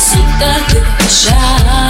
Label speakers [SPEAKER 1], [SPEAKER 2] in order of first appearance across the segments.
[SPEAKER 1] sou tanto que.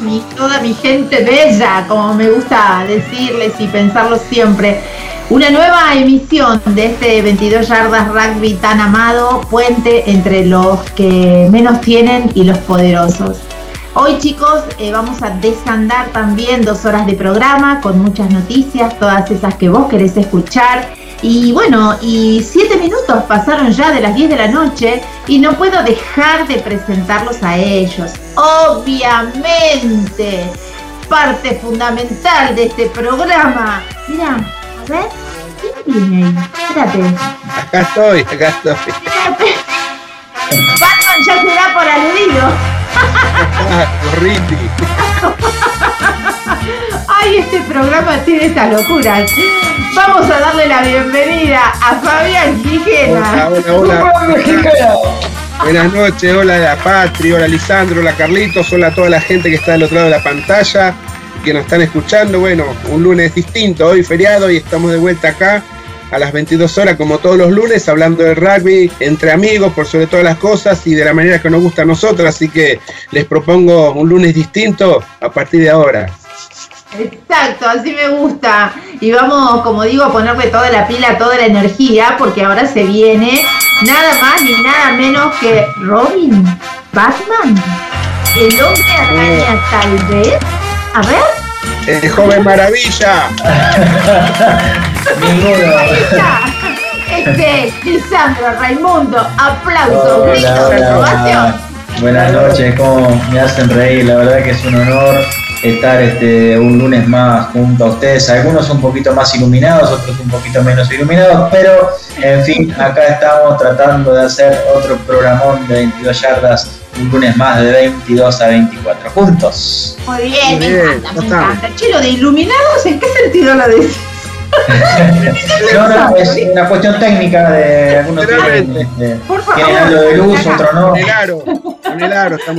[SPEAKER 2] Mi, toda mi gente bella, como me gusta decirles y pensarlo siempre. Una nueva emisión de este 22 yardas rugby tan amado, puente entre los que menos tienen y los poderosos. Hoy chicos eh, vamos a desandar también dos horas de programa con muchas noticias, todas esas que vos querés escuchar y bueno, y siete minutos pasaron ya de las 10 de la noche y no puedo dejar de presentarlos a ellos. Obviamente, parte fundamental de este programa. Mira, a ver, ¿quién viene ahí? Espérate.
[SPEAKER 3] Acá estoy, acá estoy.
[SPEAKER 2] Batman ya se da por aludido. Ay, este programa tiene estas locuras. Vamos a darle la bienvenida a Fabián Quijena.
[SPEAKER 3] Hola, hola. Buenas noches, hola la Patri, hola Lisandro, hola Carlitos, hola a toda la gente que está del otro lado de la pantalla, que nos están escuchando. Bueno, un lunes distinto, hoy feriado y estamos de vuelta acá a las 22 horas como todos los lunes hablando de rugby entre amigos por sobre todas las cosas y de la manera que nos gusta a nosotros, así que les propongo un lunes distinto a partir de ahora.
[SPEAKER 2] Exacto, así me gusta. Y vamos, como digo, a ponerle toda la pila, toda la energía, porque ahora se viene nada más ni nada menos que Robin, Batman, el hombre araña, oh. tal vez. A ver.
[SPEAKER 3] El joven maravilla.
[SPEAKER 2] Este, Lisandro, Raimundo, aplauso, gritos, aprobación.
[SPEAKER 4] Buenas noches, cómo me hacen reír, la verdad que es un honor estar este, un lunes más junto a ustedes. Algunos un poquito más iluminados, otros un poquito menos iluminados, pero en fin, acá estamos tratando de hacer otro programón de 22 yardas, un lunes más de 22 a 24 juntos.
[SPEAKER 2] Muy bien, me encanta, me encanta. Che, lo de iluminados, ¿en qué sentido lo decís?
[SPEAKER 4] no, no, es una cuestión técnica de algunos tienen, este, tienen algo de luz, otro no.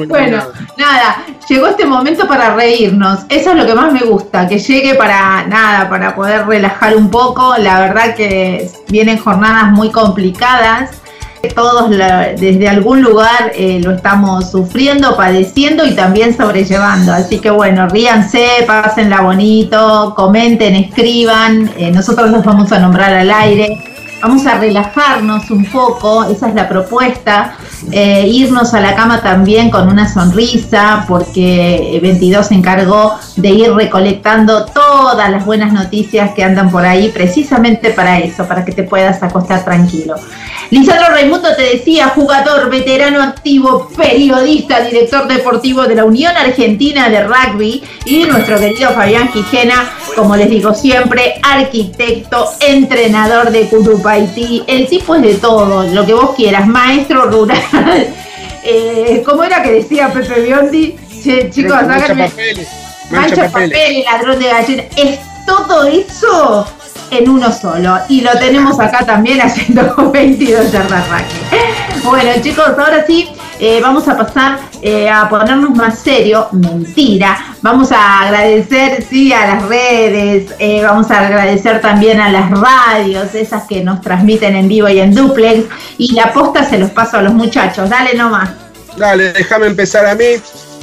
[SPEAKER 2] Bueno, nada, llegó este momento para reírnos. Eso es lo que más me gusta, que llegue para nada, para poder relajar un poco. La verdad que vienen jornadas muy complicadas todos desde algún lugar eh, lo estamos sufriendo, padeciendo y también sobrellevando. Así que bueno, ríanse, pásenla bonito, comenten, escriban, eh, nosotros los vamos a nombrar al aire. Vamos a relajarnos un poco, esa es la propuesta, eh, irnos a la cama también con una sonrisa, porque 22 se encargó de ir recolectando todas las buenas noticias que andan por ahí, precisamente para eso, para que te puedas acostar tranquilo. Lisandro Raimundo te decía, jugador, veterano activo, periodista, director deportivo de la Unión Argentina de Rugby y nuestro querido Fabián Quijena, como les digo siempre, arquitecto, entrenador de Curupaití, el tipo es de todo, lo que vos quieras, maestro rural. eh, ¿Cómo era que decía Pepe Biondi? chicos,
[SPEAKER 3] mancha papeles.
[SPEAKER 2] Mancha, papeles, ladrón de gallina. Es todo eso en uno solo. Y lo tenemos acá también haciendo 22 yardas Bueno, chicos, ahora sí. Eh, vamos a pasar eh, a ponernos más serio, mentira, vamos a agradecer sí a las redes, eh, vamos a agradecer también a las radios, esas que nos transmiten en vivo y en duplex, y la posta se los paso a los muchachos, dale nomás.
[SPEAKER 3] Dale, déjame empezar a mí.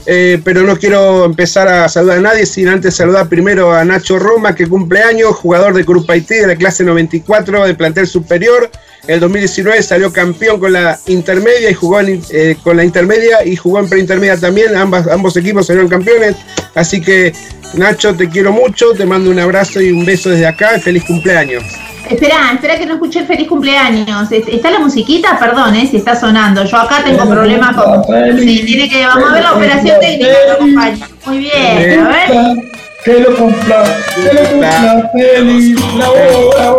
[SPEAKER 3] Eh, pero no quiero empezar a saludar a nadie sin antes saludar primero a Nacho Roma, que cumple años, jugador de Cruz Haití de la clase 94 del plantel superior. En el 2019 salió campeón con la intermedia y jugó eh, con la intermedia y jugó en preintermedia también. Ambos equipos salieron campeones. Así que Nacho, te quiero mucho, te mando un abrazo y un beso desde acá y feliz cumpleaños.
[SPEAKER 2] Espera, espera que no escuché el feliz cumpleaños. ¿Está la musiquita? Perdón, eh, si está sonando. Yo acá tengo problemas con. Sí, tiene que. Vamos a ver la operación técnica, compañero. Muy bien, a ver.
[SPEAKER 4] Que lo cumpla, que lo cumpla feliz, bravo, bravo.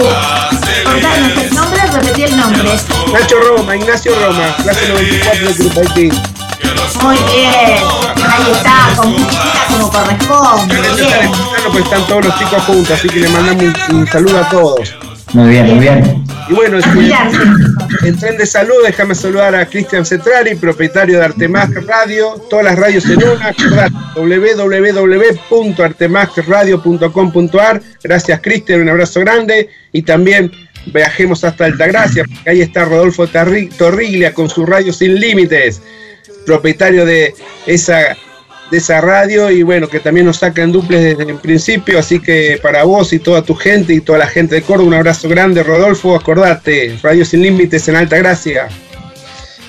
[SPEAKER 2] Contanos el nombre, repetí el nombre.
[SPEAKER 3] Nacho Roma, Ignacio Roma, clase 94 de Grupo Haití.
[SPEAKER 2] Muy bien, ahí está, con musiquita como corresponde. Bien.
[SPEAKER 3] Pues están todos los chicos juntos, así que le mandamos un saludo a todos.
[SPEAKER 4] Muy bien, muy bien.
[SPEAKER 3] Y bueno, en tren de salud, déjame saludar a Cristian Cetrari, propietario de Artemás Radio, todas las radios en una, www.artemasradio.com.ar. Gracias, Cristian, un abrazo grande. Y también viajemos hasta Altagracia, porque ahí está Rodolfo Torriglia con su radio sin límites, propietario de esa de esa radio y bueno, que también nos sacan duples desde el principio, así que para vos y toda tu gente y toda la gente de Córdoba, un abrazo grande, Rodolfo, acordate, Radio Sin Límites en Alta Gracia.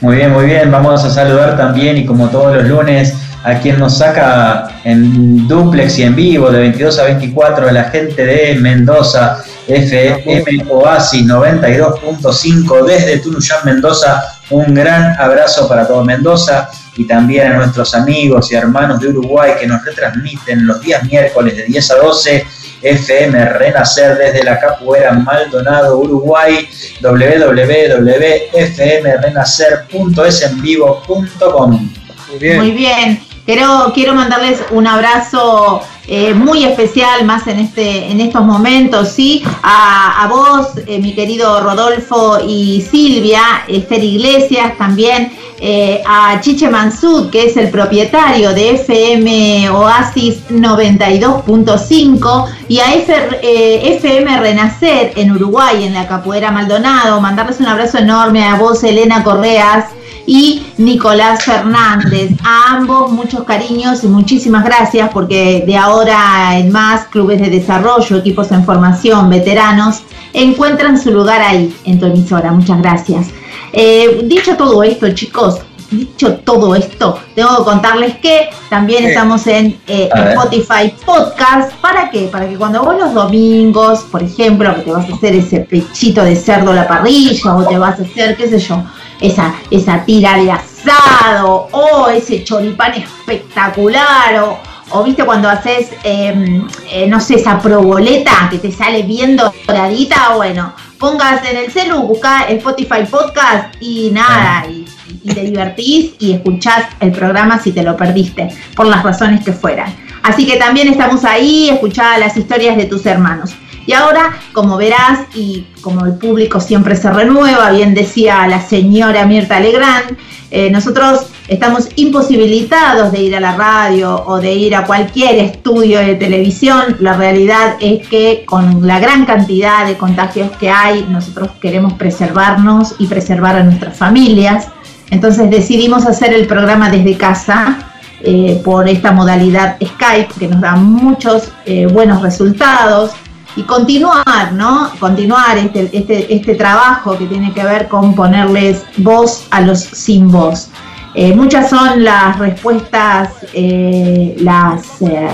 [SPEAKER 4] Muy bien, muy bien, vamos a saludar también y como todos los lunes a quien nos saca en duplex y en vivo de 22 a 24 la gente de Mendoza, FM Oasis 92.5 desde Tunuyán, Mendoza. Un gran abrazo para todo Mendoza y también a nuestros amigos y hermanos de Uruguay que nos retransmiten los días miércoles de 10 a 12 FM Renacer desde la Capuera Maldonado, Uruguay, www.fmrenacer.esenvivo.com.
[SPEAKER 2] Muy bien. Muy bien. Quiero, quiero mandarles un abrazo eh, muy especial más en este en estos momentos, sí, a, vos, eh, mi querido Rodolfo y Silvia, Esther Iglesias, también eh, a Chiche Mansud, que es el propietario de FM Oasis 92.5 y a FM Renacer en Uruguay, en la Capoeira Maldonado, mandarles un abrazo enorme a vos, Elena Correas y Nicolás Fernández. A ambos muchos cariños y muchísimas gracias porque de ahora en más clubes de desarrollo, equipos en formación, veteranos, encuentran su lugar ahí en tu emisora. Muchas gracias. Eh, dicho todo esto, chicos, dicho todo esto, tengo que contarles que también estamos en eh, Spotify Podcast. ¿Para qué? Para que cuando vos los domingos, por ejemplo, que te vas a hacer ese pechito de cerdo a la parrilla o te vas a hacer, qué sé yo, esa, esa tira de asado o ese choripán espectacular o, o viste cuando haces, em, eh, no sé, esa proboleta que te sale bien doradita, bueno, pongas en el celu, busca Spotify Podcast y nada, y, te divertís y escuchás el programa si te lo perdiste, por las razones que fueran. Así que también estamos ahí, escuchá las historias de tus hermanos. Y ahora, como verás, y como el público siempre se renueva, bien decía la señora Mirta Legrand, eh, nosotros estamos imposibilitados de ir a la radio o de ir a cualquier estudio de televisión. La realidad es que con la gran cantidad de contagios que hay, nosotros queremos preservarnos y preservar a nuestras familias. Entonces decidimos hacer el programa desde casa. Eh, por esta modalidad Skype que nos da muchos eh, buenos resultados y continuar, ¿no? Continuar este, este, este, trabajo que tiene que ver con ponerles voz a los sin voz. Eh, muchas son las respuestas, eh, las, eh,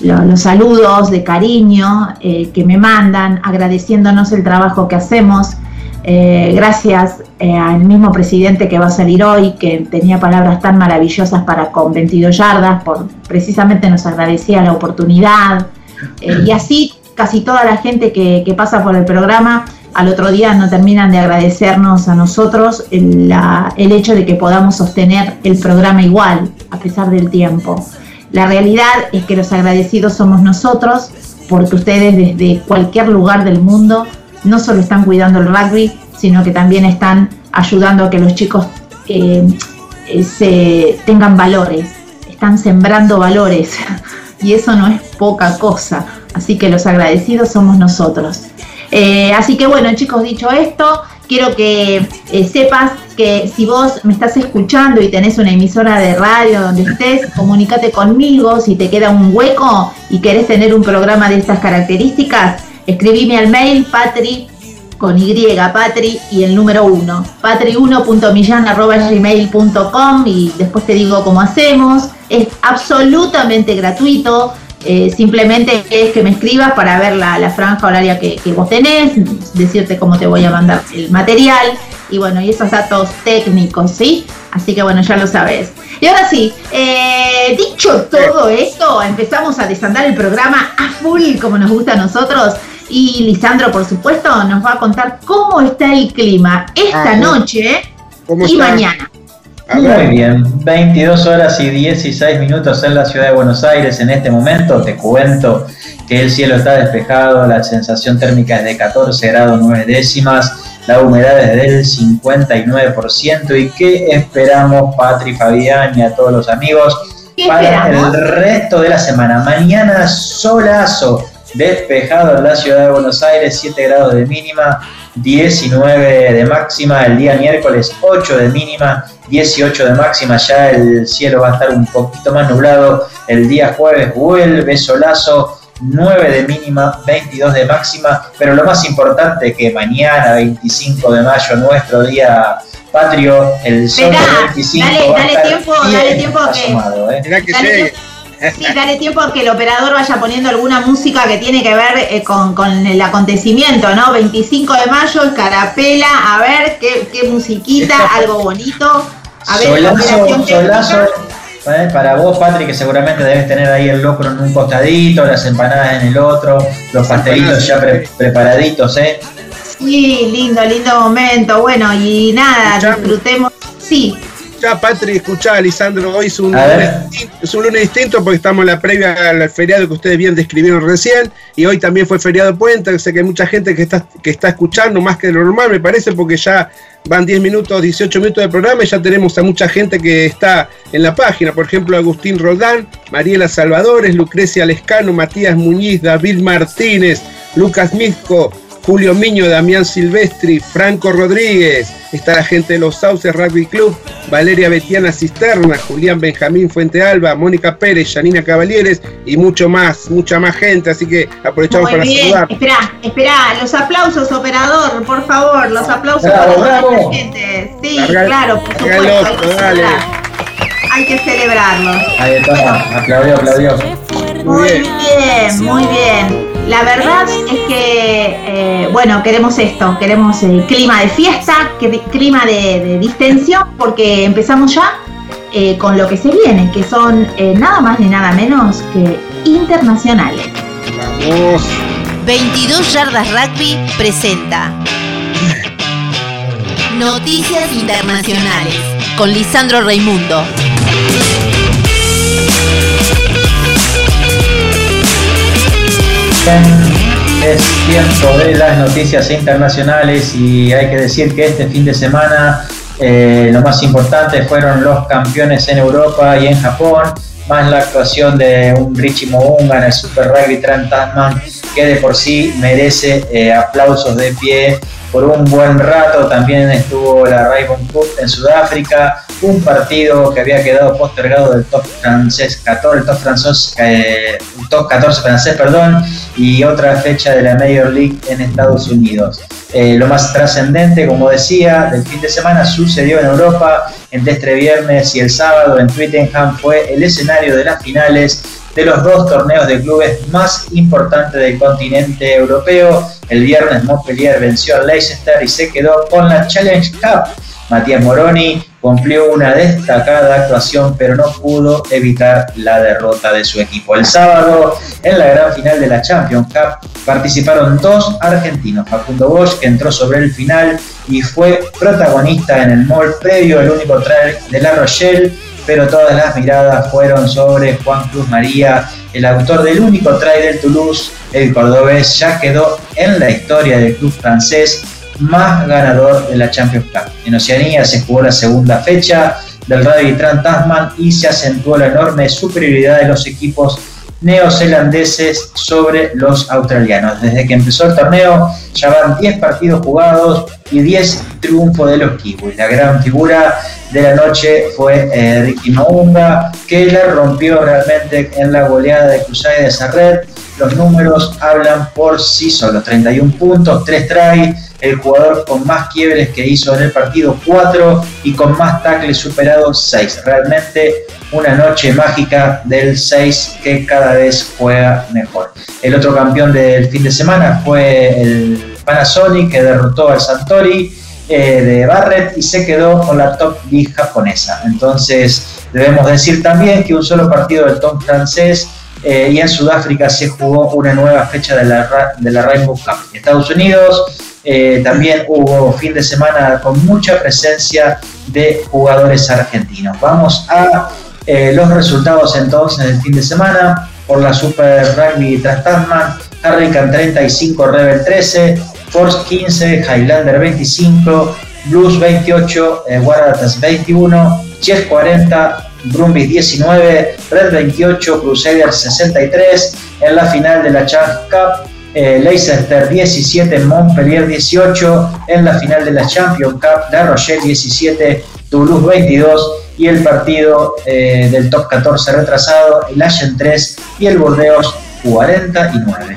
[SPEAKER 2] los saludos de cariño que me mandan agradeciéndonos el trabajo que hacemos. eh, gracias eh, al mismo presidente que va a salir hoy, que tenía palabras tan maravillosas para con 22 yardas, por precisamente nos agradecía la oportunidad. Eh, y así casi toda la gente que, pasa por el programa, al otro día no terminan de agradecernos a nosotros el, hecho de que podamos sostener el programa igual, a pesar del tiempo. La realidad es que los agradecidos somos nosotros, porque ustedes desde cualquier lugar del mundo no solo están cuidando el rugby, sino que también están ayudando a que los chicos eh, eh, se tengan valores, están sembrando valores y eso no es poca cosa. Así que los agradecidos somos nosotros. Eh, así que bueno, chicos, dicho esto, quiero que sepas que si vos me estás escuchando y tenés una emisora de radio donde estés, comunícate conmigo. Si te queda un hueco y querés tener un programa de estas características, escribime al mail patri con Y, patri y el número 1, patri1.millan.gmail.com y después te digo cómo hacemos. Es absolutamente gratuito. Eh, simplemente es que me escribas para ver la, franja horaria que, vos tenés, decirte cómo te voy a mandar el material y bueno, y esos datos técnicos, ¿sí? Así que bueno, ya lo sabes. Y ahora sí, eh, dicho todo esto, empezamos a desandar el programa a full como nos gusta a nosotros. Y Lisandro, por supuesto, nos va a contar cómo está el clima esta ah, noche y mañana.
[SPEAKER 4] Muy bien, 22 horas y 16 minutos en la ciudad de Buenos Aires en este momento. Te cuento que el cielo está despejado, la sensación térmica es de 14 grados 9 décimas, la humedad es del 59% y ¿qué esperamos, Patri, Fabián y a todos los amigos para el resto de la semana? Mañana solazo despejado en la ciudad de Buenos Aires, 7 grados de mínima, 19 de máxima, el día miércoles 8 de mínima, 18 de máxima, ya el cielo va a estar un poquito más nublado, el día jueves vuelve solazo, 9 de mínima, 22 de máxima, pero lo más importante que mañana, 25 de mayo, nuestro día patrio, el sol 25
[SPEAKER 2] dale, dale tiempo, dale tiempo que, que Sí, dale tiempo a que el operador vaya poniendo alguna música que tiene que ver eh, con, el acontecimiento, ¿no? 25 de mayo, Carapela, a ver qué, qué musiquita, algo bonito. A ver,
[SPEAKER 4] solazo, solazo. ¿eh? Para vos, Patrick, que seguramente debes tener ahí el locro en un costadito, las empanadas en el otro, los pastelitos ya preparaditos, ¿eh?
[SPEAKER 2] Sí, lindo, lindo momento. Bueno, y nada, disfrutemos. Sí,
[SPEAKER 3] ya, Patri, escuchá, Lisandro, hoy es un, lunes distinto, porque estamos en la previa al feriado que ustedes bien describieron recién, y hoy también fue feriado puente, sé que hay mucha gente que está, que está escuchando más que lo normal, me parece, porque ya van 10 minutos, 18 minutos de programa y ya tenemos a mucha gente que está en la página, por ejemplo, Agustín Rodán, Mariela Salvadores, Lucrecia Lescano, Matías Muñiz, David Martínez, Lucas Misco, Julio Miño, Damián Silvestri, Franco Rodríguez, está la gente de los Sauces Rugby Club, Valeria Betiana Cisterna, Julián Benjamín Fuente Alba, Mónica Pérez, Janina Cabalieres y mucho más, mucha más gente, así que aprovechamos para saludar.
[SPEAKER 2] Espera, espera, los aplausos, operador, por favor, los aplausos para toda la gente. Sí, claro, por supuesto. dale. Hay que celebrarlo.
[SPEAKER 4] Ahí está, aplaudió, aplaudió.
[SPEAKER 2] Muy bien, muy bien. La verdad es que, eh, bueno, queremos esto, queremos el clima de fiesta, clima de, distensión, porque empezamos ya eh, con lo que se viene, que son eh, nada más ni nada menos que internacionales.
[SPEAKER 3] Vamos.
[SPEAKER 5] 22 Yardas Rugby presenta Noticias Internacionales con Lisandro Raimundo.
[SPEAKER 4] Es tiempo de las noticias internacionales y hay que decir que este fin de semana eh, lo más importante fueron los campeones en Europa y en Japón, más la actuación de un Richie Mounga en el Super Rugby Trent Tasman, que de por sí merece eh, aplausos de pie por un buen rato. También estuvo la Raven Cup en Sudáfrica, un partido que había quedado postergado del top francés 14, el top, francés, eh, top 14 francés, perdón, y otra fecha de la Major League en Estados Unidos. Eh, lo más trascendente, como decía, del fin de semana sucedió en Europa, entre este viernes y el sábado en Twittenham fue el escenario de las finales de los dos torneos de clubes más importantes del continente europeo. El viernes Montpellier venció al Leicester y se quedó con la Challenge Cup. Matías Moroni cumplió una destacada actuación, pero no pudo evitar la derrota de su equipo. El sábado, en la gran final de la Champions Cup, participaron dos argentinos. Facundo Bosch, que entró sobre el final y fue protagonista en el mall previo al único trail de La Rochelle, pero todas las miradas fueron sobre Juan Cruz María, el autor del único try del Toulouse. El cordobés ya quedó en la historia del club francés más ganador de la Champions Cup. En Oceanía se jugó la segunda fecha del Rally Trans Tasman y se acentuó la enorme superioridad de los equipos neozelandeses sobre los australianos. Desde que empezó el torneo ya van 10 partidos jugados y 10 triunfos de los kiwis. La gran figura de la noche fue eh, Ricky Maunga, que la rompió realmente en la goleada de Cruzada de Sarret. Los números hablan por sí solos, 31 puntos, 3 tries, el jugador con más quiebres que hizo en el partido 4 y con más tackles superados 6. Realmente una noche mágica del 6 que cada vez juega mejor. El otro campeón del fin de semana fue el Panasonic que derrotó al Santori eh, de Barrett y se quedó con la top league japonesa. Entonces debemos decir también que un solo partido del top francés eh, y en Sudáfrica se jugó una nueva fecha de la, de la Rainbow Cup. Estados Unidos eh, también hubo fin de semana con mucha presencia de jugadores argentinos. Vamos a los resultados entonces del fin de semana por la Super Rugby Trastasman, Hurricane 35, Rebel 13, Force 15, Highlander 25, Blues 28, eh, 21, Chess 40, Brumbies 19, Red 28, Crusaders 63, en la final de la Champions Cup, eh, Leicester 17, Montpellier 18, en la final de la Champions Cup, La Rochelle 17, Toulouse 22 y el partido eh, del top 14 retrasado, el Ashen 3 y el Bordeaux 49.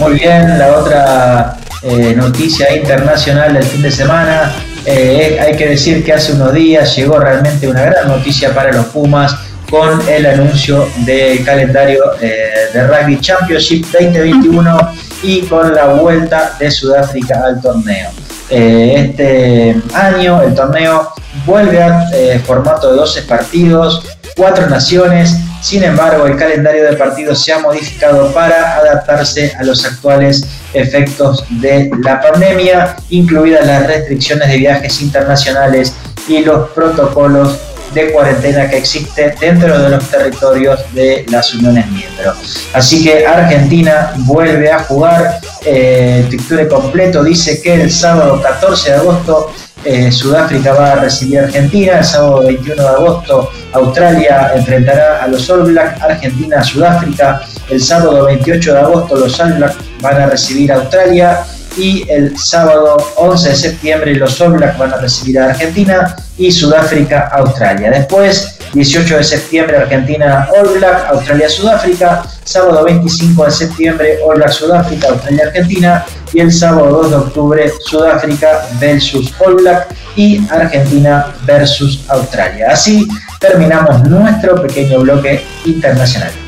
[SPEAKER 4] Muy bien, la otra eh, noticia internacional del fin de semana. Eh, hay que decir que hace unos días llegó realmente una gran noticia para los Pumas con el anuncio del calendario eh, de Rugby Championship 2021 y con la vuelta de Sudáfrica al torneo. este año el torneo vuelve a formato de 12 partidos, 4 naciones sin embargo, el calendario de partidos se ha modificado para adaptarse a los actuales efectos de la pandemia, incluidas las restricciones de viajes internacionales y los protocolos de cuarentena que existen dentro de los territorios de las uniones miembros. Así que Argentina vuelve a jugar. Eh, el completo dice que el sábado 14 de agosto eh, Sudáfrica va a recibir a Argentina, el sábado 21 de agosto Australia enfrentará a los All Blacks, Argentina a Sudáfrica, el sábado 28 de agosto los All Blacks van a recibir a Australia y el sábado 11 de septiembre los All Blacks van a recibir a Argentina y Sudáfrica a Australia. Después, 18 de septiembre Argentina All Black, Australia Sudáfrica, sábado 25 de septiembre All Black Sudáfrica, Australia Argentina y el sábado 2 de octubre Sudáfrica versus All Black y Argentina versus Australia. Así terminamos nuestro pequeño bloque internacional.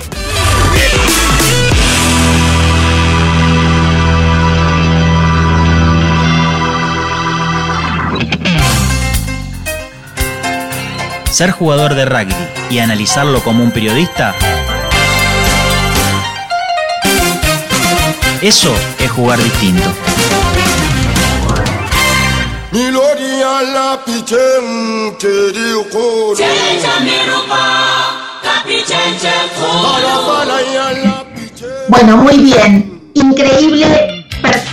[SPEAKER 6] Ser jugador de rugby y analizarlo como un periodista Eso es jugar distinto.
[SPEAKER 2] Bueno, muy bien. Increíble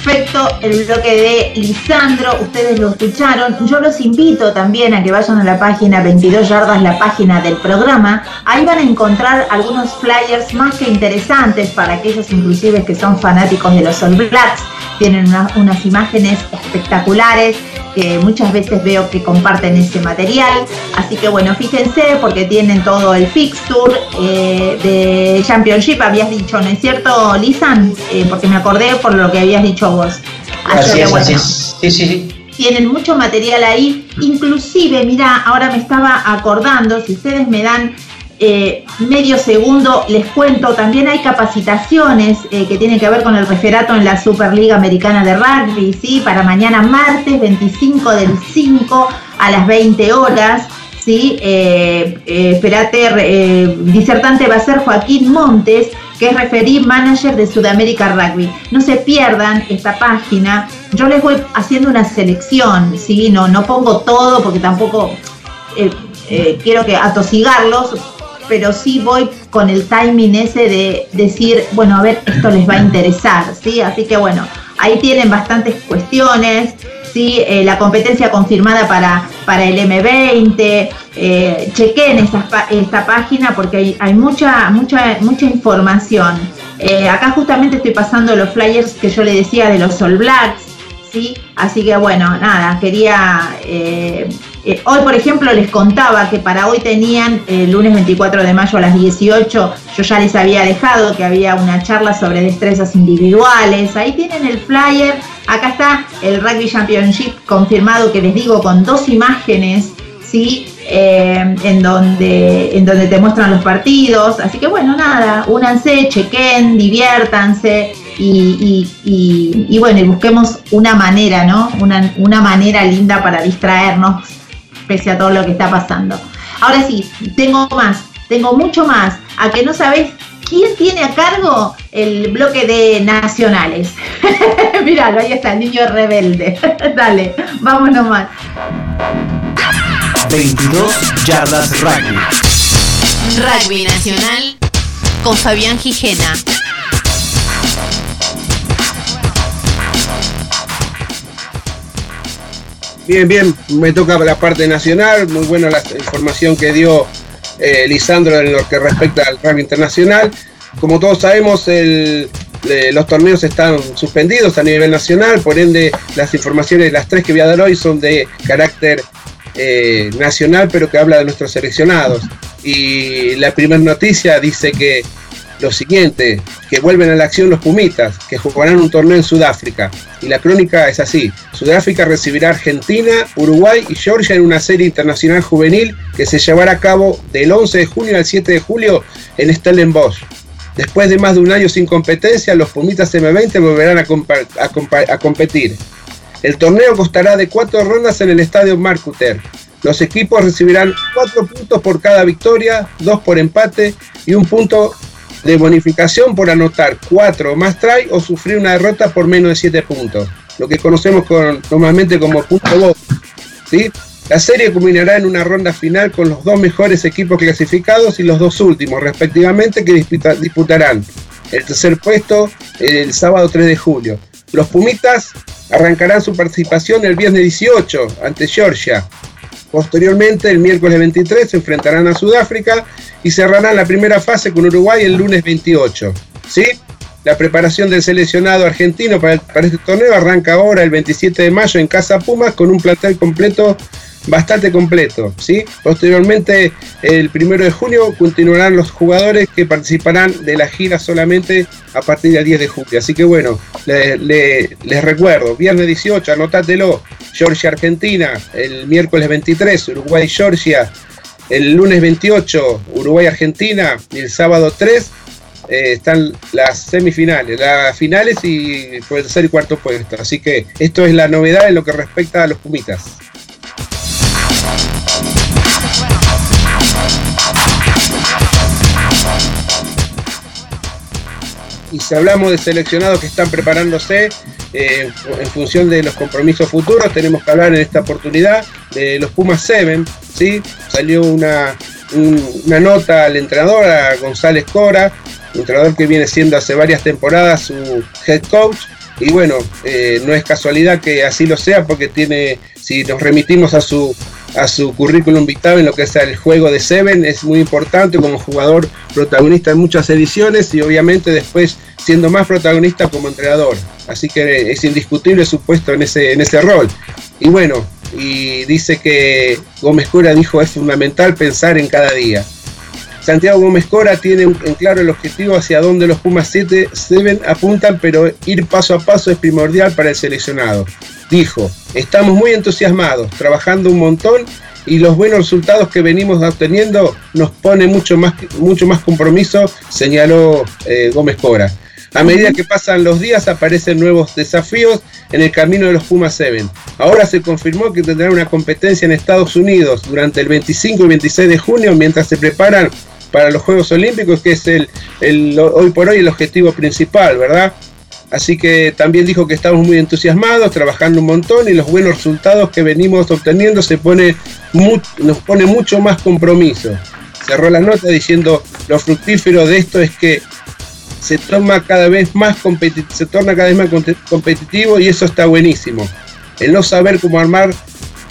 [SPEAKER 2] perfecto el bloque de Lisandro, ustedes lo escucharon. Yo los invito también a que vayan a la página 22 yardas, la página del programa. Ahí van a encontrar algunos flyers más que interesantes para aquellos inclusive que son fanáticos de los All Blacks. Tienen unas imágenes espectaculares que muchas veces veo que comparten ese material. Así que bueno, fíjense porque tienen todo el fixture eh, de Championship, habías dicho, ¿no es cierto, Lisan? Eh, porque me acordé por lo que habías dicho vos.
[SPEAKER 4] Así, es, Sí, sí, sí.
[SPEAKER 2] Tienen mucho material ahí, inclusive, mira, ahora me estaba acordando, si ustedes me dan eh, medio segundo les cuento, también hay capacitaciones eh, que tienen que ver con el referato en la Superliga Americana de Rugby, ¿sí? Para mañana martes 25 del 5 a las 20 horas. ¿sí? Eh, esperate, disertante va a ser Joaquín Montes, que es referí manager de Sudamérica Rugby. No se pierdan esta página. Yo les voy haciendo una selección, ¿sí? No, no pongo todo porque tampoco quiero que atosigarlos pero sí voy con el timing ese de decir, bueno, a ver, esto les va a interesar, ¿sí? Así que bueno, ahí tienen bastantes cuestiones, ¿sí? Eh, la competencia confirmada para, para el M20, eh, chequen esta, página porque hay, hay, mucha, mucha, mucha información. Eh, acá justamente estoy pasando los flyers que yo le decía de los All Blacks, ¿sí? Así que bueno, nada, quería eh, eh, hoy, por ejemplo, les contaba que para hoy tenían el lunes 24 de mayo a las 18, yo ya les había dejado que había una charla sobre destrezas individuales. Ahí tienen el flyer. Acá está el Rugby Championship confirmado que les digo con dos imágenes, ¿sí? Eh, en, donde, en donde te muestran los partidos. Así que bueno, nada, únanse, chequen, diviértanse. Y, bueno, y busquemos una manera, ¿no? Una, una manera linda para distraernos pese a todo lo que está pasando. Ahora sí, tengo más, tengo mucho más. A que no sabés quién tiene a cargo el bloque de nacionales. Míralo, ahí está, el niño rebelde. Dale, vámonos más.
[SPEAKER 7] 22 yardas rugby.
[SPEAKER 5] Rugby Nacional con Fabián Gijena.
[SPEAKER 3] Bien, bien, me toca la parte nacional, muy buena la información que dio eh, Lisandro en lo que respecta al rugby internacional. Como todos sabemos, los torneos están suspendidos a nivel nacional, por ende las informaciones, las tres que voy a dar hoy son de carácter eh, nacional, pero que habla de nuestros seleccionados. Y la primera noticia dice que lo siguiente, que vuelven a la acción los Pumitas, que jugarán un torneo en Sudáfrica. Y la crónica es así, Sudáfrica recibirá Argentina, Uruguay y Georgia en una serie internacional juvenil que se llevará a cabo del 11 de junio al 7 de julio en Stellenbosch. Después de más de un año sin competencia, los Pumitas M20 volverán a, competir. El torneo costará de cuatro rondas en el estadio Marcuter. Los equipos recibirán cuatro puntos por cada victoria, dos por empate y un punto de bonificación por anotar 4 más try o sufrir una derrota por menos de 7 puntos, lo que conocemos normalmente como punto voz. ¿sí? La serie culminará en una ronda final con los dos mejores equipos clasificados y los dos últimos, respectivamente, que disputarán el tercer puesto el sábado 3 de julio. Los Pumitas arrancarán su participación el viernes 18 ante Georgia. Posteriormente, el miércoles 23, se enfrentarán a Sudáfrica y cerrarán la primera fase con Uruguay el lunes 28. ¿Sí? La preparación del seleccionado argentino para, este torneo arranca ahora el 27 de mayo en Casa Pumas con un plantel completo, bastante completo. ¿sí? Posteriormente, el 1 de junio, continuarán los jugadores que participarán de la gira solamente a partir del 10 de julio. Así que bueno, les recuerdo, viernes 18, anótatelo, Georgia Argentina, el miércoles 23, Uruguay Georgia, el lunes 28, Uruguay-Argentina. Y el sábado 3 eh, están las semifinales, las finales y el tercer y cuarto puesto. Así que esto es la novedad en lo que respecta a los Pumitas. Y si hablamos de seleccionados que están preparándose eh, en función de los compromisos futuros, tenemos que hablar en esta oportunidad de los Pumas 7, ¿sí? Salió una, una nota al entrenador, a González Cora, entrenador que viene siendo hace varias temporadas su head coach, y bueno, eh, no es casualidad que así lo sea porque tiene, si nos remitimos a su a su currículum vitae en lo que es el juego de Seven, es muy importante como jugador protagonista en muchas ediciones y obviamente después siendo más protagonista como entrenador. Así que es indiscutible su puesto en ese, en ese rol. Y bueno, y dice que Gómez Cora dijo es fundamental pensar en cada día. Santiago Gómez Cora tiene en claro el objetivo hacia donde los Pumas 7 apuntan, pero ir paso a paso es primordial para el seleccionado. Dijo, estamos muy entusiasmados, trabajando un montón y los buenos resultados que venimos obteniendo nos pone mucho más, mucho más compromiso, señaló eh, Gómez Cora. A medida que pasan los días aparecen nuevos desafíos en el camino de los Pumas 7. Ahora se confirmó que tendrán una competencia en Estados Unidos durante el 25 y 26 de junio mientras se preparan para los Juegos Olímpicos, que es el, hoy por hoy el objetivo principal, ¿verdad? Así que también dijo que estamos muy entusiasmados, trabajando un montón y los buenos resultados que venimos obteniendo se pone nos pone mucho más compromiso. Cerró la nota diciendo lo fructífero de esto es que se toma se torna cada vez más competitivo y eso está buenísimo. El no saber cómo armar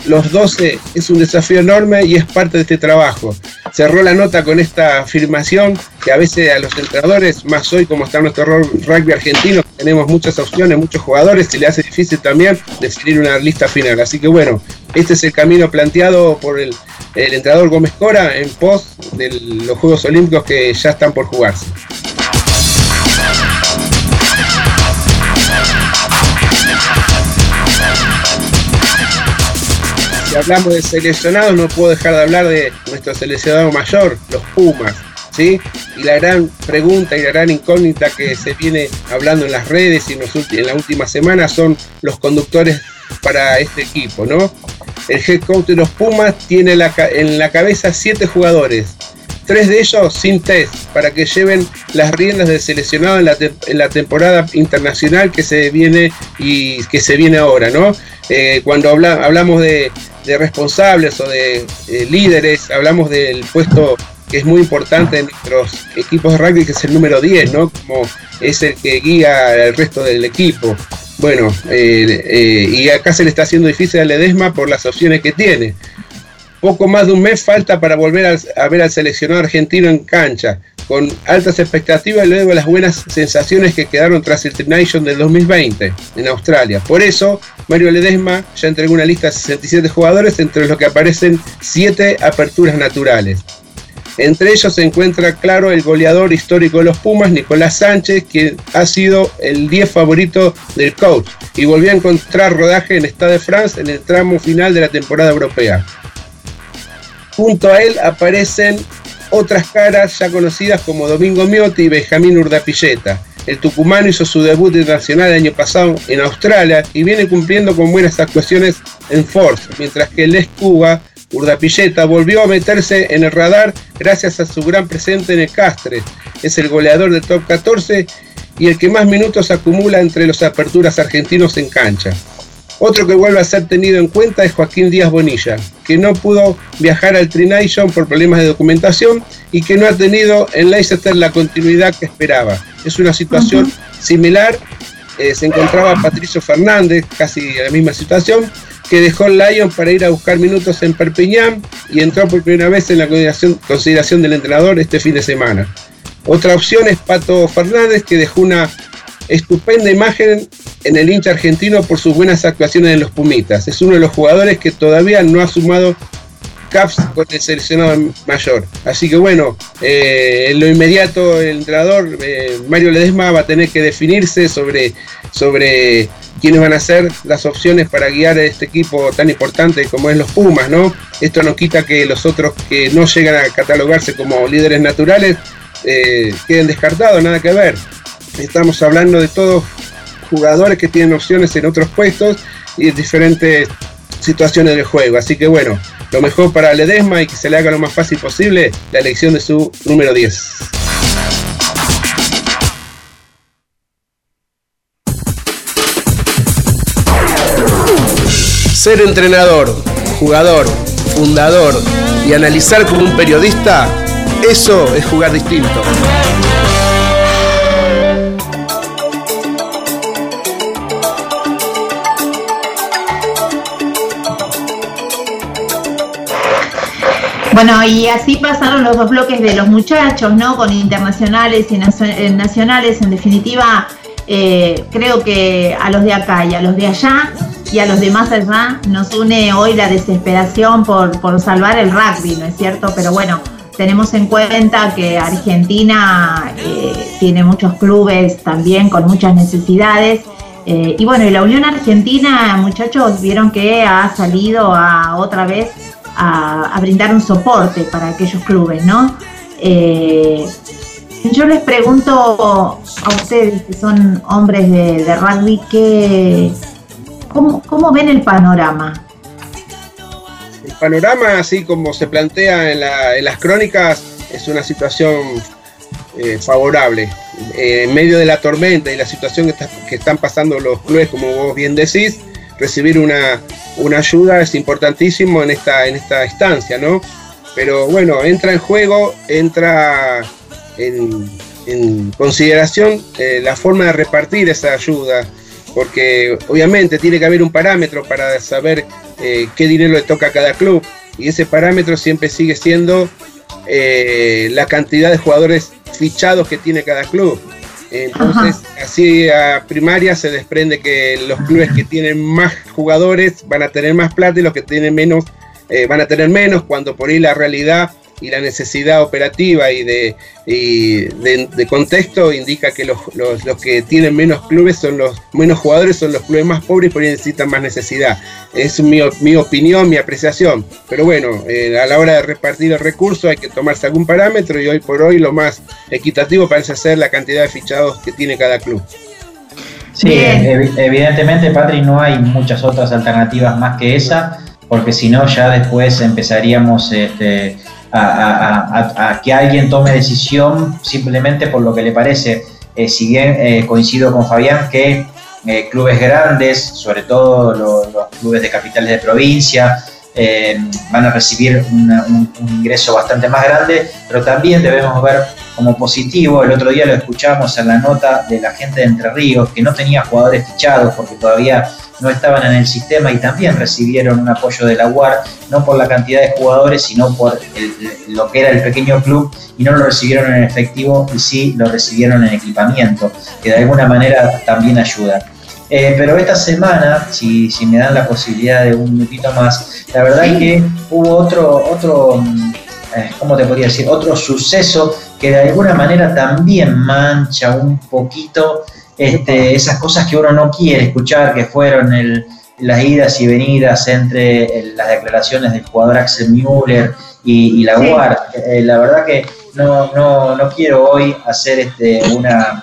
[SPEAKER 3] los 12 es un desafío enorme y es parte de este trabajo. Cerró la nota con esta afirmación que a veces a los entrenadores, más hoy como está nuestro rugby argentino, tenemos muchas opciones, muchos jugadores, se le hace difícil también definir una lista final. Así que bueno, este es el camino planteado por el, el entrenador Gómez Cora en pos de los Juegos Olímpicos que ya están por jugarse. Si hablamos de seleccionados, no puedo dejar de hablar de nuestro seleccionado mayor, los Pumas. ¿sí? Y la gran pregunta y la gran incógnita que se viene hablando en las redes y en, la última semana son los conductores para este equipo. ¿no? El head coach de los Pumas tiene en la cabeza siete jugadores, tres de ellos sin test, para que lleven las riendas del seleccionado en la, temporada internacional que se viene y que se viene ahora, ¿no? Eh, cuando hablamos de, de responsables o de líderes, hablamos del puesto que es muy importante en nuestros equipos de rugby, que es el número 10, ¿no? Como es el que guía al resto del equipo. Bueno, eh, eh, y acá se le está haciendo difícil a Ledesma por las opciones que tiene. Poco más de un mes falta para volver a, ver al seleccionado argentino en cancha, con altas expectativas luego las buenas sensaciones que quedaron tras el Tri-Nation del 2020 en Australia. Por eso, Mario Ledesma ya entregó una lista de 67 jugadores, entre los que aparecen 7 aperturas naturales. Entre ellos se encuentra claro el goleador histórico de los Pumas, Nicolás Sánchez, quien ha sido el 10 favorito del coach y volvió a encontrar rodaje en Stade de France en el tramo final de la temporada europea. Junto a él aparecen otras caras ya conocidas como Domingo Miotti y Benjamín Urdapilleta. El tucumano hizo su debut internacional el año pasado en Australia y viene cumpliendo con buenas actuaciones en Force, mientras que el Cuba, Urdapilleta, volvió a meterse en el radar gracias a su gran presente en el Castre. Es el goleador del top 14 y el que más minutos acumula entre los aperturas argentinos en cancha. Otro que vuelve a ser tenido en cuenta es Joaquín Díaz Bonilla, que no pudo viajar al Trination por problemas de documentación y que no ha tenido en Leicester la continuidad que esperaba. Es una situación similar. Eh, se encontraba Patricio Fernández, casi en la misma situación, que dejó el Lyon para ir a buscar minutos en Perpiñán y entró por primera vez en la consideración, consideración del entrenador este fin de semana. Otra opción es Pato Fernández, que dejó una estupenda imagen en el hincha argentino por sus buenas actuaciones en los Pumitas. Es uno de los jugadores que todavía no ha sumado caps con el seleccionado mayor. Así que bueno, eh, en lo inmediato el entrenador eh, Mario Ledesma va a tener que definirse sobre, sobre quiénes van a ser las opciones para guiar a este equipo tan importante como es los Pumas, ¿no? Esto no quita que los otros que no llegan a catalogarse como líderes naturales eh, queden descartados, nada que ver. Estamos hablando de todos jugadores que tienen opciones en otros puestos y en diferentes situaciones del juego. Así que bueno, lo mejor para Ledesma y que se le haga lo más fácil posible la elección de su número 10.
[SPEAKER 8] Ser entrenador, jugador, fundador y analizar como un periodista, eso es jugar distinto.
[SPEAKER 2] Bueno, y así pasaron los dos bloques de los muchachos, ¿no? Con internacionales y eh, nacionales. En definitiva, eh, creo que a los de acá y a los de allá y a los de más allá nos une hoy la desesperación por, por salvar el rugby, ¿no es cierto? Pero bueno, tenemos en cuenta que Argentina eh, tiene muchos clubes también con muchas necesidades. Eh, y bueno, y la Unión Argentina, muchachos, vieron que ha salido a otra vez a, brindar un soporte para aquellos clubes, ¿no? Eh, yo les pregunto a ustedes, que son hombres de, rugby, que, ¿cómo, ¿cómo ven el panorama?
[SPEAKER 3] El panorama, así como se plantea en, las crónicas, es una situación eh, favorable. Eh, en medio de la tormenta y la situación que, están pasando los clubes, como vos bien decís, recibir una, ayuda es importantísimo en esta, en esta instancia, ¿no? Pero bueno, entra en juego, entra en, consideración eh, la forma de repartir esa ayuda, porque obviamente tiene que haber un parámetro para saber eh, qué dinero le toca a cada club, y ese parámetro siempre sigue siendo eh, la cantidad de jugadores fichados que tiene cada club. Entonces, así a primaria se desprende que los clubes que tienen más jugadores van a tener más plata y los que tienen menos van a tener menos, cuando por ahí la realidad y la necesidad operativa y de, de, contexto indica que los, que tienen menos clubes son los menos jugadores, son los clubes más pobres y por ahí necesitan más necesidad. Es mi, mi opinión, mi apreciación. Pero bueno, eh, a la hora de repartir el recurso hay que tomarse algún parámetro y hoy por hoy lo más equitativo parece ser la cantidad de fichados que tiene cada club.
[SPEAKER 4] Sí, evidentemente, Patri, no hay muchas otras alternativas más que esa, porque si no, ya después empezaríamos este, a, que alguien tome decisión simplemente por lo que le parece. Eh, si bien eh, coincido con Fabián que eh, clubes grandes, sobre todo los clubes de capitales de provincia, van a recibir un, ingreso bastante más grande, pero también debemos ver como positivo, el otro día lo escuchamos en la nota de la gente de Entre Ríos, que no tenía jugadores fichados porque todavía no estaban en el sistema y también recibieron un apoyo de la UAR, no por la cantidad de jugadores, sino por lo que era el pequeño club, y no lo recibieron en efectivo y sí lo recibieron en equipamiento, que de alguna manera también ayuda. Eh, pero esta semana, si, si, me dan la posibilidad de un minutito más, la verdad que hubo otro, otro mm, eh, ¿cómo te podría decir? Otro suceso que de alguna manera también mancha un poquito este, esas cosas que uno no quiere escuchar, que fueron las idas y venidas entre las declaraciones del jugador Axel Müller y, la UAR. Eh, la verdad que no, no, no, quiero hoy hacer este, una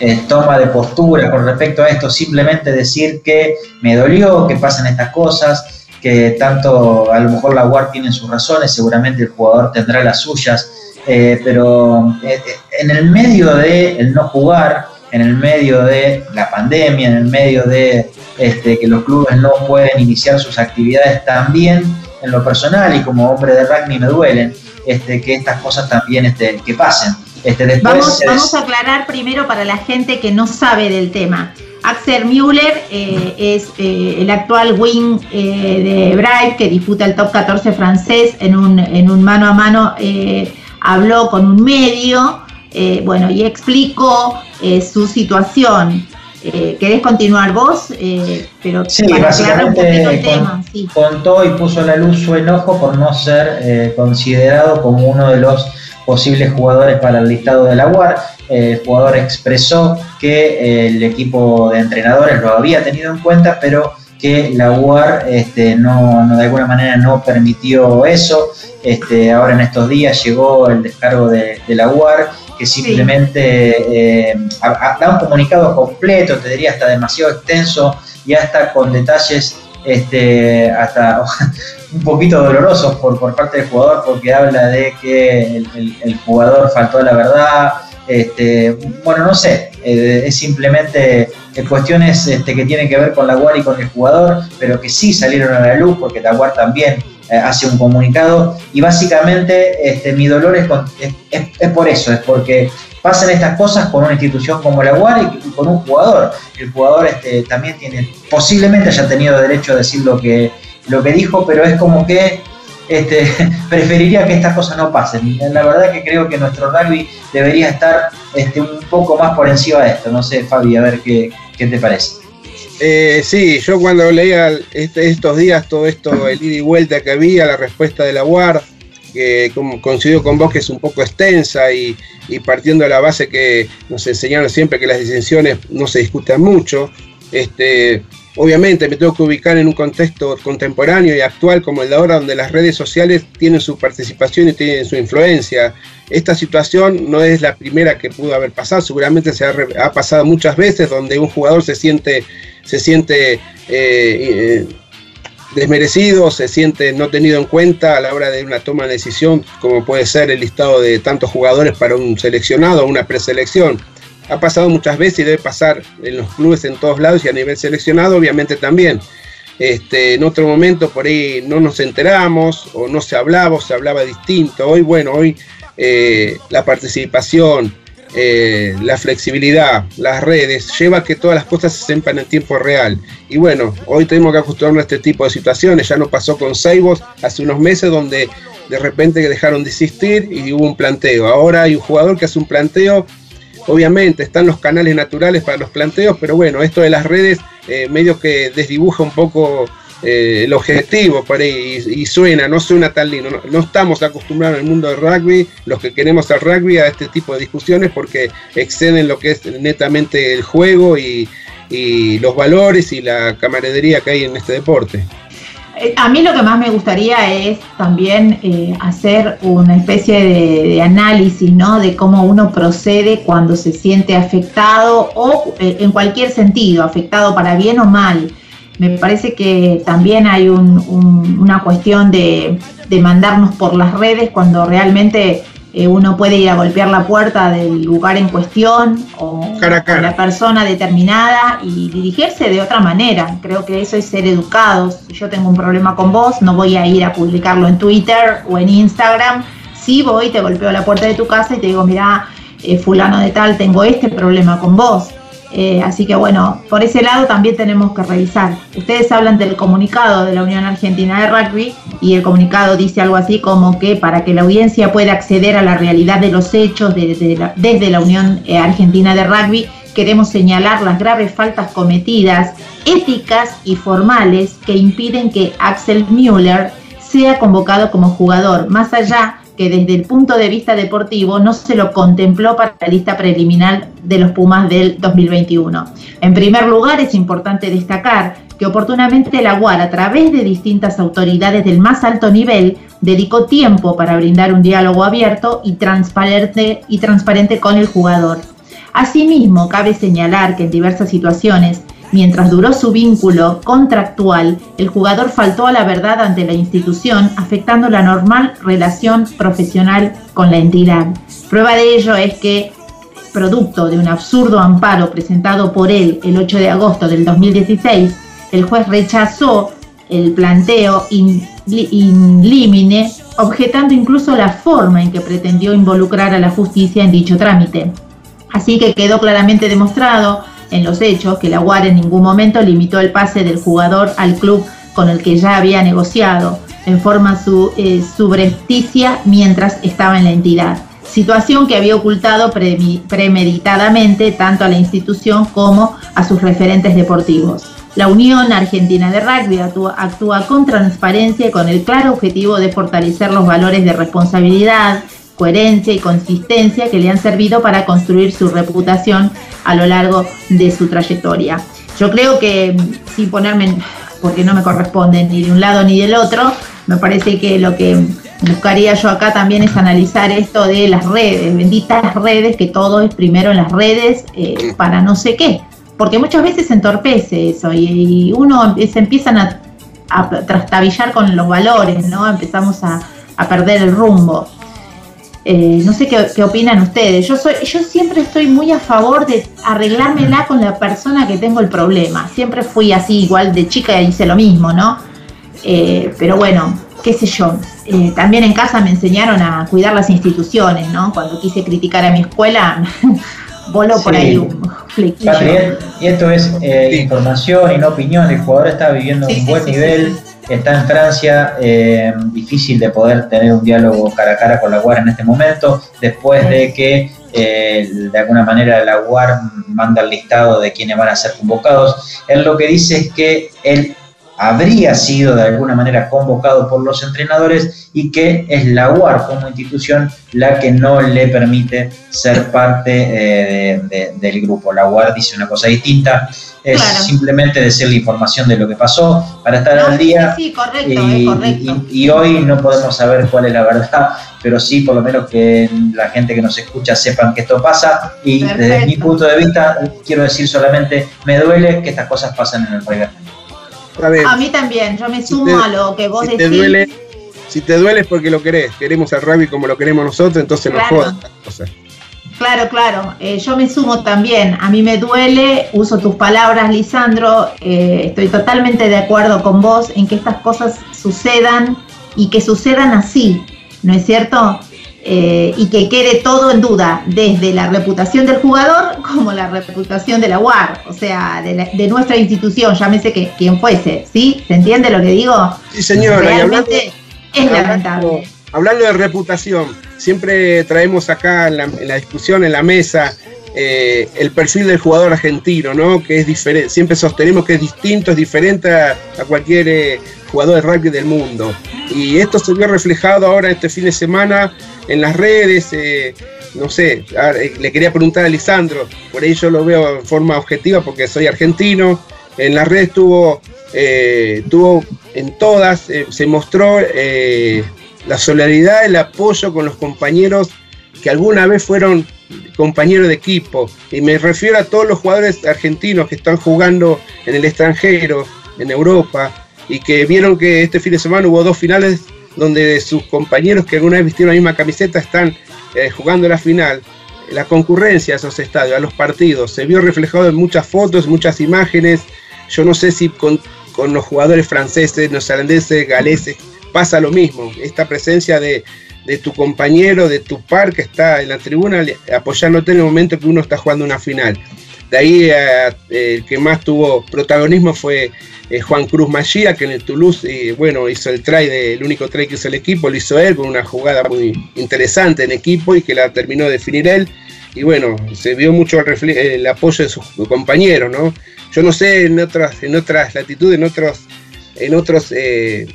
[SPEAKER 4] eh, toma de postura con respecto a esto, simplemente decir que me dolió que pasen estas cosas, que tanto a lo mejor la UAR tiene sus razones, seguramente el jugador tendrá las suyas, eh, pero en el medio de el no jugar, en el medio de la pandemia, en el medio de este, que los clubes no pueden iniciar sus actividades también en lo personal y como hombre de rugby me duelen este, que estas cosas también este, que pasen. Este,
[SPEAKER 2] después vamos, a aclarar primero para la gente que no sabe del tema. Axel Müller eh, es eh, el actual wing eh, de Bright que disputa el top 14 francés en un, en un mano a mano. habló con un medio bueno, y explicó su situación. ¿Querés continuar vos?
[SPEAKER 4] pero sí, básicamente contó y puso a la luz su enojo por no ser considerado como uno de los posibles jugadores para el listado de la UAR. El jugador expresó que el equipo de entrenadores lo había tenido en cuenta, pero que la UAR este, no, de alguna manera no permitió eso. Este, ahora en estos días llegó el descargo de, de la UAR que simplemente eh, da un comunicado completo, te diría hasta demasiado extenso y hasta con detalles este, hasta un poquito dolorosos por, por parte del jugador porque habla de que el, jugador faltó la verdad. Este, bueno, no sé, eh, es simplemente cuestiones este, que tienen que ver con la UAR y con el jugador, pero que sí salieron a la luz porque la UAR también eh, hace un comunicado y básicamente este, mi dolor es, es, por eso, es porque pasan estas cosas con una institución como la UAR y, con un jugador. El jugador este, también tiene, posiblemente haya tenido derecho a decir lo que, lo que dijo, pero es como que este, preferiría que estas cosas no pasen. La verdad que creo que nuestro rugby debería estar este, un poco más por encima de esto. No sé, Fabi, a ver qué, qué te parece.
[SPEAKER 3] Eh, sí, yo cuando leía este, estos días todo esto, el ida y vuelta que había, la respuesta de la UAR, que coincido con vos que es un poco extensa y, partiendo de la base que nos enseñaron siempre que las disensiones no se discuten mucho, este, obviamente me tengo que ubicar en un contexto contemporáneo y actual como el de ahora, donde las redes sociales tienen su participación y tienen su influencia. Esta situación no es la primera que pudo haber pasado, seguramente se ha, pasado muchas veces donde un jugador se siente, se siente eh, eh, desmerecido, se siente no tenido en cuenta a la hora de una toma de decisión, como puede ser el listado de tantos jugadores para un seleccionado o una preselección. Ha pasado muchas veces y debe pasar en los clubes en todos lados y a nivel seleccionado obviamente también. Este, en otro momento por ahí no nos enteramos o no se hablaba o se hablaba distinto. Hoy, bueno, hoy eh, la participación, eh, la flexibilidad, las redes, lleva a que todas las cosas se sepan en tiempo real. Y bueno, hoy tenemos que acostumbrarnos a este tipo de situaciones. Ya nos pasó con Seibos hace unos meses donde de repente dejaron de existir y hubo un planteo. Ahora hay un jugador que hace un planteo. Obviamente están los canales naturales para los planteos, pero bueno, esto de las redes eh, medio que desdibuja un poco eh, el objetivo ahí y, suena, no suena tan lindo. No, estamos acostumbrados en el mundo del rugby, los que queremos el rugby, a este tipo de discusiones porque exceden lo que es netamente el juego y, los valores y la camaradería que hay en este deporte.
[SPEAKER 2] Eh, a mí lo que más me gustaría es también eh, hacer una especie de, análisis, ¿no? De cómo uno procede cuando se siente afectado o en cualquier sentido, afectado para bien o mal. Me parece que también hay una cuestión de, mandarnos por las redes cuando realmente eh, uno puede ir a golpear la puerta del lugar en cuestión o la persona determinada y dirigirse de otra manera. Creo que eso es ser educados. Si yo tengo un problema con vos, no voy a ir a publicarlo en Twitter o en Instagram. Si voy, te golpeo la puerta de tu casa y te digo, mira, eh, fulano de tal, tengo este problema con vos. Eh, así que bueno, por ese lado también tenemos que revisar. Ustedes hablan del comunicado de la Unión Argentina de Rugby y el comunicado dice algo así como que para que la audiencia pueda acceder a la realidad de los hechos desde la, Unión eh, Argentina de Rugby, queremos señalar las graves faltas cometidas, éticas y formales que impiden que Axel Müller sea convocado como jugador, más allá que desde el punto de vista deportivo no se lo contempló para la lista preliminar de los Pumas del 2021. En primer lugar, es importante destacar que oportunamente la UAR, a través de distintas autoridades del más alto nivel, dedicó tiempo para brindar un diálogo abierto y transparente, y transparente con el jugador. Asimismo, cabe señalar que en diversas situaciones Mientras duró su vínculo contractual, el jugador faltó a la verdad ante la institución, afectando la normal relación profesional con la entidad. Prueba de ello es que, producto de un absurdo amparo presentado por él el 8 de agosto del 2016, el juez rechazó el planteo in, limine, objetando incluso la forma en que pretendió involucrar a la justicia en dicho trámite. Así que quedó claramente demostrado en los hechos que la UAR en ningún momento limitó el pase del jugador al club con el que ya había negociado en forma eh, subrepticia mientras estaba en la entidad, situación que había ocultado premeditadamente tanto a la institución como a sus referentes deportivos. La Unión Argentina de Rugby actúa con transparencia y con el claro objetivo de fortalecer los valores de responsabilidad, coherencia y consistencia que le han servido para construir su reputación a lo largo de su trayectoria. Yo creo que, mm, sin ponerme, porque no me corresponde ni de un lado ni del otro, me parece que lo que buscaría yo acá también es analizar esto de las redes, benditas redes, que todo es primero en las redes eh, para no sé qué, porque muchas veces se entorpece eso y, uno se empiezan a, trastabillar con los valores, ¿no? Empezamos a, a perder el rumbo. Eh, no sé qué, opinan ustedes. Yo soy, yo siempre estoy muy a favor de arreglármela con la persona que tengo el problema. Siempre fui así, igual de chica hice lo mismo, ¿no? Eh, pero bueno, qué sé yo. Eh, también en casa me enseñaron a cuidar las instituciones, ¿no? Cuando quise criticar a mi escuela, voló por ahí un flequillo.
[SPEAKER 4] y esto es información y no opinión. El jugador está viviendo un buen nivel está en Francia, eh, difícil de poder tener un diálogo cara a cara con la UAR en este momento, después de que eh, de alguna manera la UAR manda el listado de quienes van a ser convocados. Él lo que dice es que él habría sido de alguna manera convocado por los entrenadores y que es la UAR como institución la que no le permite ser parte eh, del grupo. La UAR dice una cosa distinta, es simplemente decir la información de lo que pasó para estar al día.
[SPEAKER 2] Sí, correcto, y, correcto.
[SPEAKER 4] Y, hoy no podemos saber cuál es la verdad, pero sí por lo menos que la gente que nos escucha sepan que esto pasa y desde mi punto de vista quiero decir solamente, me duele que estas cosas pasen en el
[SPEAKER 2] a, mí también, yo me sumo a lo que vos
[SPEAKER 3] si
[SPEAKER 2] decís.
[SPEAKER 3] Te duele, si te duele es porque lo querés, queremos al rugby como lo queremos nosotros, entonces claro. nos
[SPEAKER 2] Claro, claro, eh, yo me sumo también, a mí me duele, uso tus palabras, Lisandro, eh, estoy totalmente de acuerdo con vos en que estas cosas sucedan y que sucedan así, ¿no es cierto? Eh, y que quede todo en duda, desde la reputación del jugador como la reputación de la UAR, o sea, de, nuestra institución, llámese que quien fuese, ¿sí? ¿Se entiende lo que digo?
[SPEAKER 3] Sí, señora.
[SPEAKER 2] Realmente es lamentable.
[SPEAKER 3] Hablando de reputación, siempre traemos acá en la, discusión, en la mesa, eh, el perfil del jugador argentino, ¿no? Que es diferente, siempre sostenemos que es distinto, es diferente a, cualquier eh, jugador de rugby del mundo. Y esto se vio reflejado ahora este fin de semana en las redes, eh, no sé, eh, le quería preguntar a Lisandro, por ahí yo lo veo en forma objetiva porque soy argentino, en las redes tuvo, eh, tuvo en todas, se mostró la solidaridad, el apoyo con los compañeros que alguna vez fueron compañeros de equipo, y me refiero a todos los jugadores argentinos que están jugando en el extranjero, en Europa, y que vieron que este fin de semana hubo dos finales donde sus compañeros que alguna vez vistieron la misma camiseta están eh, jugando la final, la concurrencia a esos estadios, a los partidos, se vio reflejado en muchas fotos, muchas imágenes. Yo no sé si con, los jugadores franceses, neozelandeses, galeses, pasa lo mismo. Esta presencia de, tu compañero, de tu par que está en la tribuna apoyándote en el momento que uno está jugando una final. De ahí eh, el que más tuvo protagonismo fue eh, Juan Cruz Magía, que en el Toulouse, eh, bueno, hizo el try, el único try que hizo el equipo, lo hizo él con una jugada muy interesante en equipo y que la terminó de definir él. Y bueno, se vio mucho el, apoyo de sus compañeros, ¿no? Yo no sé en otras, en otras latitudes, en otros, en otros, eh,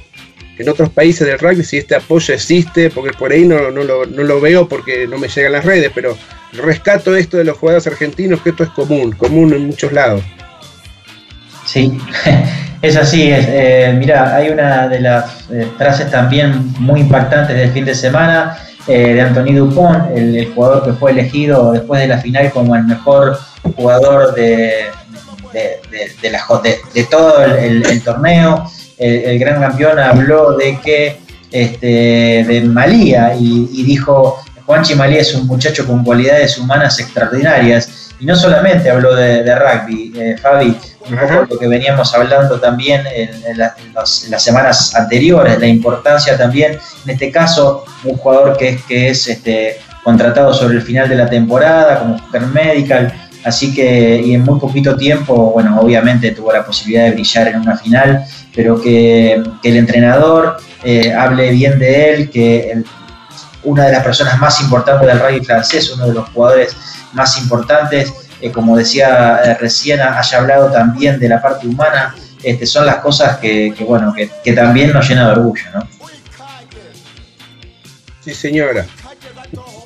[SPEAKER 3] en otros países del rugby si este apoyo existe, porque por ahí no, no, lo, no lo veo porque no me llegan las redes, pero rescato esto de los jugadores argentinos, que esto es común, común en muchos lados.
[SPEAKER 4] Sí, es así. Es, eh, mira, hay una de las eh, frases también muy impactantes del fin de semana eh, de Anthony Dupont, el, jugador que fue elegido después de la final como el mejor jugador de, de, todo el, torneo. El, gran campeón habló de que este, de Malía y, y dijo, Juanchi Malía es un muchacho con cualidades humanas extraordinarias. Y no solamente habló de, rugby, Fabi, un poco lo que veníamos hablando también en, las, semanas anteriores, la importancia también, en este caso, un jugador que es, que es este, contratado sobre el final de la temporada como super medical, así que y en muy poquito tiempo, bueno, obviamente tuvo la posibilidad de brillar en una final, pero que, el entrenador eh, hable bien de él, que una de las personas más importantes del rugby francés, uno de los jugadores más importantes, eh, como decía eh, recién, haya hablado también de la parte humana, este, son las cosas que, bueno, que, también nos llena de orgullo, ¿no?
[SPEAKER 3] Sí, señora.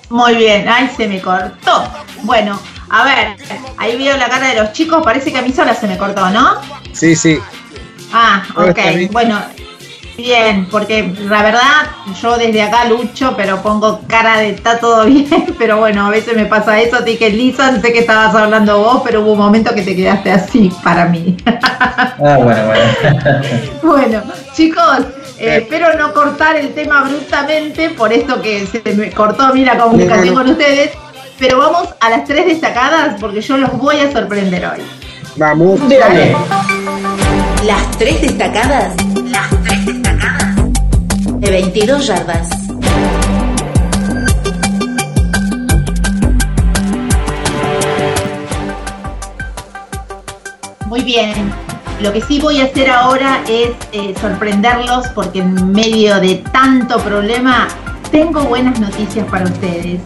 [SPEAKER 2] Muy bien, ahí se me cortó. Bueno, a ver, ahí veo la cara de los chicos, parece que a mí sola se me cortó, ¿no?
[SPEAKER 3] Sí, sí.
[SPEAKER 2] Ah, ok. Bueno, Bien, porque la verdad yo desde acá lucho, pero pongo cara de está todo bien, pero bueno, a veces me pasa eso, te dije, Lisa, sé que estabas hablando vos, pero hubo un momento que te quedaste así para mí.
[SPEAKER 4] Ah, bueno, bueno.
[SPEAKER 2] bueno, chicos, eh, espero no cortar el tema bruscamente, por esto que se me cortó a mí la comunicación con ustedes, pero vamos a las tres destacadas porque yo los voy a sorprender hoy.
[SPEAKER 3] Vamos.
[SPEAKER 5] Las tres destacadas. Las tres destacadas. De 22 yardas.
[SPEAKER 2] Muy bien. Lo que sí voy a hacer ahora es eh, sorprenderlos porque en medio de tanto problema tengo buenas noticias para ustedes.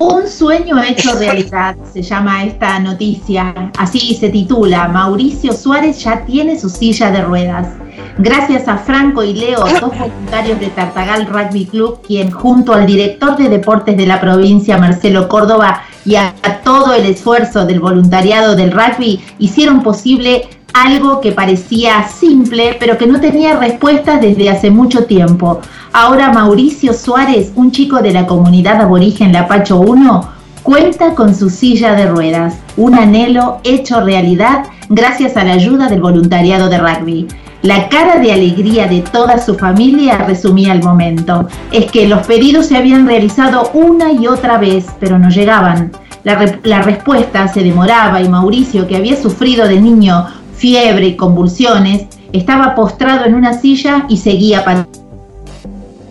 [SPEAKER 2] Un sueño hecho realidad, se llama esta noticia, así se titula, Mauricio Suárez ya tiene su silla de ruedas. Gracias a Franco y Leo, dos voluntarios de Tartagal Rugby Club, quien junto al director de deportes de la provincia, Marcelo Córdoba, y a, todo el esfuerzo del voluntariado del rugby, hicieron posible algo que parecía simple, pero que no tenía respuestas desde hace mucho tiempo. Ahora Mauricio Suárez, un chico de la comunidad aborigen Lapacho 1, cuenta con su silla de ruedas, un anhelo hecho realidad gracias a la ayuda del voluntariado de rugby. La cara de alegría de toda su familia resumía el momento. Es que los pedidos se habían realizado una y otra vez, pero no llegaban. La, la respuesta se demoraba y Mauricio, que había sufrido de niño fiebre y convulsiones, estaba postrado en una silla y seguía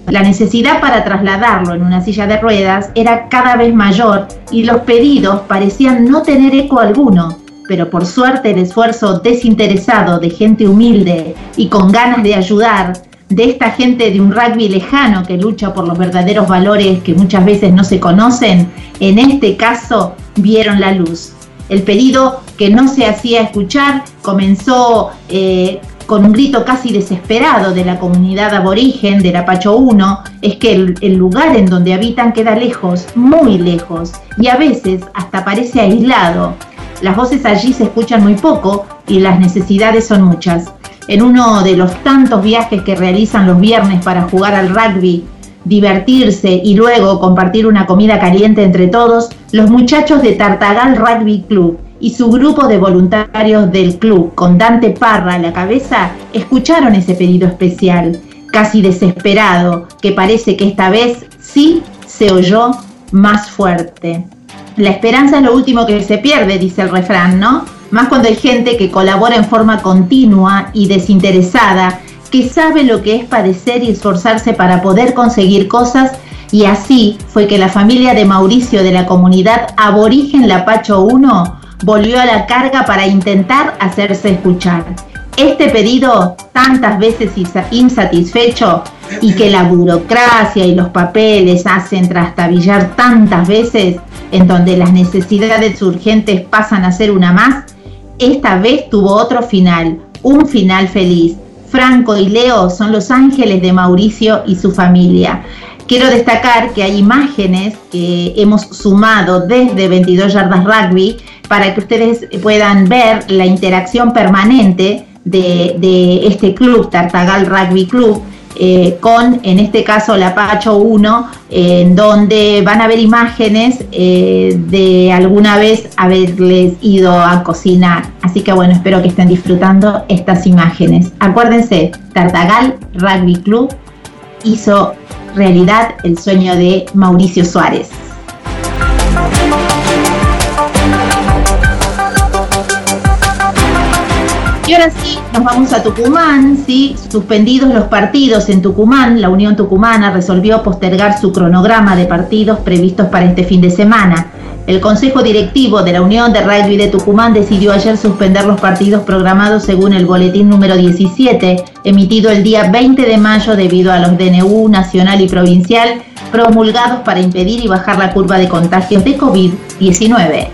[SPEAKER 2] la necesidad para trasladarlo en una silla de ruedas era cada vez mayor y los pedidos parecían no tener eco alguno, pero por suerte el esfuerzo desinteresado de gente humilde y con ganas de ayudar, de esta gente de un rugby lejano que lucha por los verdaderos valores que muchas veces no se conocen, en este caso vieron la luz. El pedido que no se hacía escuchar comenzó eh, con un grito casi desesperado de la comunidad aborigen del Apacho 1, es que el, lugar en donde habitan queda lejos, muy lejos, y a veces hasta parece aislado. Las voces allí se escuchan muy poco y las necesidades son muchas. En uno de los tantos viajes que realizan los viernes para jugar al rugby, divertirse y luego compartir una comida caliente entre todos, los muchachos de Tartagal Rugby Club y su grupo de voluntarios del club, con Dante Parra a la cabeza, escucharon ese pedido especial, casi desesperado, que parece que esta vez sí se oyó más fuerte. La esperanza es lo último que se pierde, dice el refrán, ¿no? Más cuando hay gente que colabora en forma continua y desinteresada, que sabe lo que es padecer y esforzarse para poder conseguir cosas y así fue que la familia de Mauricio de la comunidad aborigen Lapacho 1 volvió a la carga para intentar hacerse escuchar. Este pedido, tantas veces insatisfecho y que la burocracia y los papeles hacen trastabillar tantas veces, en donde las necesidades urgentes pasan a ser una más, esta vez tuvo otro final, un final feliz. Franco y Leo son los ángeles de Mauricio y su familia. Quiero destacar que hay imágenes que hemos sumado desde 22 Yardas Rugby para que ustedes puedan ver la interacción permanente de, este club, Tartagal Rugby Club, eh, con, en este caso, la Pacho 1, en donde van a ver imágenes eh, de alguna vez haberles ido a cocinar. Así que bueno, espero que estén disfrutando estas imágenes. Acuérdense, Tartagal Rugby Club hizo realidad el sueño de Mauricio Suárez. Y ahora sí, nos vamos a Tucumán, ¿sí? Suspendidos los partidos en Tucumán, la Unión Tucumana resolvió postergar su cronograma de partidos previstos para este fin de semana. El Consejo Directivo de la Unión de Rugby de Tucumán decidió ayer suspender los partidos programados según el boletín número 17, emitido el día 20 de mayo debido a los DNU nacional y provincial promulgados para impedir y bajar la curva de contagios de COVID-19.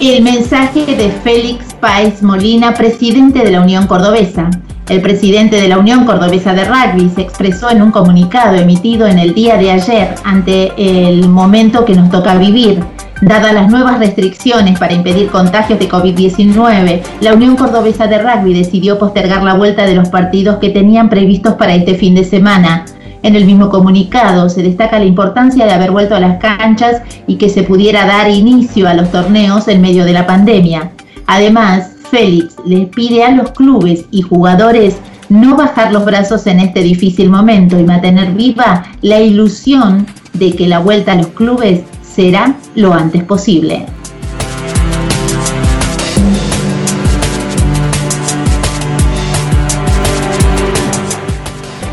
[SPEAKER 2] El mensaje de Félix Páez Molina, presidente de la Unión Cordobesa. El presidente de la Unión Cordobesa de Rugby se expresó en un comunicado emitido en el día de ayer ante el momento que nos toca vivir. Dadas las nuevas restricciones para impedir contagios de COVID-19, la Unión Cordobesa de Rugby decidió postergar la vuelta de los partidos que tenían previstos para este fin de semana. En el mismo comunicado se destaca la importancia de haber vuelto a las canchas y que se pudiera dar inicio a los torneos en medio de la pandemia. Además, Félix les pide a los clubes y jugadores no bajar los brazos en este difícil momento y mantener viva la ilusión de que la vuelta a los clubes será lo antes posible.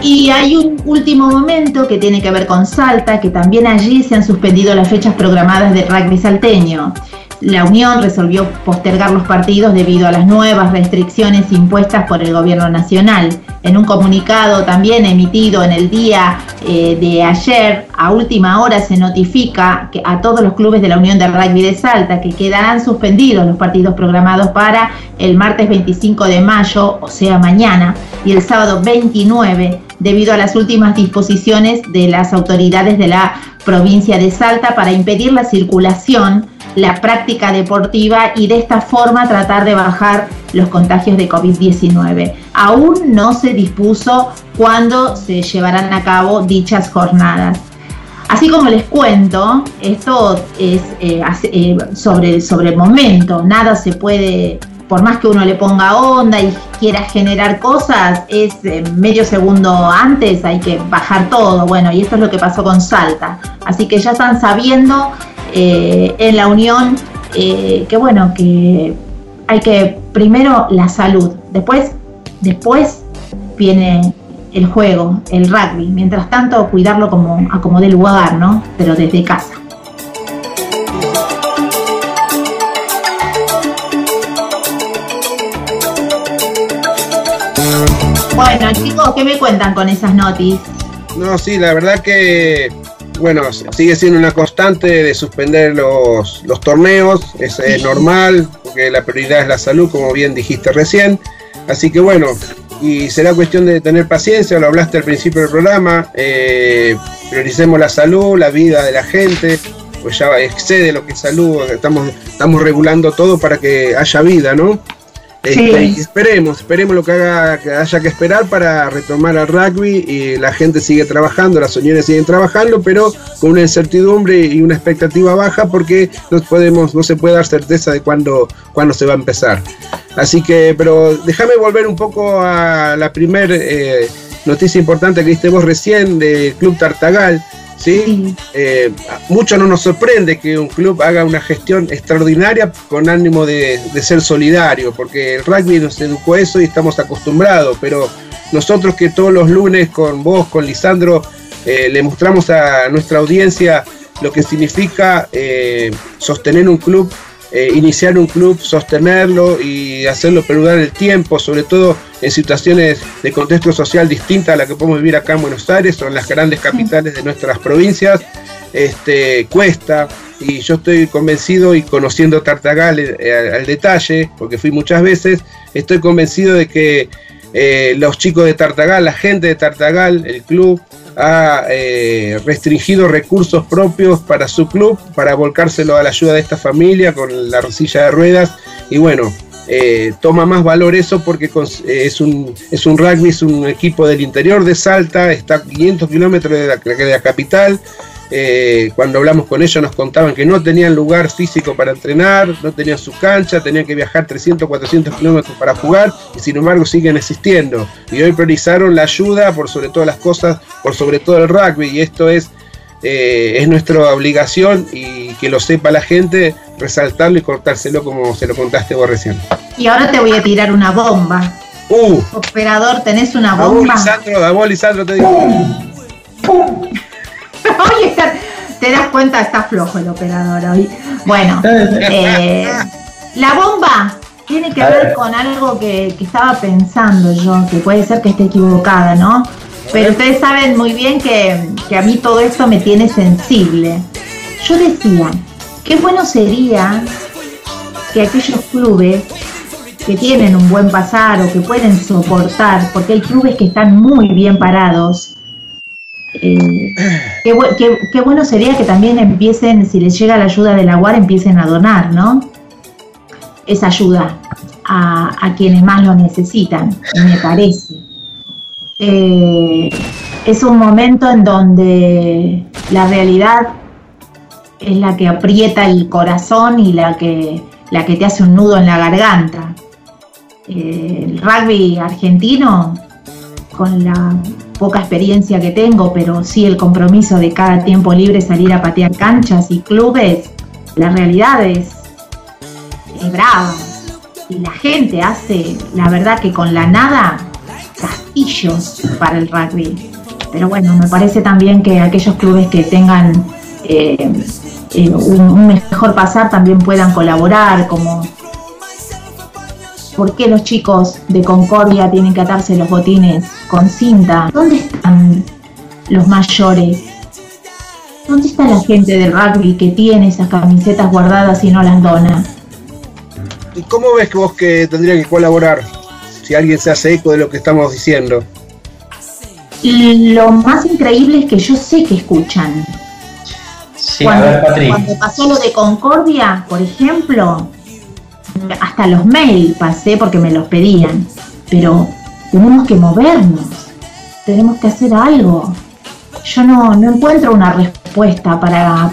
[SPEAKER 2] Y hay un último momento que tiene que ver con Salta, que también allí se han suspendido las fechas programadas de rugby salteño. La Unión resolvió postergar los partidos debido a las nuevas restricciones impuestas por el gobierno nacional. En un comunicado también emitido en el día eh, de ayer, a última hora se notifica que a todos los clubes de la Unión de Rugby de Salta que quedarán suspendidos los partidos programados para el martes 25 de mayo, o sea mañana, y el sábado 29 debido a las últimas disposiciones de las autoridades de la provincia de Salta para impedir la circulación, la práctica deportiva y de esta forma tratar de bajar los contagios de COVID-19. Aún no se dispuso cuándo se llevarán a cabo dichas jornadas. Así como les cuento, esto es eh, eh, sobre, sobre el momento, nada se puede por más que uno le ponga onda y quiera generar cosas, es eh, medio segundo antes hay que bajar todo. Bueno, y esto es lo que pasó con Salta. Así que ya están sabiendo en la Unión que bueno, que hay que primero la salud, después, después viene el juego, el rugby. Mientras tanto, cuidarlo como a como lugar, ¿no? Pero desde casa. Bueno, chicos, ¿qué me cuentan con esas noticias?
[SPEAKER 3] No, sí, la verdad que, bueno, sigue siendo una constante de suspender los, los torneos, es, normal, porque la prioridad es la salud, como bien dijiste recién. Así que bueno, y será cuestión de tener paciencia, lo hablaste al principio del programa, eh, prioricemos la salud, la vida de la gente, pues ya excede lo que es salud, estamos, estamos regulando todo para que haya vida, ¿no? Este, esperemos, esperemos lo que, haga, que haya que esperar para retomar al rugby y la gente sigue trabajando, las uniones siguen trabajando, pero con una incertidumbre y una expectativa baja porque no podemos, no se puede dar certeza de cuándo, cuándo se va a empezar. Así que, pero déjame volver un poco a la primera eh, noticia importante que diste vos recién del Club Tartagal. ¿Sí? Eh, mucho no nos sorprende que un club haga una gestión extraordinaria con ánimo de, ser solidario, porque el rugby nos educó eso y estamos acostumbrados, pero nosotros que todos los lunes con vos, con Lisandro, eh, le mostramos a nuestra audiencia lo que significa eh, sostener un club eh, iniciar un club, sostenerlo y hacerlo perdurar el tiempo, sobre todo en situaciones de contexto social distinta a la que podemos vivir acá en Buenos Aires o en las grandes capitales de nuestras provincias, este, cuesta. Y yo estoy convencido y conociendo Tartagal eh, al detalle, porque fui muchas veces, estoy convencido de que eh, los chicos de Tartagal, la gente de Tartagal, el club, ha eh, restringido recursos propios para su club, para volcárselo a la ayuda de esta familia con la silla de ruedas. Y bueno, eh, toma más valor eso porque es un, es un rugby, es un equipo del interior de Salta, está a 500 kilómetros de la capital. Eh, cuando hablamos con ellos nos contaban que no tenían lugar físico para entrenar, no tenían su cancha, tenían que viajar 300, 400 kilómetros para jugar y sin embargo siguen existiendo. Y hoy priorizaron la ayuda por sobre todas las cosas, por sobre todo el rugby y esto es, eh, es nuestra obligación y que lo sepa la gente, resaltarlo y cortárselo como se lo contaste vos recién.
[SPEAKER 2] Y ahora te voy a tirar una bomba. Uh. Operador, ¿tenés una bomba?
[SPEAKER 3] A vos, Lisandro, te digo. ¡Pum!
[SPEAKER 2] Hoy te das cuenta, está flojo el operador hoy. Bueno, eh, la bomba tiene que ver con algo que, estaba pensando yo, que puede ser que esté equivocada, ¿no? Pero ustedes saben muy bien que, que a mí todo esto me tiene sensible. Yo decía, qué bueno sería que aquellos clubes que tienen un buen pasar o que pueden soportar, porque hay clubes que están muy bien parados, eh, qué, bueno sería que también empiecen, si les llega la ayuda de la UAR, empiecen a donar, ¿no? Esa ayuda a, quienes más lo necesitan, me parece. Eh, es un momento en donde la realidad es la que aprieta el corazón y la que, la que te hace un nudo en la garganta. Eh, el rugby argentino, con la poca experiencia que tengo, pero sí el compromiso de cada tiempo libre salir a patear canchas y clubes, la realidad es, brava. Y la gente hace, la verdad que con la nada, castillos para el rugby. Pero bueno, me parece también que aquellos clubes que tengan eh, eh, un, mejor pasar también puedan colaborar, como ¿Por qué los chicos de Concordia tienen que atarse los botines con cinta? ¿Dónde están los mayores? ¿Dónde está la gente del rugby que tiene esas camisetas guardadas y no las dona?
[SPEAKER 3] ¿Y cómo ves que vos que tendría que colaborar? Si alguien se hace eco de lo que estamos diciendo.
[SPEAKER 2] Lo más increíble es que yo sé que escuchan.
[SPEAKER 4] Sí, cuando, a ver,
[SPEAKER 2] cuando pasó lo de Concordia, por ejemplo, hasta los mails pasé porque me los pedían, pero tenemos que movernos, tenemos que hacer algo. Yo no, encuentro una respuesta para,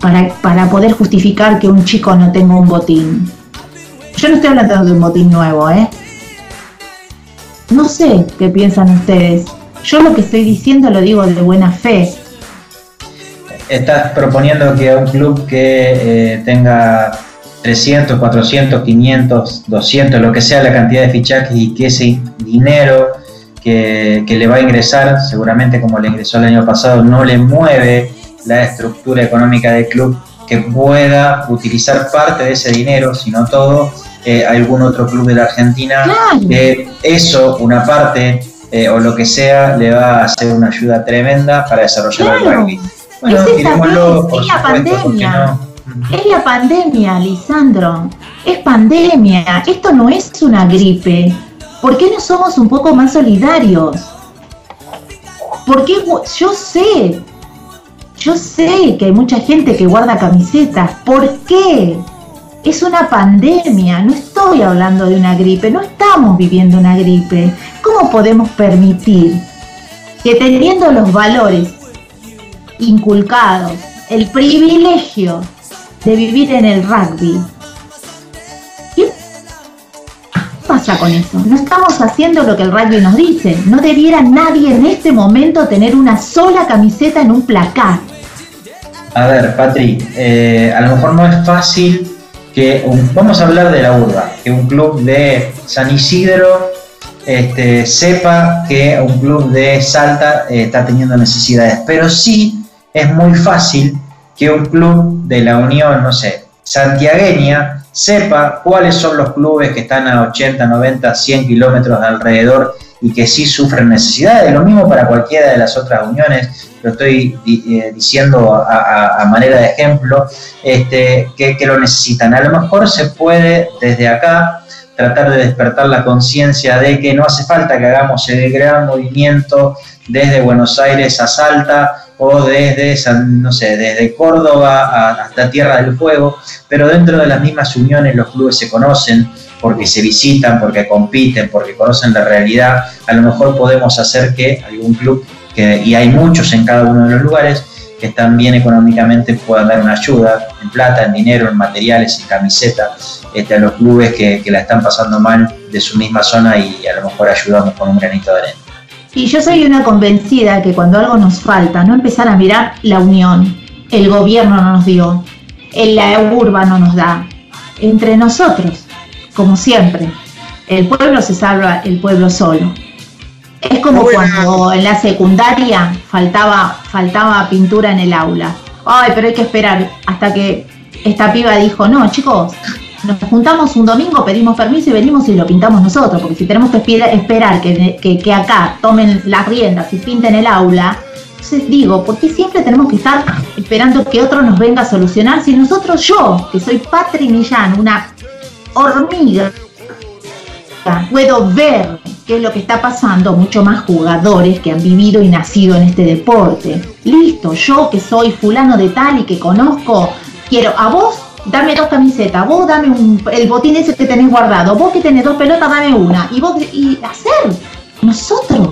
[SPEAKER 2] para, para poder justificar que un chico no tenga un botín. Yo no estoy hablando de un botín nuevo, ¿eh? No sé qué piensan ustedes. Yo lo que estoy diciendo lo digo de buena fe.
[SPEAKER 4] Estás proponiendo que un club que eh, tenga 300, 400, 500, 200, lo que sea la cantidad de fichajes y que ese dinero que, le va a ingresar, seguramente como le ingresó el año pasado, no le mueve la estructura económica del club, que pueda utilizar parte de ese dinero, si no todo, eh, algún otro club de la Argentina, que eso, una parte eh, o lo que sea, le va a hacer una ayuda tremenda para desarrollar el rugby.
[SPEAKER 2] Bueno, es, la pandemia. Es la pandemia, Lisandro. Es pandemia. Esto no es una gripe. ¿Por qué no somos un poco más solidarios? Porque yo sé, yo sé que hay mucha gente que guarda camisetas. ¿Por qué? Es una pandemia, no estoy hablando de una gripe, no estamos viviendo una gripe. ¿Cómo podemos permitir que teniendo los valores inculcados, el privilegio de vivir en el rugby. ¿Qué pasa con eso? No estamos haciendo lo que el rugby nos dice. No debiera nadie en este momento tener una sola camiseta en un placar.
[SPEAKER 4] A ver, Patri, eh, a lo mejor no es fácil que vamos a hablar de la urba, que un club de San Isidro este, sepa que un club de Salta eh, está teniendo necesidades, pero sí es muy fácil que un club de la Unión, no sé, santiagueña, sepa cuáles son los clubes que están a 80, 90, 100 kilómetros de alrededor y que sí sufren necesidades. Lo mismo para cualquiera de las otras uniones, lo estoy eh, diciendo a, manera de ejemplo, este, que, que lo necesitan. A lo mejor se puede desde acá tratar de despertar la conciencia de que no hace falta que hagamos el gran movimiento desde Buenos Aires a Salta o desde, no sé, desde Córdoba hasta Tierra del Fuego, pero dentro de las mismas uniones los clubes se conocen porque se visitan, porque compiten, porque conocen la realidad. A lo mejor podemos hacer que algún club, y hay muchos en cada uno de los lugares, que bien económicamente puedan dar una ayuda en plata, en dinero, en materiales, en camisetas este, a los clubes que, que la están pasando mal de su misma zona y a lo mejor ayudamos con un granito de arena.
[SPEAKER 2] Y yo soy una convencida que cuando algo nos falta, no empezar a mirar la unión, el gobierno no nos dio, el, la urba no nos da, entre nosotros, como siempre, el pueblo se salva el pueblo solo. Es como cuando en la secundaria faltaba, faltaba pintura en el aula. Ay, pero hay que esperar hasta que esta piba dijo, no, chicos, nos juntamos un domingo, pedimos permiso y venimos y lo pintamos nosotros, porque si tenemos que esperar que, acá tomen las riendas y pinten el aula, entonces digo, ¿por qué siempre tenemos que estar esperando que otro nos venga a solucionar si nosotros, yo, que soy Patri Millán, una hormiga, puedo ver qué es lo que está pasando, mucho más jugadores que han vivido y nacido en este deporte. Listo, yo que soy fulano de tal y que conozco, quiero a vos dame dos camisetas, vos dame el botín ese que tenés guardado, vos que tenés dos pelotas, dame una. Y vos, y hacer, nosotros.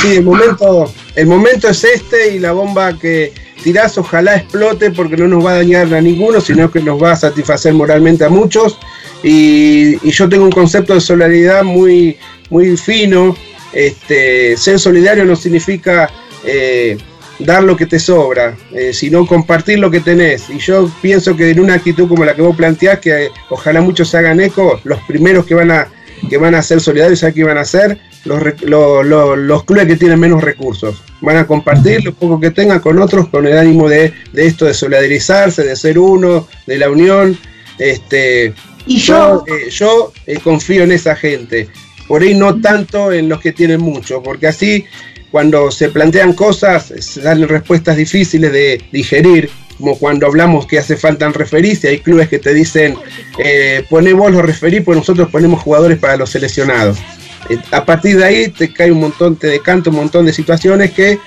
[SPEAKER 3] Sí, el momento, el momento es este y la bomba que tirás ojalá explote porque no nos va a dañar a ninguno, sino que nos va a satisfacer moralmente a muchos. Y, yo tengo un concepto de solidaridad muy, muy fino. Este, ser solidario no significa eh, dar lo que te sobra, eh, sino compartir lo que tenés. Y yo pienso que en una actitud como la que vos planteás, que ojalá muchos se hagan eco, los primeros que van a que van a ser solidarios, ¿sabes qué van a hacer? Los, los clubes que tienen menos recursos. Van a compartir lo poco que tengan con otros con el ánimo de, esto, de solidarizarse, de ser uno, de la unión. Este,
[SPEAKER 2] y yo,
[SPEAKER 3] yo, eh, eh, confío en esa gente. Por ahí no tanto en los que tienen mucho, porque así cuando se plantean cosas salen respuestas difíciles de digerir como cuando hablamos que hace falta referir, y hay clubes que te dicen, eh, poné vos los referí, pues nosotros ponemos jugadores para los seleccionados. Eh, a partir de ahí te cae un montón, te decanta un montón de situaciones que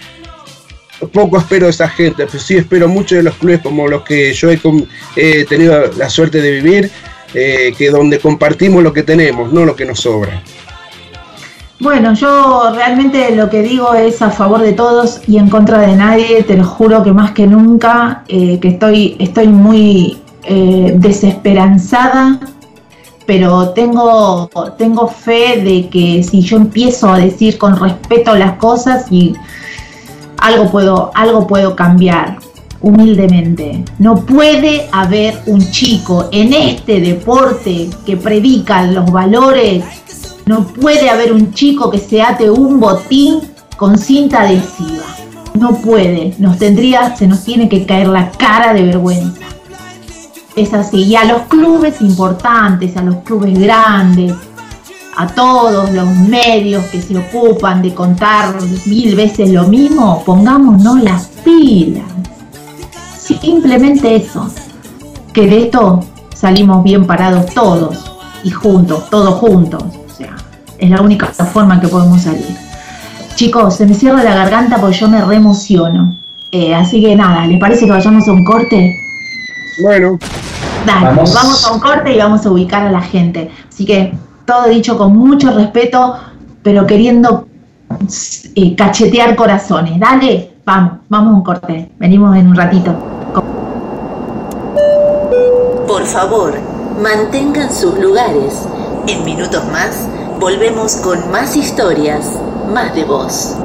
[SPEAKER 3] poco espero de esa gente, pero sí espero mucho de los clubes como los que yo he, tenido la suerte de vivir, eh, que donde compartimos lo que tenemos, no lo que nos sobra.
[SPEAKER 2] Bueno, yo realmente lo que digo es a favor de todos y en contra de nadie. Te lo juro que más que nunca, eh, que estoy, estoy muy eh, desesperanzada, pero tengo, tengo fe de que si yo empiezo a decir con respeto las cosas y algo puedo, algo puedo cambiar humildemente. No puede haber un chico en este deporte que predica los valores no puede haber un chico que se ate un botín con cinta adhesiva. No puede. Nos tendría, se nos tiene que caer la cara de vergüenza. Es así. Y a los clubes importantes, a los clubes grandes, a todos los medios que se ocupan de contar mil veces lo mismo, pongámonos las pilas. Simplemente eso. Que de esto salimos bien parados todos y juntos, todos juntos. Es la única forma en que podemos salir. Chicos, se me cierra la garganta porque yo me reemociono. Eh, así que nada, ¿les parece que vayamos a un corte?
[SPEAKER 3] Bueno.
[SPEAKER 2] Dale, vamos. a un corte y vamos a ubicar a la gente. Así que todo dicho con mucho respeto, pero queriendo eh, cachetear corazones. Dale, vamos, vamos a un corte. Venimos en un ratito.
[SPEAKER 5] Por favor, mantengan sus lugares. En minutos más Volvemos con más historias, más de voz.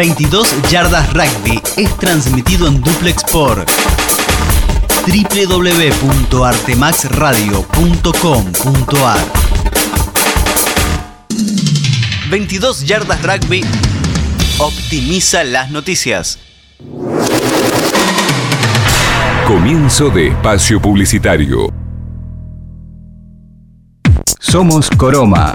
[SPEAKER 7] 22 Yardas Rugby es transmitido en duplex por www.artemaxradio.com.ar 22 Yardas Rugby optimiza las noticias.
[SPEAKER 9] Comienzo de espacio publicitario.
[SPEAKER 10] Somos Coroma.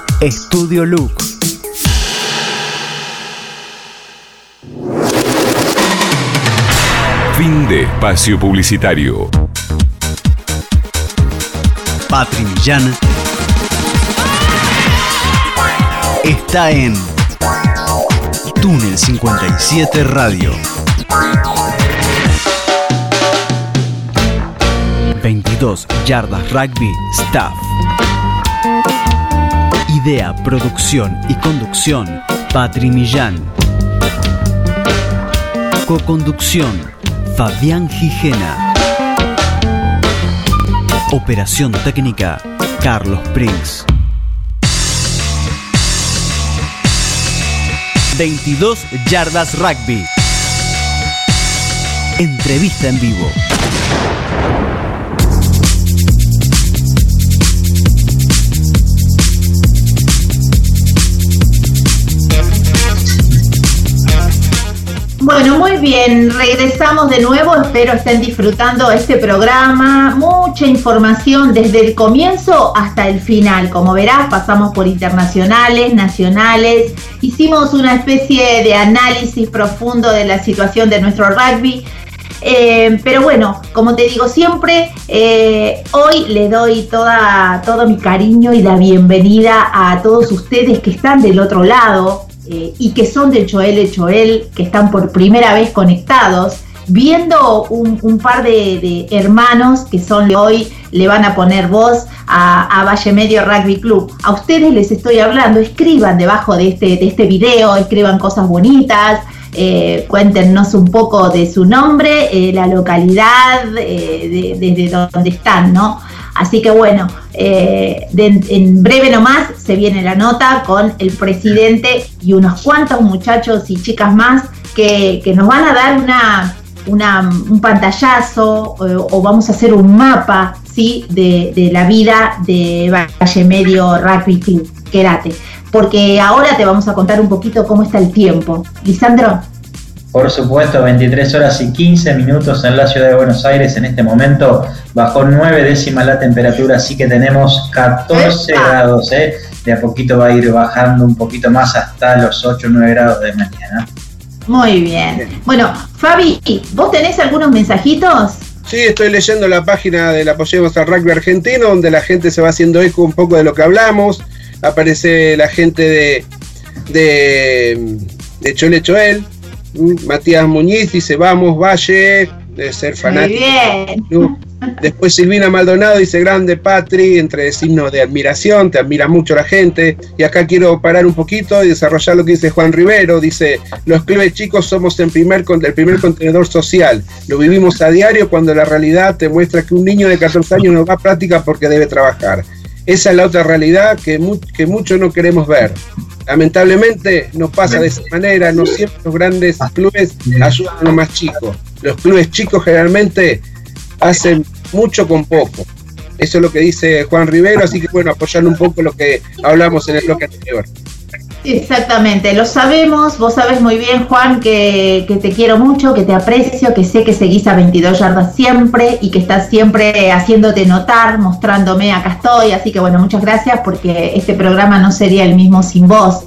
[SPEAKER 7] Estudio Look.
[SPEAKER 9] Fin de espacio publicitario.
[SPEAKER 7] Patri Millán está en Túnel 57 Radio. 22 Yardas Rugby Staff. Idea, producción y conducción, Patri Millán. Co-conducción, Fabián Gijena. Operación técnica, Carlos Prince. 22 Yardas Rugby. Entrevista en vivo.
[SPEAKER 2] Bueno, muy bien, regresamos de nuevo, espero estén disfrutando este programa, mucha información desde el comienzo hasta el final, como verás pasamos por internacionales, nacionales, hicimos una especie de análisis profundo de la situación de nuestro rugby, eh, pero bueno, como te digo siempre, eh, hoy le doy toda, todo mi cariño y la bienvenida a todos ustedes que están del otro lado, eh, y que son del Choel Choel, que están por primera vez conectados, viendo un, par de, hermanos que son hoy, le van a poner voz a, Valle Medio Rugby Club. A ustedes les estoy hablando, escriban debajo de este, de este video, escriban cosas bonitas. Eh, cuéntenos un poco de su nombre, eh, la localidad, desde donde están, ¿no? Así que bueno, eh, en breve nomás se viene la nota con el presidente y unos cuantos muchachos y chicas más que, nos van a dar una, un pantallazo o, vamos a hacer un mapa ¿sí? de, la vida de Valle Medio Rugby Club. Quédate, porque ahora te vamos a contar un poquito cómo está el tiempo. Lisandro.
[SPEAKER 4] Por supuesto, 23 horas y 15 minutos en la ciudad de Buenos Aires. En este momento bajó 9 décimas la temperatura, así que tenemos 14 grados. ¿eh? De a poquito va a ir bajando un poquito más hasta los 8 o 9 grados de mañana.
[SPEAKER 2] Muy bien. Bueno, Fabi, ¿vos tenés algunos mensajitos?
[SPEAKER 3] Sí, estoy leyendo la página de la Apoyemos al Rugby Argentino, donde la gente se va haciendo eco un poco de lo que hablamos. Aparece la gente de, de, de Chole Choel, Matías Muñiz dice, vamos, Valle, debe ser fanático. Después Silvina Maldonado dice, grande Patri, entre signos de admiración, te admira mucho la gente. Y acá quiero parar un poquito y desarrollar lo que dice Juan Rivero. Dice, los clubes chicos somos el primer, el primer contenedor social. Lo vivimos a diario cuando la realidad te muestra que un niño de 14 años no va a práctica porque debe trabajar. Esa es la otra realidad que, que muchos no queremos ver. Lamentablemente no pasa de esa manera, no siempre los grandes clubes ayudan a los más chicos. Los clubes chicos generalmente hacen mucho con poco. Eso es lo que dice Juan Rivero, así que bueno, apoyando un poco lo que hablamos en el bloque anterior.
[SPEAKER 2] Exactamente, lo sabemos, vos sabes muy bien, Juan, que, que, te quiero mucho, que te aprecio, que sé que seguís a 22 yardas siempre y que estás siempre haciéndote notar, mostrándome, acá estoy, así que bueno, muchas gracias porque este programa no sería el mismo sin vos.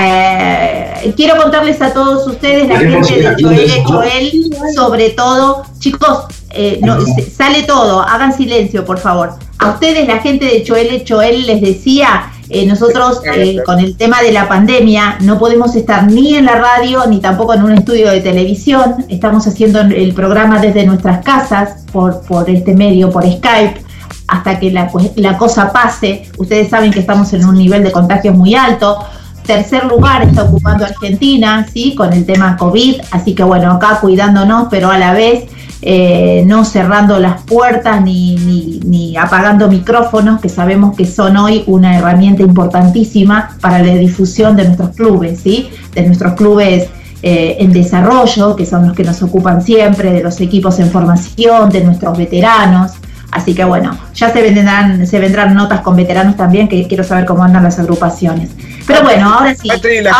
[SPEAKER 2] Eh, quiero contarles a todos ustedes, la gente de Choel, Choel, sobre todo, chicos, eh, no, sale todo, hagan silencio, por favor. A ustedes, la gente de Choel, Choel les decía, eh, nosotros con el tema de la pandemia no podemos estar ni en la radio ni tampoco en un estudio de televisión. Estamos haciendo el programa desde nuestras casas por, por este medio, por Skype, hasta que la, la cosa pase. Ustedes saben que estamos en un nivel de contagios muy alto tercer lugar está ocupando Argentina, ¿sí? Con el tema COVID, así que bueno, acá cuidándonos, pero a la vez eh, no cerrando las puertas ni, ni, apagando micrófonos, que sabemos que son hoy una herramienta importantísima para la difusión de nuestros clubes, ¿sí? De nuestros clubes eh, en desarrollo, que son los que nos ocupan siempre, de los equipos en formación, de nuestros veteranos. Así que bueno, ya se vendrán, se vendrán notas con veteranos también, que quiero saber cómo andan las agrupaciones. Pero bueno, ahora sí.
[SPEAKER 3] Patri, la,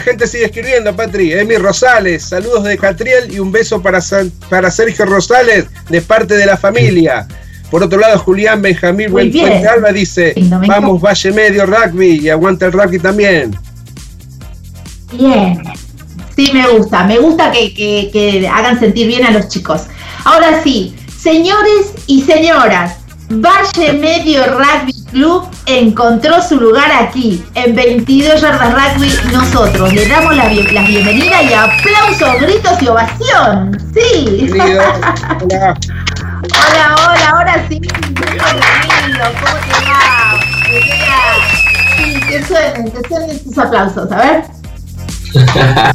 [SPEAKER 3] gente, sigue, escribiendo, Patri. Emi Rosales, saludos de Catriel y un beso para, para Sergio Rosales de parte de la familia. Por otro lado, Julián Benjamín Buenfuente Alba dice, vamos Valle Medio Rugby y aguanta el rugby también.
[SPEAKER 2] Bien, sí me gusta, me gusta que, que hagan sentir bien a los chicos. Ahora sí, Señores y señoras, Valle Medio Rugby Club encontró su lugar aquí, en 22 Yardas Rugby. Nosotros le damos la, bienvenida y aplausos, gritos y ovación. Sí. Hola. hola, hola, ahora sí. Bienvenido, ¿cómo te va? Sí, que suenen, que suenen estos aplausos, a ver.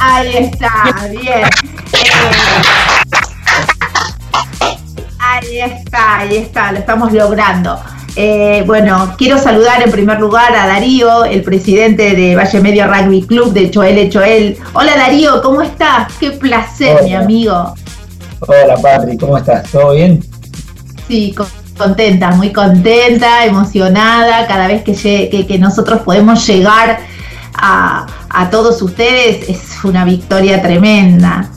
[SPEAKER 2] Ahí está, bien. Eh, Ahí está, ahí está, lo estamos logrando. Eh, bueno, quiero saludar en primer lugar a Darío, el presidente de Valle Medio Rugby Club de Choel Choel. Hola Darío, ¿cómo estás? Qué placer, mi amigo.
[SPEAKER 11] Hola Patri, ¿cómo estás? ¿Todo bien?
[SPEAKER 2] Sí, contenta, muy contenta, emocionada, cada vez que, que, nosotros podemos llegar a, a todos ustedes es una victoria tremenda.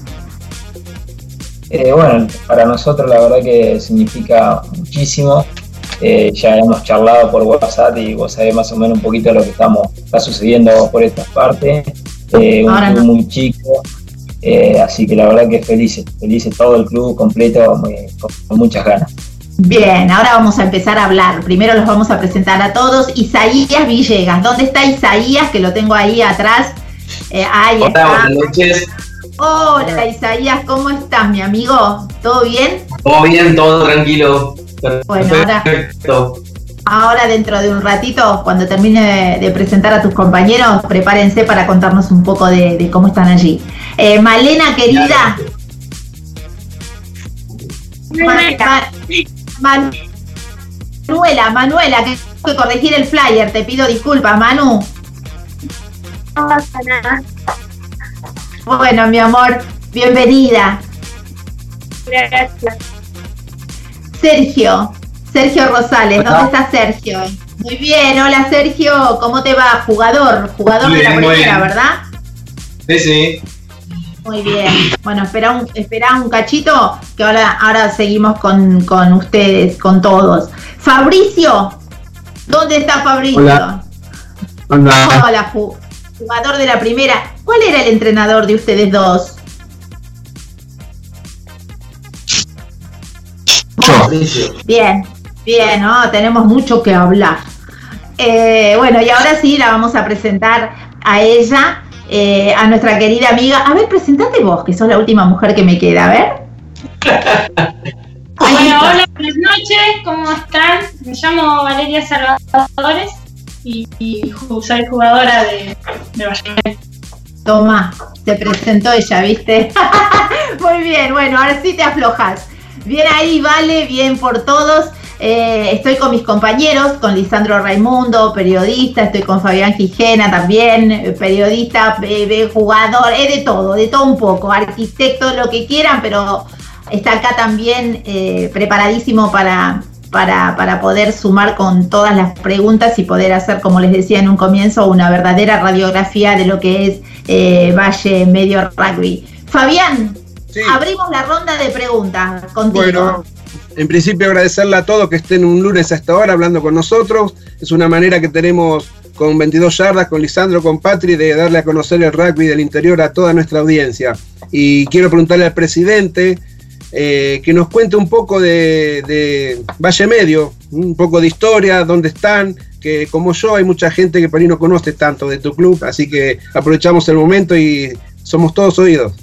[SPEAKER 11] Eh, bueno, para nosotros la verdad que significa muchísimo. Eh, ya hemos charlado por WhatsApp y vos sabés más o menos un poquito lo que estamos, está sucediendo por esta parte. Eh, un club muy chico, así que la verdad que felices, felices todo el club completo, con, muchas ganas.
[SPEAKER 2] Bien, ahora vamos a empezar a hablar. Primero los vamos a presentar a todos. Isaías Villegas, ¿dónde está Isaías? Que lo tengo ahí atrás. ahí
[SPEAKER 12] Hola, buenas noches.
[SPEAKER 2] Hola Isaías, ¿cómo estás, mi amigo? ¿Todo bien?
[SPEAKER 12] Todo bien, todo tranquilo.
[SPEAKER 2] Bueno, ahora, dentro de un ratito, cuando termine de, presentar a tus compañeros, prepárense para contarnos un poco de, cómo están allí. Eh, Malena, querida. Manuela, Manuela, que tengo que corregir el flyer, te pido disculpas, Manu. No pasa nada. Bueno, mi amor, bienvenida.
[SPEAKER 13] Gracias.
[SPEAKER 2] Sergio, Sergio Rosales, ¿dónde está Sergio? Muy bien, hola Sergio, ¿cómo te va? Jugador, jugador de la primera, ¿verdad?
[SPEAKER 12] Sí, sí.
[SPEAKER 2] Muy bien. Bueno, espera un, espera un cachito que ahora, ahora seguimos con, con ustedes, con todos. Fabricio, ¿dónde está Fabricio?
[SPEAKER 14] Hola. Hola.
[SPEAKER 2] Hola, jugador de la primera. ¿Cuál era el entrenador de ustedes dos? Bien, bien, ¿no? Tenemos mucho que hablar. Eh, bueno, y ahora sí la vamos a presentar a ella, eh, a nuestra querida amiga. A ver, presentate vos, que sos la última mujer que me queda, a ver.
[SPEAKER 13] Bueno, hola, buenas noches, ¿cómo están? Me llamo Valeria Salvadores y, soy jugadora de, de
[SPEAKER 2] Toma, te presentó ella, ¿viste? Muy bien, bueno, ahora sí te aflojas. Bien ahí, vale, bien por todos. Eh, estoy con mis compañeros, con Lisandro Raimundo, periodista, estoy con Fabián Quijena también, eh, periodista, jugador, es de todo, de todo un poco, arquitecto, lo que quieran, pero está acá también eh, preparadísimo para, para, para, poder sumar con todas las preguntas y poder hacer, como les decía en un comienzo, una verdadera radiografía de lo que es Valle Medio Rugby. Fabián, abrimos la ronda de preguntas contigo.
[SPEAKER 3] En principio agradecerle a todos que estén un lunes a esta hora hablando con nosotros. Es una manera que tenemos con 22 yardas, con Lisandro, con Patri, de darle a conocer el rugby del interior a toda nuestra audiencia. Y quiero preguntarle al presidente eh, que nos cuente un poco de, Valle Medio, un poco de historia, dónde están, que como yo hay mucha gente que por ahí no conoce tanto de tu club, así que aprovechamos el momento y somos todos oídos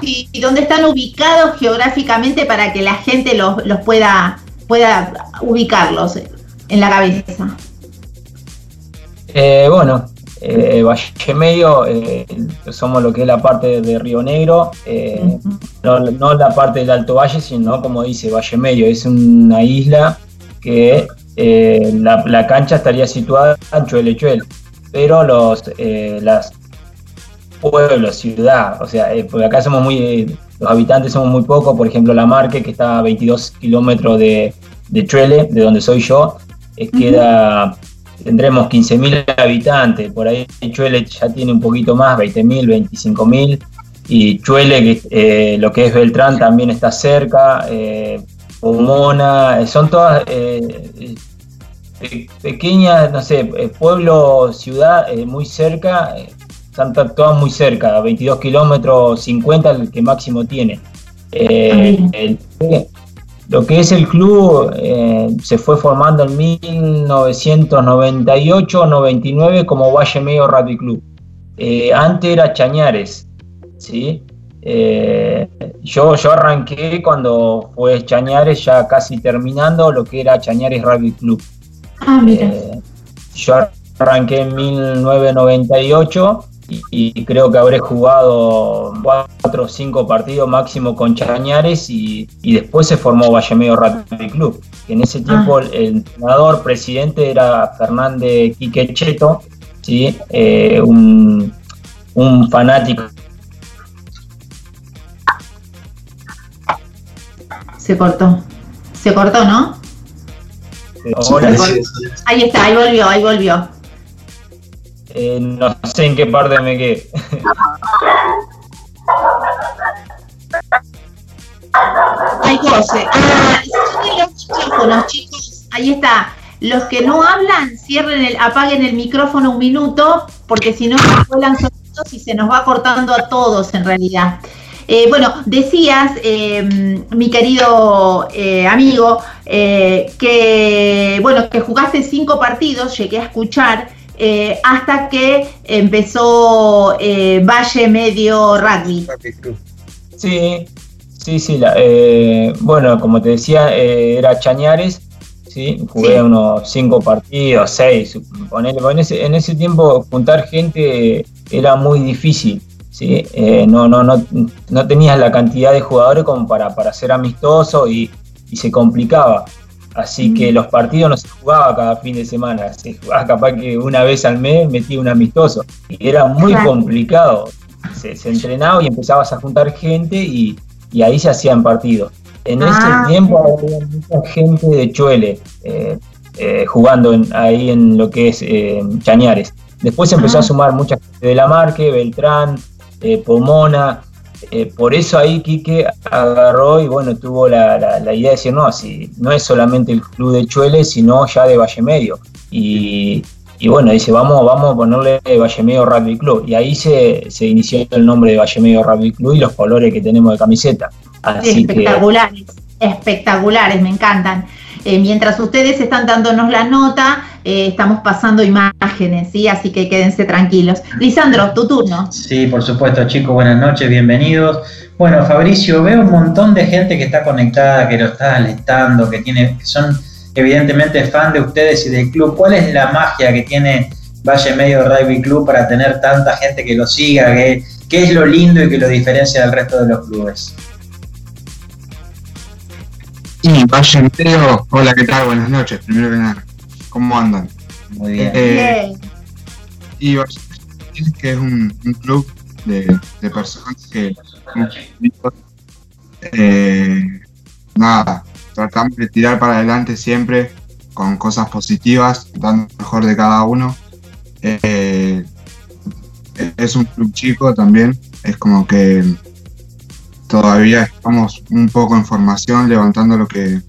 [SPEAKER 2] y, dónde están ubicados geográficamente para que la gente los, pueda, pueda ubicarlos en la cabeza.
[SPEAKER 11] Eh, bueno, eh, Valle Medio, eh, somos lo que es la parte de Río Negro, no, la parte del Alto Valle, sino como dice Valle Medio, es una isla que la, cancha estaría situada en Chuelechuel, pero los, las pueblo, ciudad, o sea, eh, porque acá somos muy, los habitantes somos muy pocos, por ejemplo, La Marque, que está a 22 kilómetros de, de Chuele, de donde soy yo, eh, queda, tendremos 15.000 habitantes, por ahí Chuele ya tiene un poquito más, 20.000, 25.000, y Chuele, eh, lo que es Beltrán, también está cerca, Pomona, son todas pequeñas, no sé, pueblo, ciudad muy cerca, están todas muy cerca, 22 kilómetros, 50 el que máximo tiene. Eh, lo que es el club eh, se fue formando en 1998-99 como Valle Medio Rugby Club. Eh, antes era Chañares, ¿sí? yo, yo arranqué cuando fue Chañares, ya casi terminando lo que era Chañares Rugby Club.
[SPEAKER 2] Ah,
[SPEAKER 11] yo arranqué en 1998 y, creo que habré jugado cuatro o cinco partidos máximo con Chañares y, después se formó Valle Medio Rugby Club. En ese ah. tiempo el entrenador presidente era Fernández Quiquecheto, ¿sí? Eh, un, fanático.
[SPEAKER 2] Se cortó. Se cortó, ¿no? Ahí está, ahí volvió, ahí volvió.
[SPEAKER 11] Eh, no sé en qué parte me quedé.
[SPEAKER 2] Ay, José. Ah. Ahí está. Los que no hablan, cierren el, apaguen el micrófono un minuto, porque si no se vuelan sonidos y se nos va cortando a todos en realidad. Eh, bueno, decías, em, mi querido eh, amigo, que bueno, que jugaste cinco partidos, llegué a escuchar. Eh, hasta que empezó eh, Valle Medio Rugby.
[SPEAKER 11] Sí, sí, sí. Eh, bueno, como te decía, era Chañares. ¿sí? Jugué unos cinco partidos, seis. En, ese, en ese tiempo juntar gente era muy difícil. ¿sí? no, no, no, no tenías la cantidad de jugadores como para, para ser amistoso y, y se complicaba. Así que mm. los partidos no se jugaba cada fin de semana, se jugaba capaz que una vez al mes metía un amistoso. Y era muy complicado. Se, entrenaba y empezabas a juntar gente y, ahí se hacían partidos. En ese ah. tiempo había mucha gente de Chuele eh, eh, jugando ahí en lo que es eh, Chañares. Después empezó a ah. sumar mucha gente de la Marque, Beltrán, Pomona, eh, por eso ahí Quique agarró y bueno, tuvo la, idea de decir, no, así, no es solamente el club de Chuele, sino ya de Valle Medio. Y, bueno, dice, vamos, vamos a ponerle Valle Medio Rugby Club. Y ahí se, inició el nombre de Valle Medio Rugby Club y los colores que tenemos de camiseta.
[SPEAKER 2] espectaculares, espectaculares, me encantan. Eh, mientras ustedes están dándonos la nota, eh, estamos pasando imágenes, ¿sí? Así que quédense tranquilos. Lisandro, tu turno.
[SPEAKER 4] Sí, por supuesto, chicos, buenas noches, bienvenidos. Bueno, Fabricio, veo un montón de gente que está conectada, que lo está alentando, que tiene, que son evidentemente fan de ustedes y del club. ¿Cuál es la magia que tiene Valle Medio Rugby Club para tener tanta gente que lo siga? ¿Qué, qué es lo lindo y que lo diferencia del resto de los clubes?
[SPEAKER 15] Y Valle Medio, hola, ¿qué tal? Buenas noches, primero que nada. ¿Cómo andan?
[SPEAKER 4] Muy bien.
[SPEAKER 15] Eh, y Valle Medio, que es un, un club de, de personas que eh, nada, tratamos de tirar para adelante siempre con cosas positivas, dando lo mejor de cada uno. Eh, es un club chico también, es como que todavía estamos un poco en formación, levantando lo que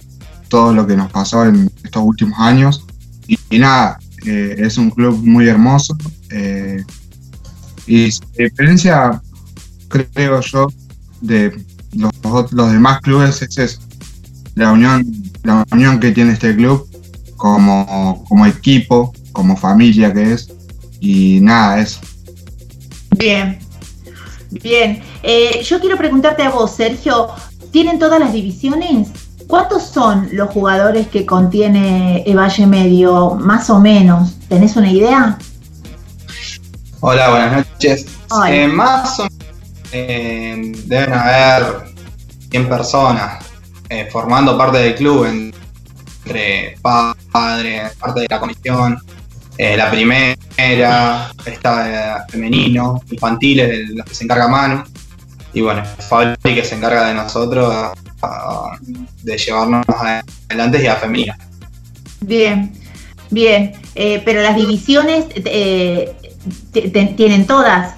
[SPEAKER 15] todo lo que nos pasó en estos últimos años. Y, nada, eh, es un club muy hermoso. eh, y se diferencia, creo yo, de los, los demás clubes es eso, la unión, la unión que tiene este club como, como equipo, como familia que es. Y nada, eso.
[SPEAKER 2] Bien, bien. Eh, yo quiero preguntarte a vos, Sergio, ¿tienen todas las divisiones? ¿Cuántos son los jugadores que contiene el Valle Medio, más o menos? ¿Tenés una idea?
[SPEAKER 16] Hola, buenas noches.
[SPEAKER 2] Hola.
[SPEAKER 16] Eh, más o eh, deben haber 100 personas eh, formando parte del club, en- entre padres, parte de la comisión, la primera, está femenino, infantiles, de los que se encarga Manu, y bueno, Fabri que se encarga de nosotros de llevarnos adelante y a femenina.
[SPEAKER 2] Bien, bien. Eh, pero las divisiones eh, tienen todas.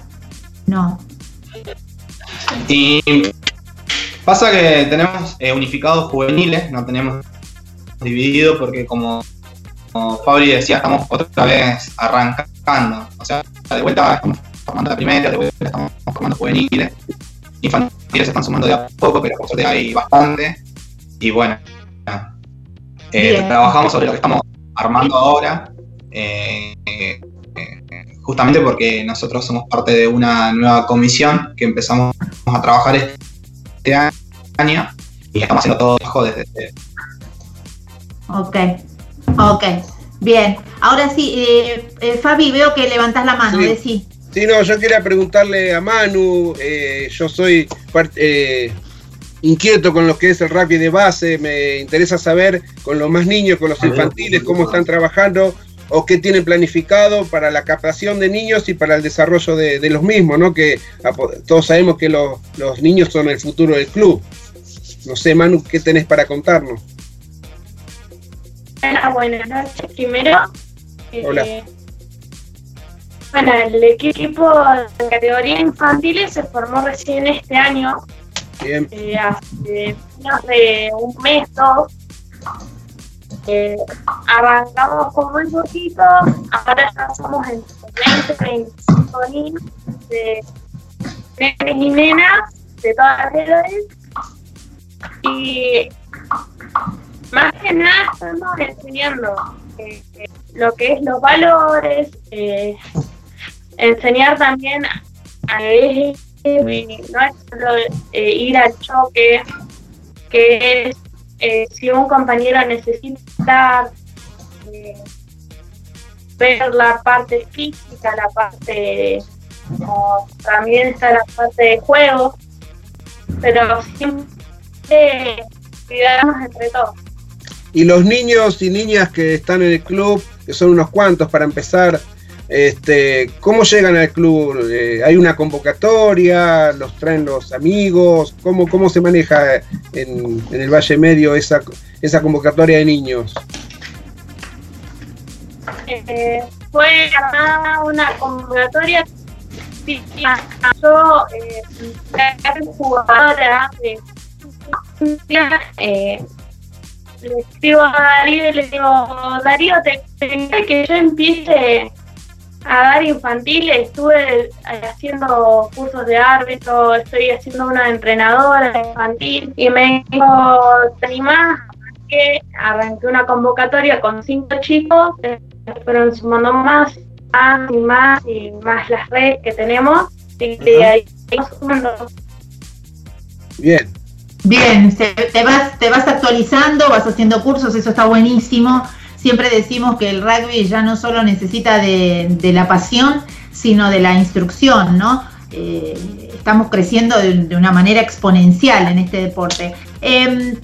[SPEAKER 2] No.
[SPEAKER 16] Y pasa que tenemos eh, unificados juveniles, no tenemos dividido porque como, como Fabri decía, estamos otra vez arrancando. O sea, de vuelta estamos formando la primera, de vuelta estamos formando juveniles. Infantiles se están sumando de a poco, pero por suerte hay bastante. Y bueno, eh, trabajamos sobre lo que estamos armando ahora. eh, eh, justamente porque nosotros somos parte de una nueva comisión que empezamos a trabajar este año y estamos haciendo todo trabajo desde
[SPEAKER 2] Ok, ok. Bien. Ahora sí, eh, eh, Fabi, veo que levantás la mano.
[SPEAKER 3] Sí.
[SPEAKER 2] Decí.
[SPEAKER 3] Sí, no, yo quería preguntarle a Manu, eh, yo soy eh, inquieto con lo que es el rugby de base, me interesa saber con los más niños, con los infantiles, cómo están trabajando o qué tienen planificado para la captación de niños y para el desarrollo de, de los mismos, ¿no? Que todos sabemos que los, los niños son el futuro del club. No sé, Manu, ¿qué tenés para contarnos?
[SPEAKER 17] Hola, buenas noches. Primero, eh,
[SPEAKER 3] Hola.
[SPEAKER 17] Bueno, el equipo de categoría infantiles se formó recién este año,
[SPEAKER 3] Bien.
[SPEAKER 17] eh, hace menos de un mes, dos. Eh, arrancamos con muy poquito, ahora ya somos en 20, 25 niños de nenes y nenas de todas las edades. Y más que nada estamos enseñando eh, eh, lo que es los valores, eh, enseñar también a eh, no es solo eh, ir al choque, que es eh, si un compañero necesita eh, ver la parte física, la parte como también está la parte de juego, pero siempre cuidarnos entre todos.
[SPEAKER 3] Y los niños y niñas que están en el club, que son unos cuantos para empezar, este, ¿cómo llegan al club? Eh, ¿Hay una convocatoria? ¿Los traen los amigos? ¿Cómo, cómo se maneja en, el Valle Medio esa, esa convocatoria de niños?
[SPEAKER 17] Eh, fue una convocatoria. Sí, Yo, eh, jugadora eh, le escribo a Darío y le digo, Darío, te te que yo empiece a dar infantiles, estuve haciendo cursos de árbitro, estoy haciendo una entrenadora infantil y me dijo, ¿te animás que arranqué una convocatoria con cinco chicos, fueron sumando más, más y más y más las redes que tenemos, y de ahí sumando.
[SPEAKER 3] Bien.
[SPEAKER 2] Bien, te vas, te vas actualizando, vas haciendo cursos, eso está buenísimo. Siempre decimos que el rugby ya no solo necesita de, la pasión, sino de la instrucción, ¿no? Eh, estamos creciendo de, una manera exponencial en este deporte. Em,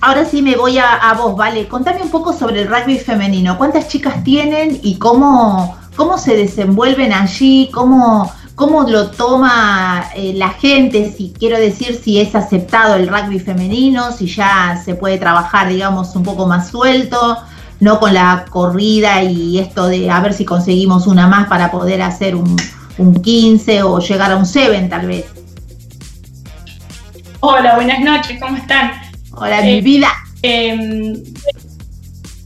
[SPEAKER 2] ahora sí me voy a, a vos, Vale. Contame un poco sobre el rugby femenino. ¿Cuántas chicas tienen y cómo, cómo se desenvuelven allí? ¿Cómo, cómo lo toma eh, la gente? Si quiero decir, si es aceptado el rugby femenino, si ya se puede trabajar, digamos, un poco más suelto, no con la corrida y esto de a ver si conseguimos una más para poder hacer un, un 15 o llegar a un 7 tal vez.
[SPEAKER 13] Hola, buenas noches, ¿cómo están?
[SPEAKER 2] Hola, mi vida.
[SPEAKER 13] em,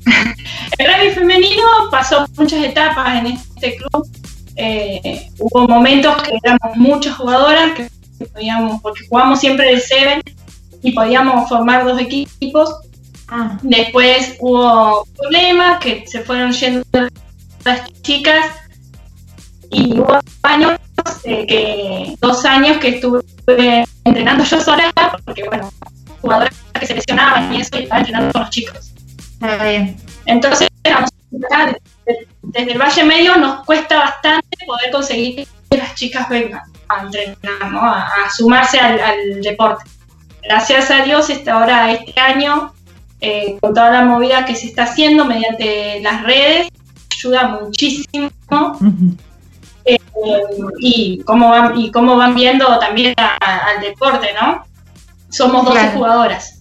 [SPEAKER 13] el rugby femenino pasó muchas etapas en este club. Eh, hubo momentos que éramos muchas jugadoras, que podíamos, porque jugamos siempre de seven y podíamos formar dos equipos. Después hubo problemas que se fueron yendo las chicas y hubo años, eh, que, dos años que estuve entrenando yo sola, porque bueno, jugadoras que se lesionaban y eso, y estaba entrenando con los chicos. Entonces, acá, de- desde el Valle Medio nos cuesta bastante poder conseguir que las chicas vengan a entrenar, ¿no? a, a sumarse al, al deporte. Gracias a Dios, este, ahora este año, eh, con toda la movida que se está haciendo mediante las redes, ayuda muchísimo. Eh, y cómo van y cómo van viendo también a- al deporte, ¿no? Somos 12
[SPEAKER 2] Claro.
[SPEAKER 13] jugadoras.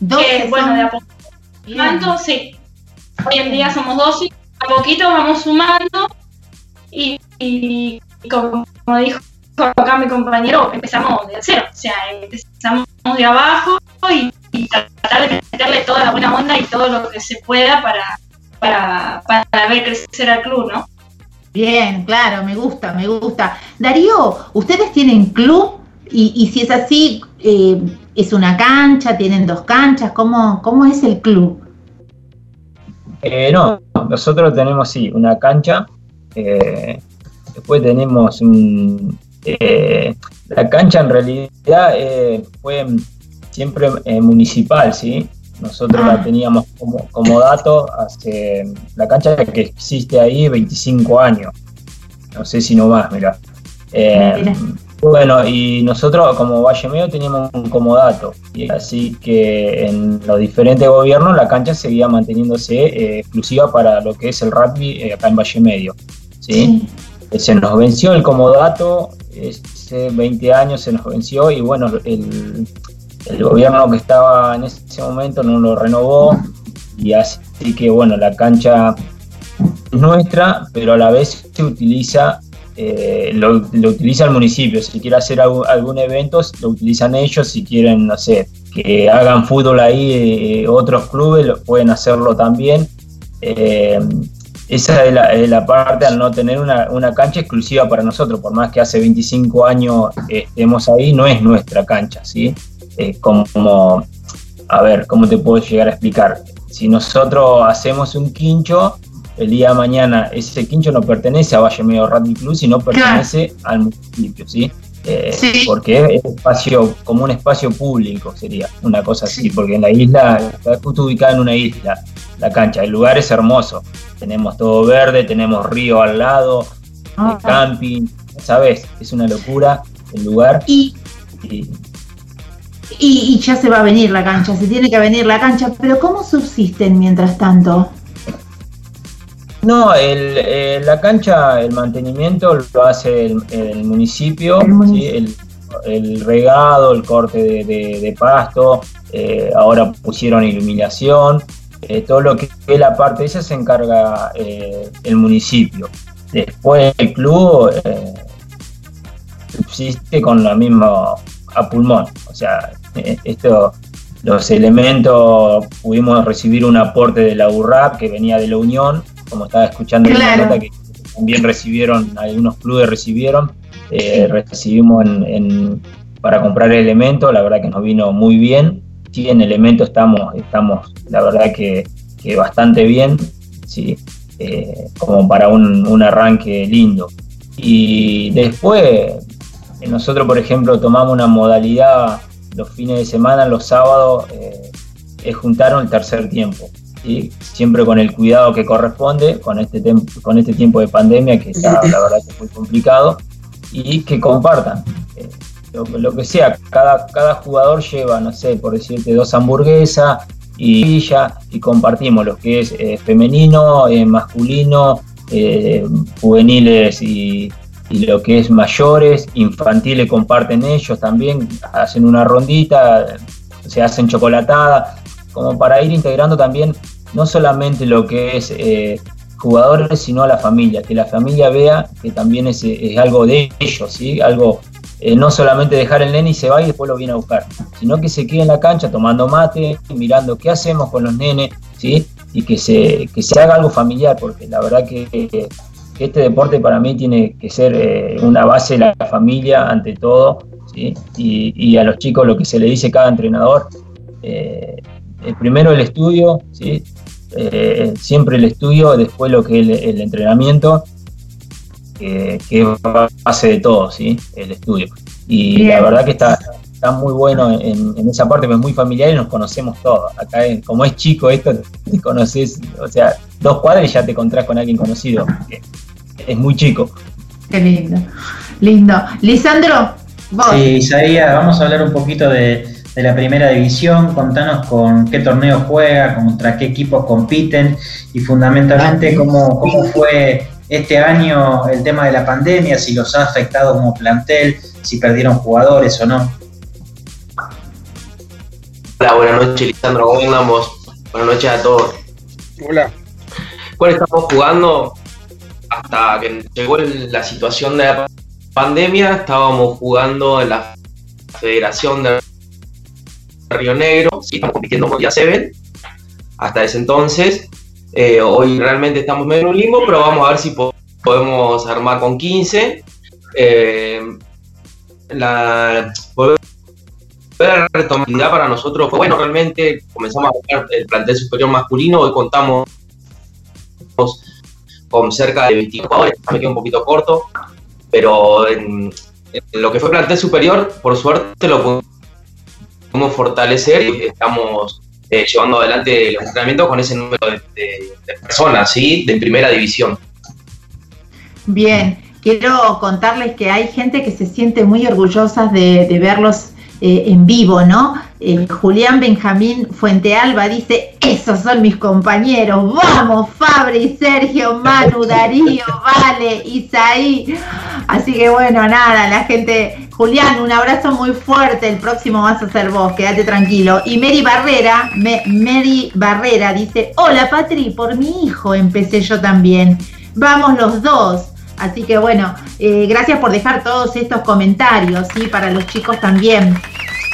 [SPEAKER 2] 12
[SPEAKER 13] Que, bueno, de a poco sí. Hoy en día somos 12, a poquito vamos sumando y, y como, como dijo acá mi compañero, empezamos de cero, o sea, empezamos de abajo y, y tratar de meterle toda la buena onda y todo lo que se pueda para, para, para ver crecer al club, ¿no?
[SPEAKER 2] Bien, claro, me gusta, me gusta. Darío, ¿ustedes tienen club? Y, y si es así, eh, ¿es una cancha? ¿Tienen dos canchas? ¿Cómo, cómo es el club?
[SPEAKER 11] Eh, no, nosotros tenemos sí una cancha. eh, después tenemos un. eh, la cancha en realidad eh, fue siempre eh, municipal, ¿sí? Nosotros la teníamos como, como dato hace. La cancha que existe ahí 25 años. No sé si no más, mira. Bueno, y nosotros como Valle Medio teníamos un comodato, y así que en los diferentes gobiernos la cancha seguía manteniéndose eh, exclusiva para lo que es el rugby eh, acá en Valle Medio. ¿sí? Eh, Se nos venció el comodato, hace 20 años se nos venció y bueno, el, el gobierno que estaba en ese momento no lo renovó y así que bueno, la cancha es nuestra, pero a la vez se utiliza eh, lo, utiliza el municipio. Si quiere hacer algún, algún evento, lo utilizan ellos. Si quieren, no sé, que hagan fútbol ahí, eh, otros clubes lo, pueden hacerlo también. Eh, esa es la, es la, parte al no tener una, una, cancha exclusiva para nosotros, por más que hace 25 años estemos ahí, no es nuestra cancha, ¿sí? Eh, como, a ver, ¿cómo te puedo llegar a explicar? Si nosotros hacemos un quincho, el día de mañana ese quincho no pertenece a Valle Medio Rugby Club, sino pertenece claro. al municipio, ¿sí? Eh, sí. Porque es espacio, como un espacio público sería, una cosa así, sí. porque en la isla, está justo ubicada en una isla, la cancha, el lugar es hermoso, tenemos todo verde, tenemos río al lado, ah, camping, ¿sabes? Es una locura el lugar.
[SPEAKER 2] Y, y, y, ya se va a venir la cancha, se tiene que venir la cancha, pero ¿cómo subsisten mientras tanto?
[SPEAKER 11] No, el, eh, la cancha, el mantenimiento lo hace el, el municipio, el, municipio. ¿sí? el, regado, el corte de, de, de pasto, eh, ahora pusieron iluminación, eh, todo lo que es la parte esa se encarga eh, el municipio. Después el club subsiste con lo mismo a pulmón, o sea, esto los elementos, pudimos recibir un aporte de la URAP que venía de la Unión, como estaba escuchando en la nota que también recibieron, algunos clubes recibieron, eh, recibimos en, en, para comprar elementos, la verdad que nos vino muy bien. sí, en elemento estamos, estamos la verdad que, que bastante bien, ¿sí? Eh, como para un, un, arranque lindo. Y después, nosotros, por ejemplo, tomamos una modalidad los fines de semana, los sábados, eh, es juntar el tercer tiempo. ¿sí? Siempre con el cuidado que corresponde, con este, con este tiempo de pandemia, que está, la verdad que es muy complicado, y que compartan. Eh, lo, que sea, cada, cada jugador lleva, no sé, por decirte, dos hamburguesas y ya y compartimos lo que es eh, femenino, masculino, juveniles y, y lo que es mayores, infantiles comparten ellos también, hacen una rondita, se hacen chocolatada, como para ir integrando también no solamente lo que es eh, jugadores, sino a la familia, que la familia vea que también es, algo de ellos, ¿sí? algo, eh, no solamente dejar el nene y se va y después lo viene a buscar, sino que se quede en la cancha tomando mate, mirando qué hacemos con los nenes, ¿sí? y que se, que se haga algo familiar, porque la verdad que que este deporte para mí tiene que ser eh, una base de la familia ante todo, y, a los chicos lo que se le dice cada entrenador, eh, primero el estudio, ¿sí? Eh, siempre el estudio, después lo que es el, entrenamiento, que es base de todo, ¿sí? el estudio. Y la verdad que está, está muy bueno en, esa parte, es muy familiar y nos conocemos todos. Acá, como es chico esto, te conoces, o sea, dos cuadras y ya te encontrás con alguien conocido es muy chico.
[SPEAKER 2] Qué lindo. Lindo. Lisandro,
[SPEAKER 4] vos. Sí, Isaías, vamos a hablar un poquito de, la primera división. Contanos con qué torneo juega, contra qué equipos compiten y fundamentalmente cómo, cómo fue este año el tema de la pandemia, si los ha afectado como plantel, si perdieron jugadores o no.
[SPEAKER 12] Hola, buenas noches, Lisandro. ¿Cómo andamos? Buenas noches a todos.
[SPEAKER 3] Hola.
[SPEAKER 12] ¿Cuál estamos jugando? hasta que llegó la situación de la pandemia, estábamos jugando en la Federación de Río Negro, sí, estamos compitiendo con 7 hasta ese entonces. Eh, hoy realmente estamos medio en un limbo, pero vamos a ver si podemos armar con 15. Eh, la, volver a retomar para nosotros fue bueno, realmente comenzamos a jugar el plantel superior masculino, hoy contamos con cerca de 25 jugadores, me quedo un poquito corto, pero en, lo que fue plantel superior, por suerte lo pudimos fortalecer y estamos eh, llevando adelante el entrenamiento con ese número de, personas, ¿sí? De primera división.
[SPEAKER 2] Bien, quiero contarles que hay gente que se siente muy orgullosa de verlos eh, en vivo, ¿no? Eh, Julián Benjamín Fuentealba dice, esos son mis compañeros, vamos Fabri, Sergio, Manu, Darío, Vale, Isaí. Así que bueno, nada, la gente, Julián, un abrazo muy fuerte, el próximo vas a ser vos, quédate tranquilo. Y Mary Barrera, Mary Barrera dice, hola Patri, por mi hijo empecé yo también, vamos los dos. Así que bueno, eh, gracias por dejar todos estos comentarios, ¿sí? Para los chicos también.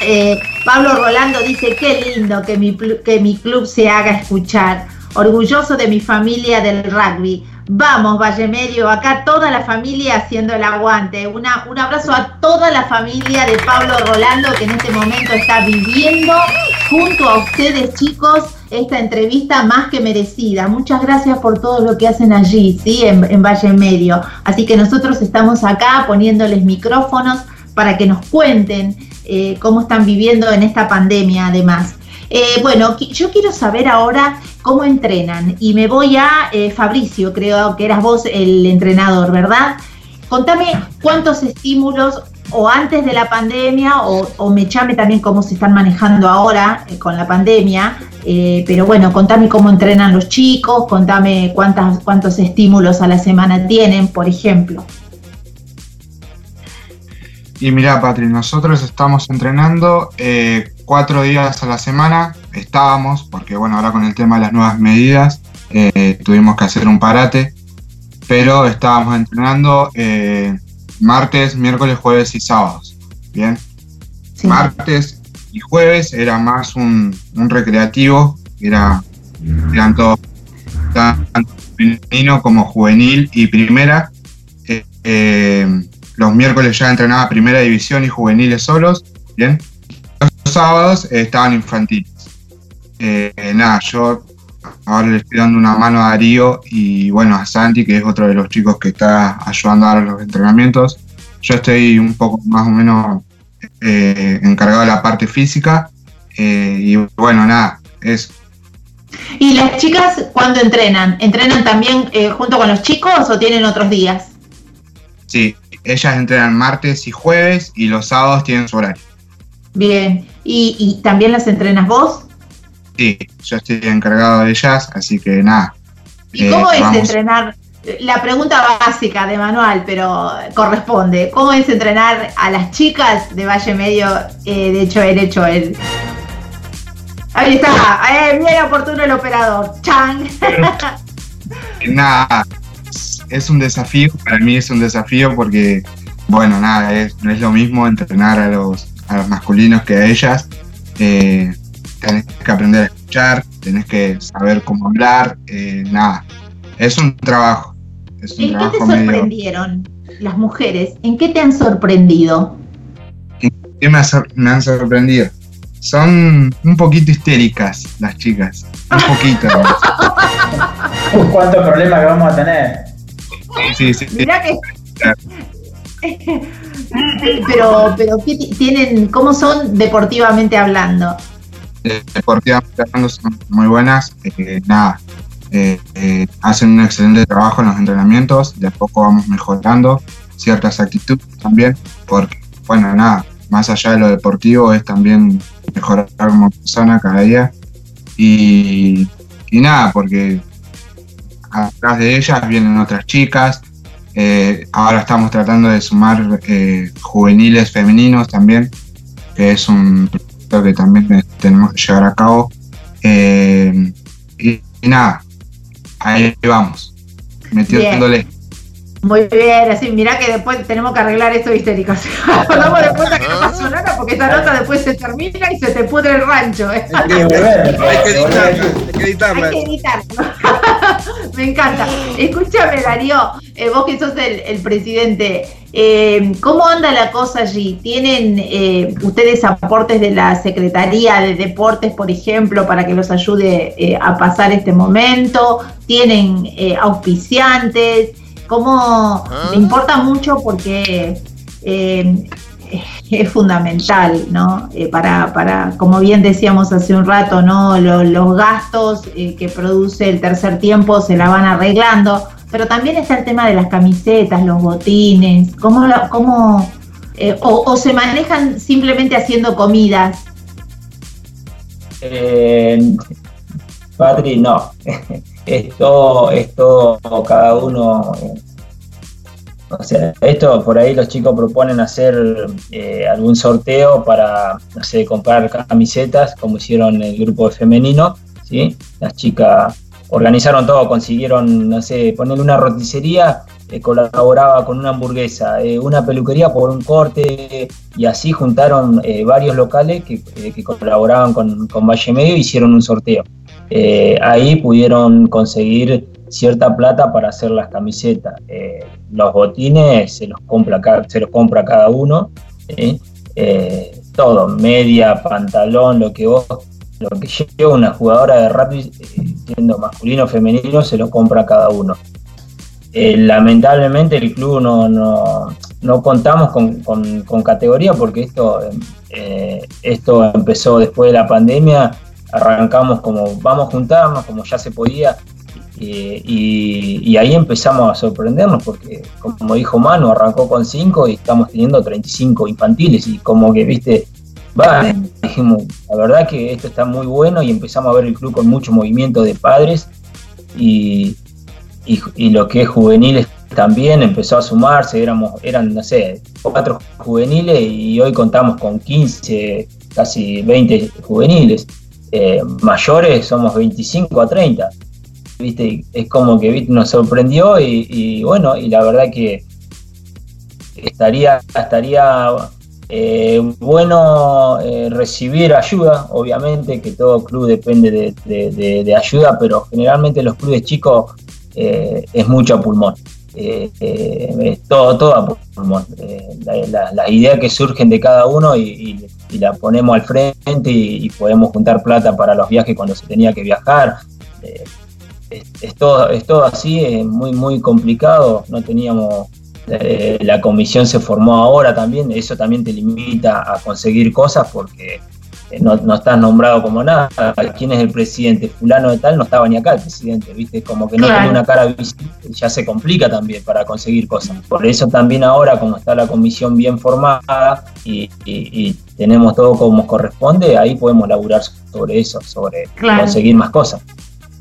[SPEAKER 2] Eh, Pablo Rolando dice, qué lindo que mi, que mi club se haga escuchar. Orgulloso de mi familia del rugby. Vamos, Valle Medio, acá toda la familia haciendo el aguante. Un abrazo a toda la familia de Pablo Rolando que en este momento está viviendo junto a ustedes, chicos, esta entrevista más que merecida. Muchas gracias por todo lo que hacen allí, ¿sí? En, Valle Medio. Así que nosotros estamos acá poniéndoles micrófonos para que nos cuenten eh, cómo están viviendo en esta pandemia, además. Eh, bueno, yo quiero saber ahora cómo entrenan y me voy a eh, Fabricio, creo que eras vos el entrenador, ¿verdad? Contame cuántos estímulos o antes de la pandemia o, o me llame también cómo se están manejando ahora con la pandemia, pero bueno, contame cómo entrenan los chicos, contame cuántas, cuántos estímulos a la semana tienen, por ejemplo.
[SPEAKER 15] Y mira, Patri, nosotros estamos entrenando eh, cuatro días a la semana, estábamos, porque bueno, ahora con el tema de las nuevas medidas tuvimos que hacer un parate, pero estábamos entrenando martes, miércoles, jueves y sábados. Bien. Martes y jueves era más un, recreativo, era, eran todos, tanto femenino como juvenil y primera. Eh, eh, los miércoles ya entrenaba primera división y juveniles solos. Bien. Los sábados estaban infantiles. Eh, nada, yo ahora le estoy dando una mano a Darío y bueno, a Santi, que es otro de los chicos que está ayudando a los entrenamientos. Yo estoy un poco más o menos eh, encargado de la parte física eh, y bueno, nada, es...
[SPEAKER 2] ¿Y las chicas cuándo entrenan? ¿Entrenan también eh, junto con los chicos o tienen otros días?
[SPEAKER 15] Sí, ellas entrenan martes y jueves y los sábados tienen su horario.
[SPEAKER 2] Bien, ¿y, y también las entrenas vos?
[SPEAKER 15] Sí, yo estoy encargado de ellas, así que nada.
[SPEAKER 2] ¿Y cómo es entrenar? La pregunta básica de manual, pero corresponde. ¿Cómo es entrenar a las chicas de Valle Medio? Eh, de hecho, el hecho el. Ahí está, eh, bien oportuno el operador. Chang.
[SPEAKER 15] nada, es un desafío, para mí es un desafío porque, bueno, nada, es, no es lo mismo entrenar a los, a los masculinos que a ellas. Eh, tenés que aprender a escuchar, tenés que saber cómo hablar, eh, nada. Es un trabajo. Es un
[SPEAKER 2] ¿En
[SPEAKER 15] trabajo
[SPEAKER 2] qué te
[SPEAKER 15] medio-
[SPEAKER 2] sorprendieron las mujeres? ¿En qué te han sorprendido?
[SPEAKER 15] ¿Qué me, me han sorprendido? Son un poquito histéricas las chicas. Un poquito.
[SPEAKER 4] Cuántos problemas que vamos a tener.
[SPEAKER 15] Sí, sí, sí.
[SPEAKER 2] Mirá que. pero, pero ¿qué ti- tienen? ¿Cómo son deportivamente hablando?
[SPEAKER 15] Eh, deportivamente hablando son muy buenas. eh, nada, eh, eh, hacen un excelente trabajo en los entrenamientos. De a poco vamos mejorando ciertas actitudes también, porque, bueno, nada, más allá de lo deportivo es también mejorar como persona cada día. Y, y nada, porque atrás de ellas vienen otras chicas. eh, ahora estamos tratando de sumar eh, juveniles femeninos también, que es un proyecto que también tenemos que llevar a cabo. Eh, y, nada, ahí vamos, metiéndole.
[SPEAKER 2] Muy bien, así, mirá que después tenemos que arreglar esto histéricos. porque esta nota después se termina y se te pudre el rancho. ¿eh?
[SPEAKER 3] Hay que editarla, hay que editarla.
[SPEAKER 2] Hay que editarlo. Me encanta. Escúchame, Darío, eh, vos que sos el, el presidente, eh, ¿cómo anda la cosa allí? ¿Tienen eh, ustedes aportes de la Secretaría de Deportes, por ejemplo, para que los ayude eh, a pasar este momento? ¿Tienen eh, auspiciantes? ¿Cómo? Me importa mucho porque eh, es fundamental, ¿no? Eh, para, para, como bien decíamos hace un rato, ¿no? Lo- los gastos eh, que produce el tercer tiempo se la van arreglando, pero también está el tema de las camisetas, los botines, ¿cómo, cómo eh, o, se manejan simplemente haciendo comidas?
[SPEAKER 11] Patri, no. es todo, es todo cada uno. O sea, esto por ahí los chicos proponen hacer eh, algún sorteo para, no sé, comprar camisetas, como hicieron el grupo femenino, ¿sí? Las chicas organizaron todo, consiguieron, no sé, ponerle una roticería, eh, colaboraba con una hamburguesa, eh, una peluquería por un corte, y así juntaron eh, varios locales que, eh, que colaboraban con, con Valle Medio y hicieron un sorteo. Eh, ahí pudieron conseguir cierta plata para hacer las camisetas. Eh, los botines se los compra, se los compra cada uno. Eh, todo, media, pantalón, lo que vos, lo que lleva una jugadora de rugby, eh, siendo masculino o femenino, se lo compra cada uno. Lamentablemente el club no, no, no contamos con, con- categoría porque esto, esto empezó después de la pandemia, arrancamos como vamos a juntarnos, como ya se podía, eh, y, ahí empezamos a sorprendernos porque, como dijo Manu, arrancó con 5 y estamos teniendo 35 infantiles y como que, viste, va, dijimos, la verdad que esto está muy bueno y empezamos a ver el club con mucho movimiento de padres y, y, y lo que es juveniles también empezó a sumarse, éramos, eran, no sé, cuatro juveniles y hoy contamos con 15, casi 20 juveniles. Eh, mayores somos 25 a 30. ¿Viste? Es como que nos sorprendió y, bueno, y la verdad que estaría, estaría eh, bueno eh, recibir ayuda, obviamente que todo club depende de, de- ayuda, pero generalmente los clubes chicos eh, es mucho a pulmón. Es todo, todo a pulmón. Eh, la- la- las ideas que surgen de cada uno y la ponemos al frente y, podemos juntar plata para los viajes cuando se tenía que viajar. Es, todo, es todo así, es muy, muy complicado, no teníamos eh, la comisión se formó ahora también, eso también te limita a conseguir cosas porque eh, no, no estás nombrado como nada. ¿Quién es el presidente? Fulano de tal, no estaba ni acá el presidente, ¿viste? Como que no tiene una cara visible, ya se complica también para conseguir cosas. Por eso también ahora, como está la comisión bien formada y, tenemos todo como corresponde, ahí podemos laburar sobre eso, sobre conseguir más cosas.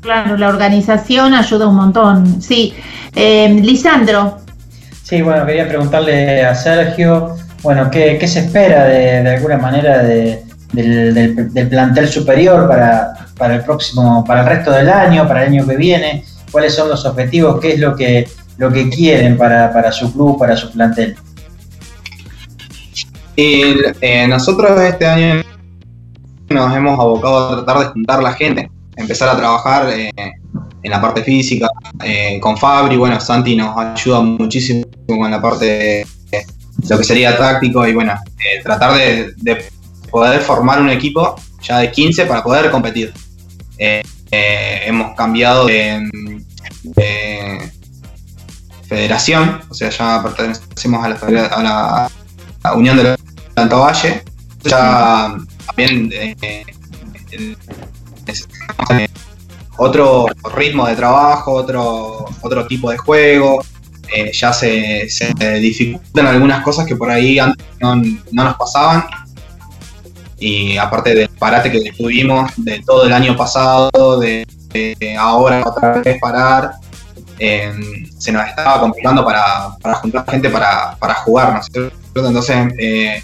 [SPEAKER 2] Claro, la organización ayuda un montón. Sí. Eh, Lisandro.
[SPEAKER 18] Sí, bueno, quería preguntarle a Sergio, bueno, ¿qué, qué se espera de, de alguna manera de, del, plantel superior para, para, el próximo, para el resto del año, para el año que viene? ¿Cuáles son los objetivos? ¿Qué es lo que, lo que quieren para, para su club, para su plantel?
[SPEAKER 16] Y, eh, nosotros este año nos hemos abocado a tratar de juntar la gente, empezar a trabajar eh, en la parte física eh, con Fabri. Bueno, Santi nos ayuda muchísimo con la parte de, lo que sería táctico y bueno, tratar de poder formar un equipo ya de 15 para poder competir. Eh, eh, hemos cambiado de, federación, o sea, ya pertenecemos a la, Unión de Alto Valle. Ya también eh, otro ritmo de trabajo, otro, otro tipo de juego. ya se, dificultan algunas cosas que por ahí antes no, no nos pasaban y aparte del parate que tuvimos de todo el año pasado, de, ahora otra vez parar, em, se nos estaba complicando para, juntar gente para, para jugar, ¿no cierto? Entonces, eh,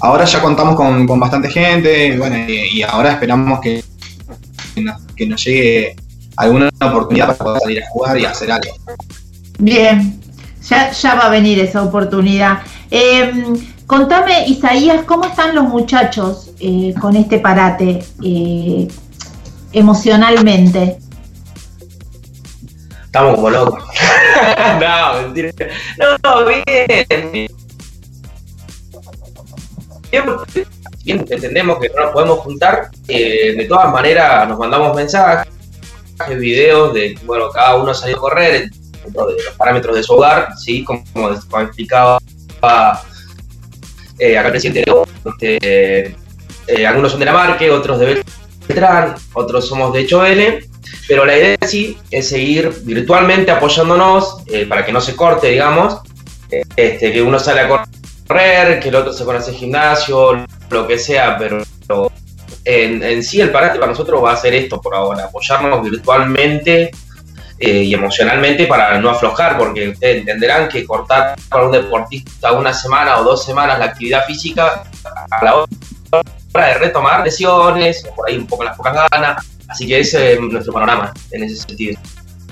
[SPEAKER 16] ahora ya contamos con, bastante gente bueno, y, ahora esperamos que, que nos, llegue alguna oportunidad para poder salir a jugar y hacer algo.
[SPEAKER 2] Bien, ya, ya va a venir esa oportunidad. Em, contame, Isaías, ¿cómo están los muchachos? Eh, con este parate eh, emocionalmente?
[SPEAKER 12] Estamos como locos. no, mentira. No, no, bien. Bien, entendemos que no nos podemos juntar. Eh, de todas maneras, nos mandamos mensajes, videos de, bueno, cada uno salió a correr dentro de los parámetros de su hogar, ¿sí? Como, explicaba acá el presidente de eh, algunos son de la Marque, otros de Beltrán, otros somos de N, pero la idea sí es seguir virtualmente apoyándonos eh, para que no se corte, digamos, eh, este, que uno sale a correr, que el otro se pone a hacer gimnasio, lo que sea, pero, en, sí el parate para nosotros va a ser esto por ahora, apoyarnos virtualmente y emocionalmente para no aflojar, porque ustedes entenderán que cortar para un deportista una semana o dos semanas la actividad física a la hora de retomar lesiones, por ahí un poco las pocas ganas. Así que ese es nuestro panorama en ese sentido.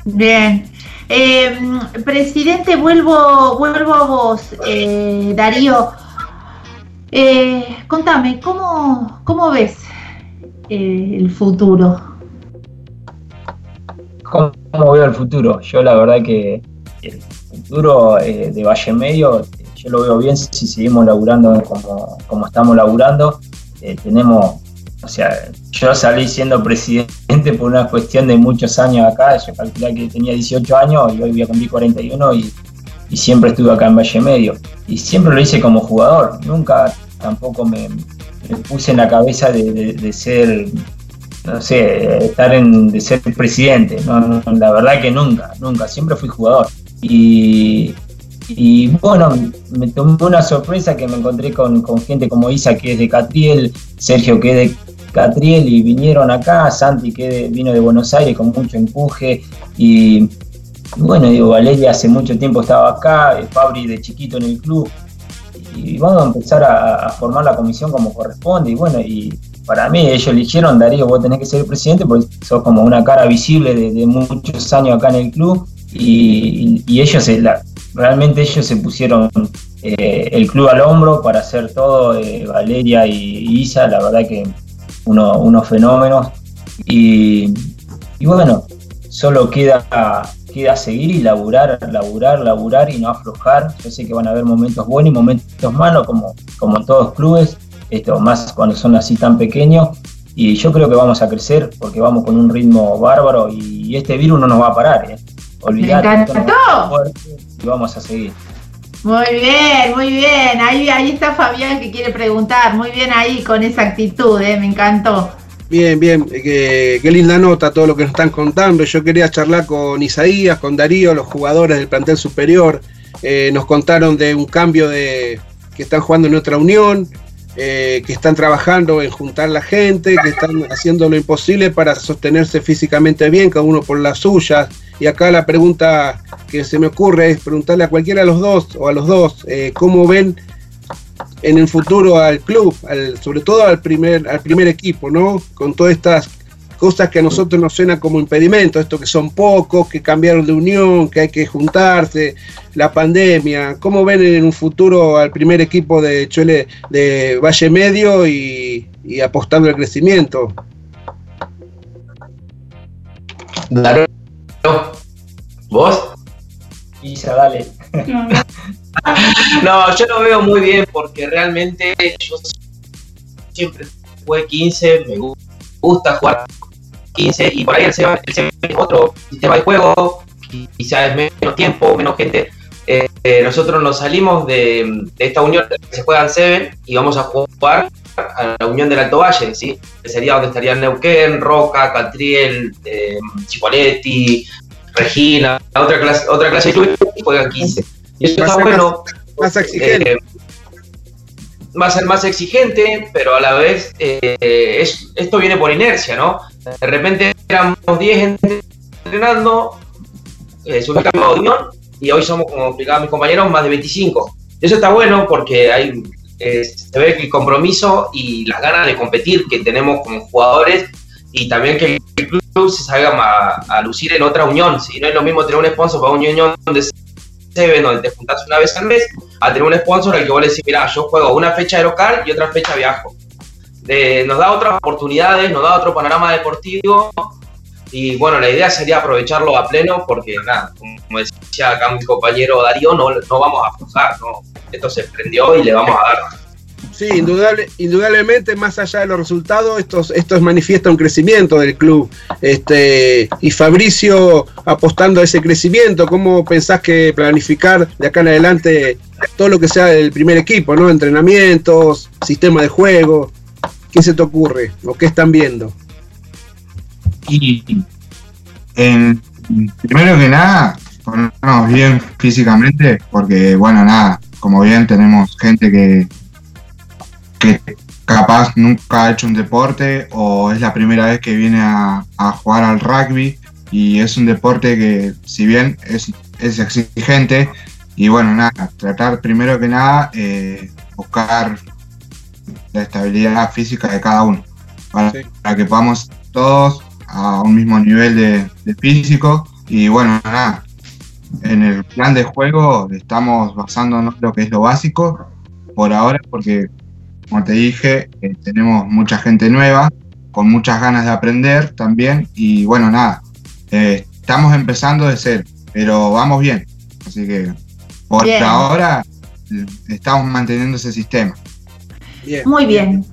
[SPEAKER 2] Bien. Eh, presidente, vuelvo, vuelvo a vos, eh, Darío. Eh, contame, ¿cómo, cómo ves el futuro?
[SPEAKER 11] ¿Cómo, veo el futuro? Yo la verdad que el futuro de Valle Medio yo lo veo bien si seguimos laburando como, como estamos laburando. Eh, tenemos, o sea, yo salí siendo presidente por una cuestión de muchos años acá, yo calculé que tenía 18 años y hoy voy a cumplir 41 y, y siempre estuve acá en Valle Medio. Y siempre lo hice como jugador, nunca tampoco me, puse en la cabeza de, ser no sé, estar en, de ser presidente. No, la verdad que nunca, nunca, siempre fui jugador. Y, y bueno, me tomó una sorpresa que me encontré con, gente como Isa, que es de Catriel, Sergio, que es de Catriel, y vinieron acá, Santi, que vino de Buenos Aires con mucho empuje, y, bueno, digo, Valeria hace mucho tiempo estaba acá, Fabri de chiquito en el club, y vamos a empezar a, formar la comisión como corresponde, y bueno, y para mí ellos eligieron, Darío, vos tenés que ser el presidente, porque sos como una cara visible de, muchos años acá en el club, y, ellos, la, realmente ellos se pusieron eh, el club al hombro para hacer todo, eh, Valeria y Isa, la verdad que unos fenómenos. Y, bueno, solo queda, queda seguir y laburar, laburar, laburar y no aflojar. Yo sé que van a haber momentos buenos y momentos malos, como, como en todos los clubes, esto, más cuando son así tan pequeños. Y yo creo que vamos a crecer porque vamos con un ritmo bárbaro y este virus no nos va a parar. ¿eh? Olvidate,
[SPEAKER 2] Me encantó.
[SPEAKER 11] y vamos a seguir.
[SPEAKER 2] Muy bien, muy bien. Ahí, ahí está Fabián que quiere preguntar. Muy bien ahí con esa actitud, ¿eh? me encantó.
[SPEAKER 3] Bien, bien, qué, qué linda nota todo lo que nos están contando. Yo quería charlar con Isaías, con Darío, los jugadores del plantel superior. Eh, nos contaron de un cambio de que están jugando en otra unión, eh, que están trabajando en juntar la gente, que están haciendo lo imposible para sostenerse físicamente bien, cada uno por las suyas. Y acá la pregunta que se me ocurre es preguntarle a cualquiera de los dos o a los dos eh, cómo ven en el futuro al club, al, sobre todo al primer, al primer equipo, ¿no? Con todas estas cosas que a nosotros nos suenan como impedimentos, esto que son pocos, que cambiaron de unión, que hay que juntarse, la pandemia. ¿Cómo ven en un futuro al primer equipo de Chole de Valle Medio y, y apostando al crecimiento?
[SPEAKER 12] Claro. ¿Vos?
[SPEAKER 11] Isa, dale.
[SPEAKER 12] No, yo lo veo muy bien porque realmente yo siempre jugué 15, me gusta jugar 15 y por ahí el Seba, el es otro sistema de juego, quizás menos tiempo, menos gente. Eh, eh, nosotros nos salimos de, esta unión que se juega en Seven y vamos a jugar a la Unión del Alto Valle, ¿sí? que sería donde estarían Neuquén, Roca, Catriel, eh, Regina, otra clase, otra clase de clubes juegan 15. Y eso está bueno.
[SPEAKER 3] Más exigente.
[SPEAKER 12] Eh, va a ser más exigente, pero a la vez eh, es, esto viene por inercia, ¿no? De repente éramos 10 entrenando, eh, cambio de unión y hoy somos, como explicaban mis compañeros, más de 25. Eso está bueno porque hay, eh, se ve el compromiso y las ganas de competir que tenemos como jugadores y también que el club se salga a, a lucir en otra unión. Si no es lo mismo tener un sponsor para una unión donde se ve, donde te juntas una vez al mes, a tener un sponsor al que vos le decís, mira, yo juego una fecha de local y otra fecha viajo. Nos da otras oportunidades, nos da otro panorama deportivo y bueno, la idea sería aprovecharlo a pleno porque nada, como decía acá mi compañero Darío, no, no vamos a aflojar, no. esto se prendió y le vamos a dar.
[SPEAKER 3] Sí, indudable, indudablemente, más allá de los resultados, esto, esto manifiesta un crecimiento del club. Este, y Fabricio apostando a ese crecimiento, ¿cómo pensás que planificar de acá en adelante todo lo que sea del primer equipo, ¿no? Entrenamientos, sistema de juego. ¿Qué se te ocurre? ¿O qué están viendo?
[SPEAKER 15] Y en, primero que nada, ponernos bien físicamente, porque bueno, nada, como bien tenemos gente que, que capaz nunca ha hecho un deporte o es la primera vez que viene a, a jugar al rugby y es un deporte que si bien es, es exigente y bueno, nada, tratar primero que nada eh, buscar la estabilidad física de cada uno para,
[SPEAKER 3] Sí.
[SPEAKER 15] para que podamos todos a un mismo nivel de, de físico y bueno, nada, en el plan de juego estamos basándonos en lo que es lo básico por ahora porque como te dije, eh, tenemos mucha gente nueva, con muchas ganas de aprender también, y bueno, nada, eh, estamos empezando de cero, pero vamos bien, así que por
[SPEAKER 2] Bien.
[SPEAKER 15] ahora eh, estamos manteniendo ese sistema.
[SPEAKER 2] Muy bien.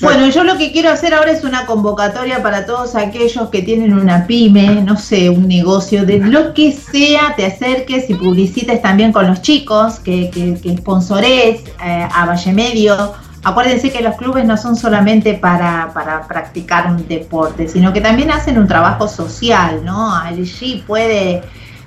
[SPEAKER 2] Bueno, yo lo que quiero hacer ahora es una convocatoria para todos aquellos que tienen una pyme, no sé, un negocio, de lo que sea, te acerques y publicites también con los chicos, que, que, que sponsores eh, a Valle Medio. Acuérdense que los clubes no son solamente para, para practicar un deporte, sino que también hacen un trabajo social, ¿no? Allí puede,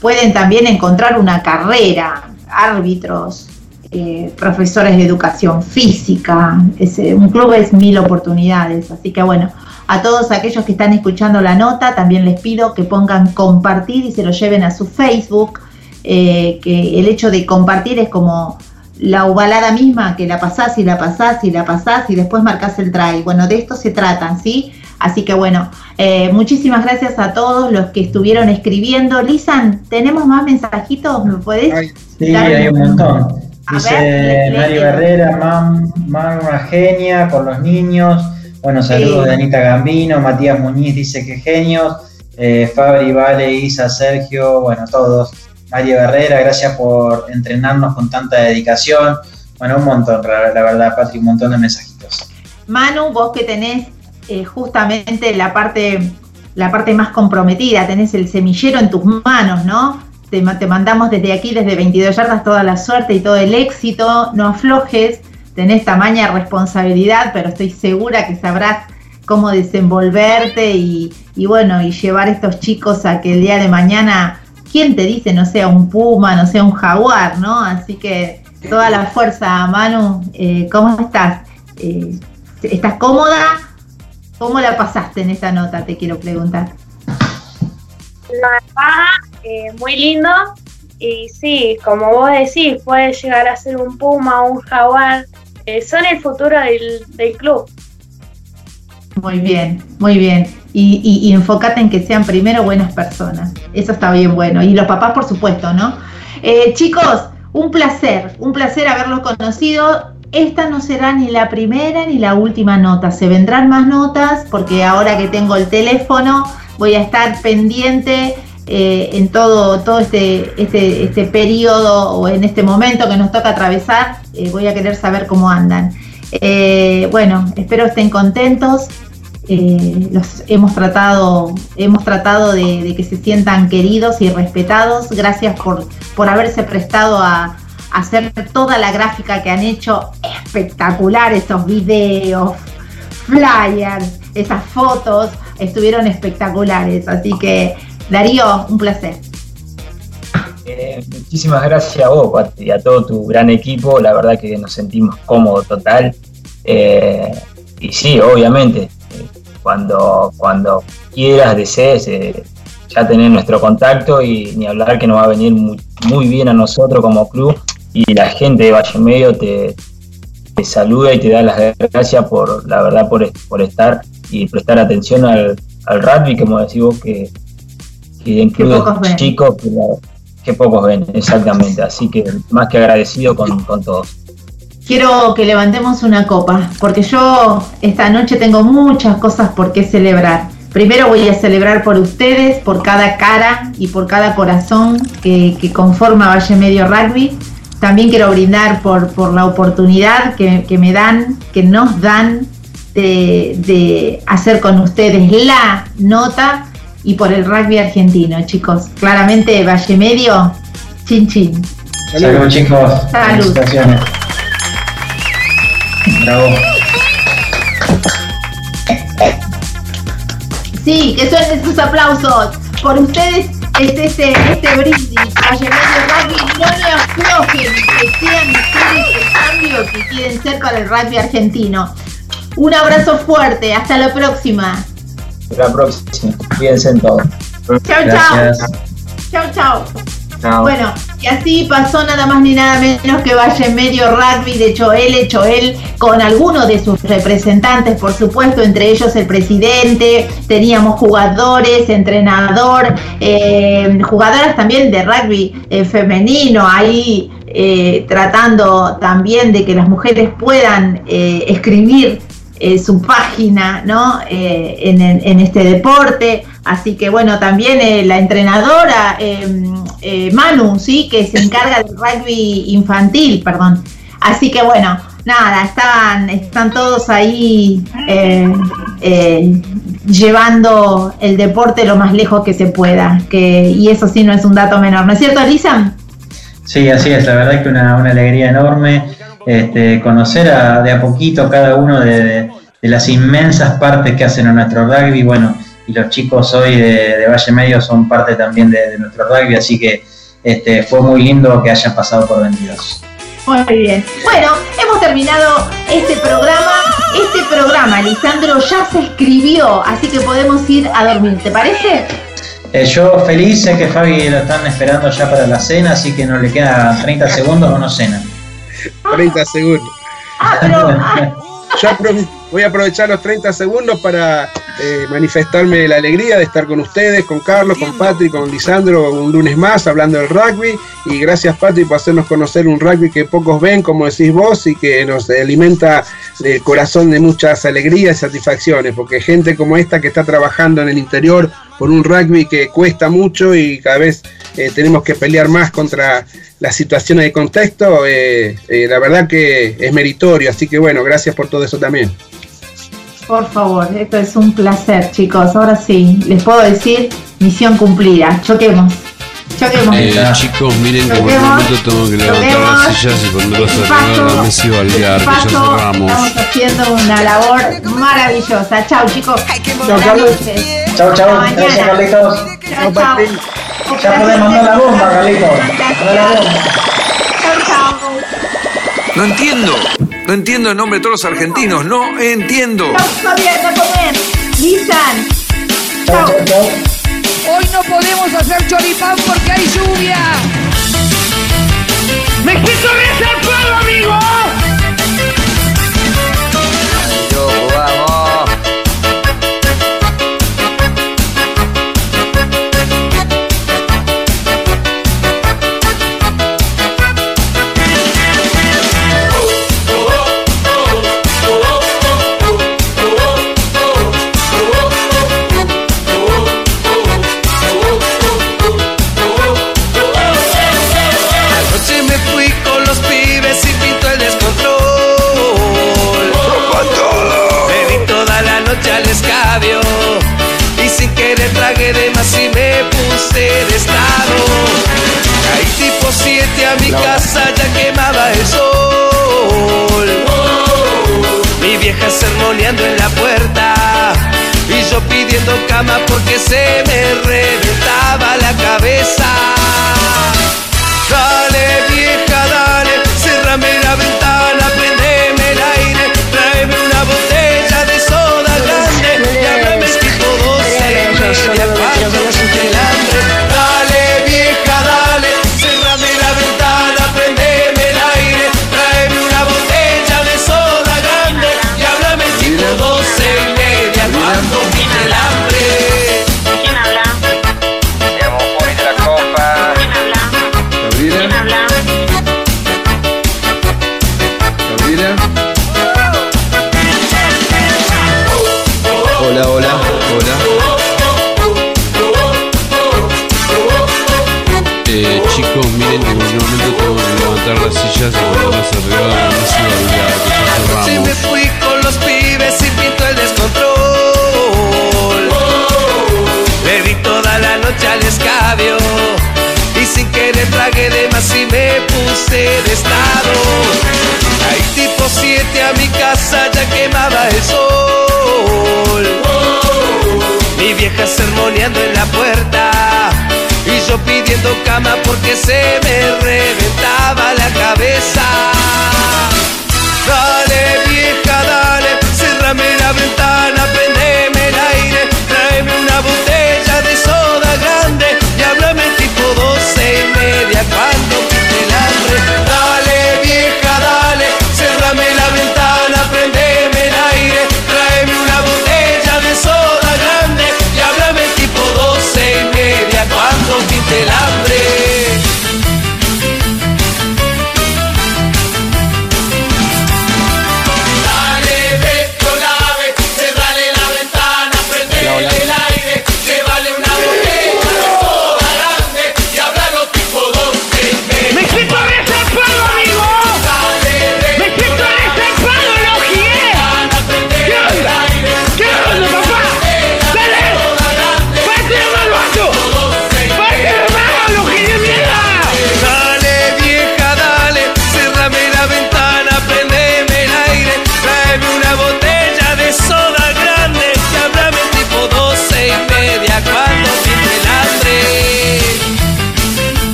[SPEAKER 2] pueden también encontrar una carrera, árbitros, eh, profesores de educación física. Es, eh, un club es mil oportunidades. Así que bueno, a todos aquellos que están escuchando la nota, también les pido que pongan compartir y se lo lleven a su Facebook. eh, que el hecho de compartir es como la ovalada misma, que la pasás y la pasás y la pasás y después marcas el try. Bueno, de esto se tratan, ¿sí? Así que bueno, eh, muchísimas gracias a todos los que estuvieron escribiendo. Lisan, ¿tenemos más mensajitos? ¿Me podés?
[SPEAKER 18] Sí,
[SPEAKER 2] dar
[SPEAKER 18] hay un montón.
[SPEAKER 2] A
[SPEAKER 18] Dice
[SPEAKER 2] ver,
[SPEAKER 18] Mario. Herrera, mam, mam, una genia con los niños. Bueno, saludos
[SPEAKER 2] Sí.
[SPEAKER 18] de Anita Gambino. Matías Muñiz dice que genios. Eh, Fabri, Vale, Isa, Sergio, bueno, todos. Mario Herrera, gracias por entrenarnos con tanta dedicación. Bueno, un montón, la, la verdad, Patri, un montón de mensajitos.
[SPEAKER 2] Manu, vos que tenés eh, justamente la parte, la parte más comprometida, tenés el semillero en tus manos, ¿no? Te, te mandamos desde aquí, desde 22 yardas, toda la suerte y todo el éxito, no aflojes, tenés tamaña responsabilidad, pero estoy segura que sabrás cómo desenvolverte y, y bueno, y llevar a estos chicos a que el día de mañana, ¿quién te dice no sea un puma, no sea un jaguar, ¿no? Así que toda la fuerza, Manu, eh, ¿cómo estás? Eh, ¿Estás cómoda? ¿Cómo la pasaste en esta nota? Te quiero preguntar.
[SPEAKER 17] La verdad, eh, muy lindo. Y sí, como vos decís, puede llegar a ser un puma un jaguar. Eh, son el futuro del, del club.
[SPEAKER 2] Muy bien, muy bien. Y, y, enfócate en que sean primero buenas personas. Eso está bien bueno. Y los papás, por supuesto, ¿no? Eh, chicos, un placer, un placer haberlos conocido. Esta no será ni la primera ni la última nota. Se vendrán más notas porque ahora que tengo el teléfono voy a estar pendiente eh, en todo, todo este, este, este periodo o en este momento que nos toca atravesar. Eh, voy a querer saber cómo andan. Eh, bueno, espero estén contentos. Eh, los hemos tratado, hemos tratado de, que se sientan queridos y respetados. Gracias por, por haberse prestado a, hacer toda la gráfica que han hecho. Espectacular esos videos, flyers, esas fotos, estuvieron espectaculares. Así que, Darío, un placer.
[SPEAKER 11] Eh, muchísimas gracias a vos y a todo tu gran equipo. La verdad que nos sentimos cómodos total. Eh, y sí, obviamente, cuando, cuando quieras, desees, eh, ya tener nuestro contacto y ni hablar que nos va a venir muy, muy, bien a nosotros como club y la gente de Valle Medio te, te saluda y te da las gracias por, la verdad, por, por estar y prestar atención al, al rugby, como decís vos, que, que en clubes chicos que, que, pocos ven, exactamente. Así que más que agradecido con, con todos
[SPEAKER 2] quiero que levantemos una copa, porque yo esta noche tengo muchas cosas por qué celebrar. Primero voy a celebrar por ustedes, por cada cara y por cada corazón que, que conforma Valle Medio Rugby. También quiero brindar por, por la oportunidad que, que, me dan, que nos dan de, de hacer con ustedes la nota y por el rugby argentino, chicos. Claramente Valle Medio, chin chin.
[SPEAKER 18] Salud, chicos.
[SPEAKER 2] Salud.
[SPEAKER 18] Bravo.
[SPEAKER 2] Sí, que suenen estos aplausos. Por ustedes es este, este brindis. Valle Medio Rugby, no me aflojen, que sean ustedes el cambio que quieren ser para el rugby argentino. Un abrazo fuerte, hasta la próxima.
[SPEAKER 11] Hasta la próxima, cuídense en todo.
[SPEAKER 2] Chao. Chao, chao. Chao. Bueno, y así pasó nada más ni nada menos que Valle Medio Rugby de Choel, Choel, con algunos de sus representantes, por supuesto, entre ellos el presidente, teníamos jugadores, entrenador, eh, jugadoras también de rugby eh, femenino, ahí eh, tratando también de que las mujeres puedan eh, escribir su página ¿no? En, en, este deporte. Así que bueno, también eh, la entrenadora eh, eh, Manu, ¿sí? que se encarga del rugby infantil, perdón. Así que bueno, nada, están, están todos ahí llevando el deporte lo más lejos que se pueda. Que, y eso sí no es un dato menor, ¿no es cierto, Lisa?
[SPEAKER 18] Sí, así es, la verdad que una, alegría enorme este, conocer a, de a poquito cada uno de, de, de las inmensas partes que hacen a nuestro rugby. Bueno, y los chicos hoy de, de, Valle Medio son parte también de, de, nuestro rugby, así que este, fue muy lindo que hayan pasado por 22.
[SPEAKER 2] Muy bien. Bueno, hemos terminado este programa. Este programa, Lisandro, ya se escribió, así que podemos ir a dormir, ¿te parece?
[SPEAKER 18] Eh, yo feliz, sé que Fabi lo están esperando ya para la cena, así que no le quedan 30 segundos o no cena.
[SPEAKER 3] 30 segundos.
[SPEAKER 2] Ah, pero, ah.
[SPEAKER 3] Yo voy a aprovechar los 30 segundos para eh, manifestarme la alegría de estar con ustedes, con Carlos, con Patrick, con Lisandro, un lunes más hablando del rugby. Y gracias, Patrick, por hacernos conocer un rugby que pocos ven, como decís vos, y que nos alimenta el corazón de muchas alegrías y satisfacciones. Porque gente como esta que está trabajando en el interior por un rugby que cuesta mucho y cada vez eh, tenemos que pelear más contra las situaciones de contexto, eh, eh, la verdad que es meritorio. Así que bueno, gracias por todo eso también.
[SPEAKER 2] Por favor, esto es un placer, chicos. Ahora sí, les puedo decir misión cumplida. Choquemos. Choquemos.
[SPEAKER 19] Eh, chicos, miren que por un momento tengo que levantar las sillas y ponerlas arriba la mesa y valgar, que ya cerramos.
[SPEAKER 2] Estamos haciendo una labor maravillosa. Chau, chicos.
[SPEAKER 18] Chau, Carlos. Chau, chau. Gracias, Carlitos. Ya podés mandar la bomba, Carlitos. La bomba.
[SPEAKER 2] Chau, chau.
[SPEAKER 20] No entiendo. No entiendo el nombre de todos los argentinos, no entiendo.
[SPEAKER 21] Hoy no podemos hacer choripán porque hay lluvia. México
[SPEAKER 22] es el
[SPEAKER 21] pueblo, amigos.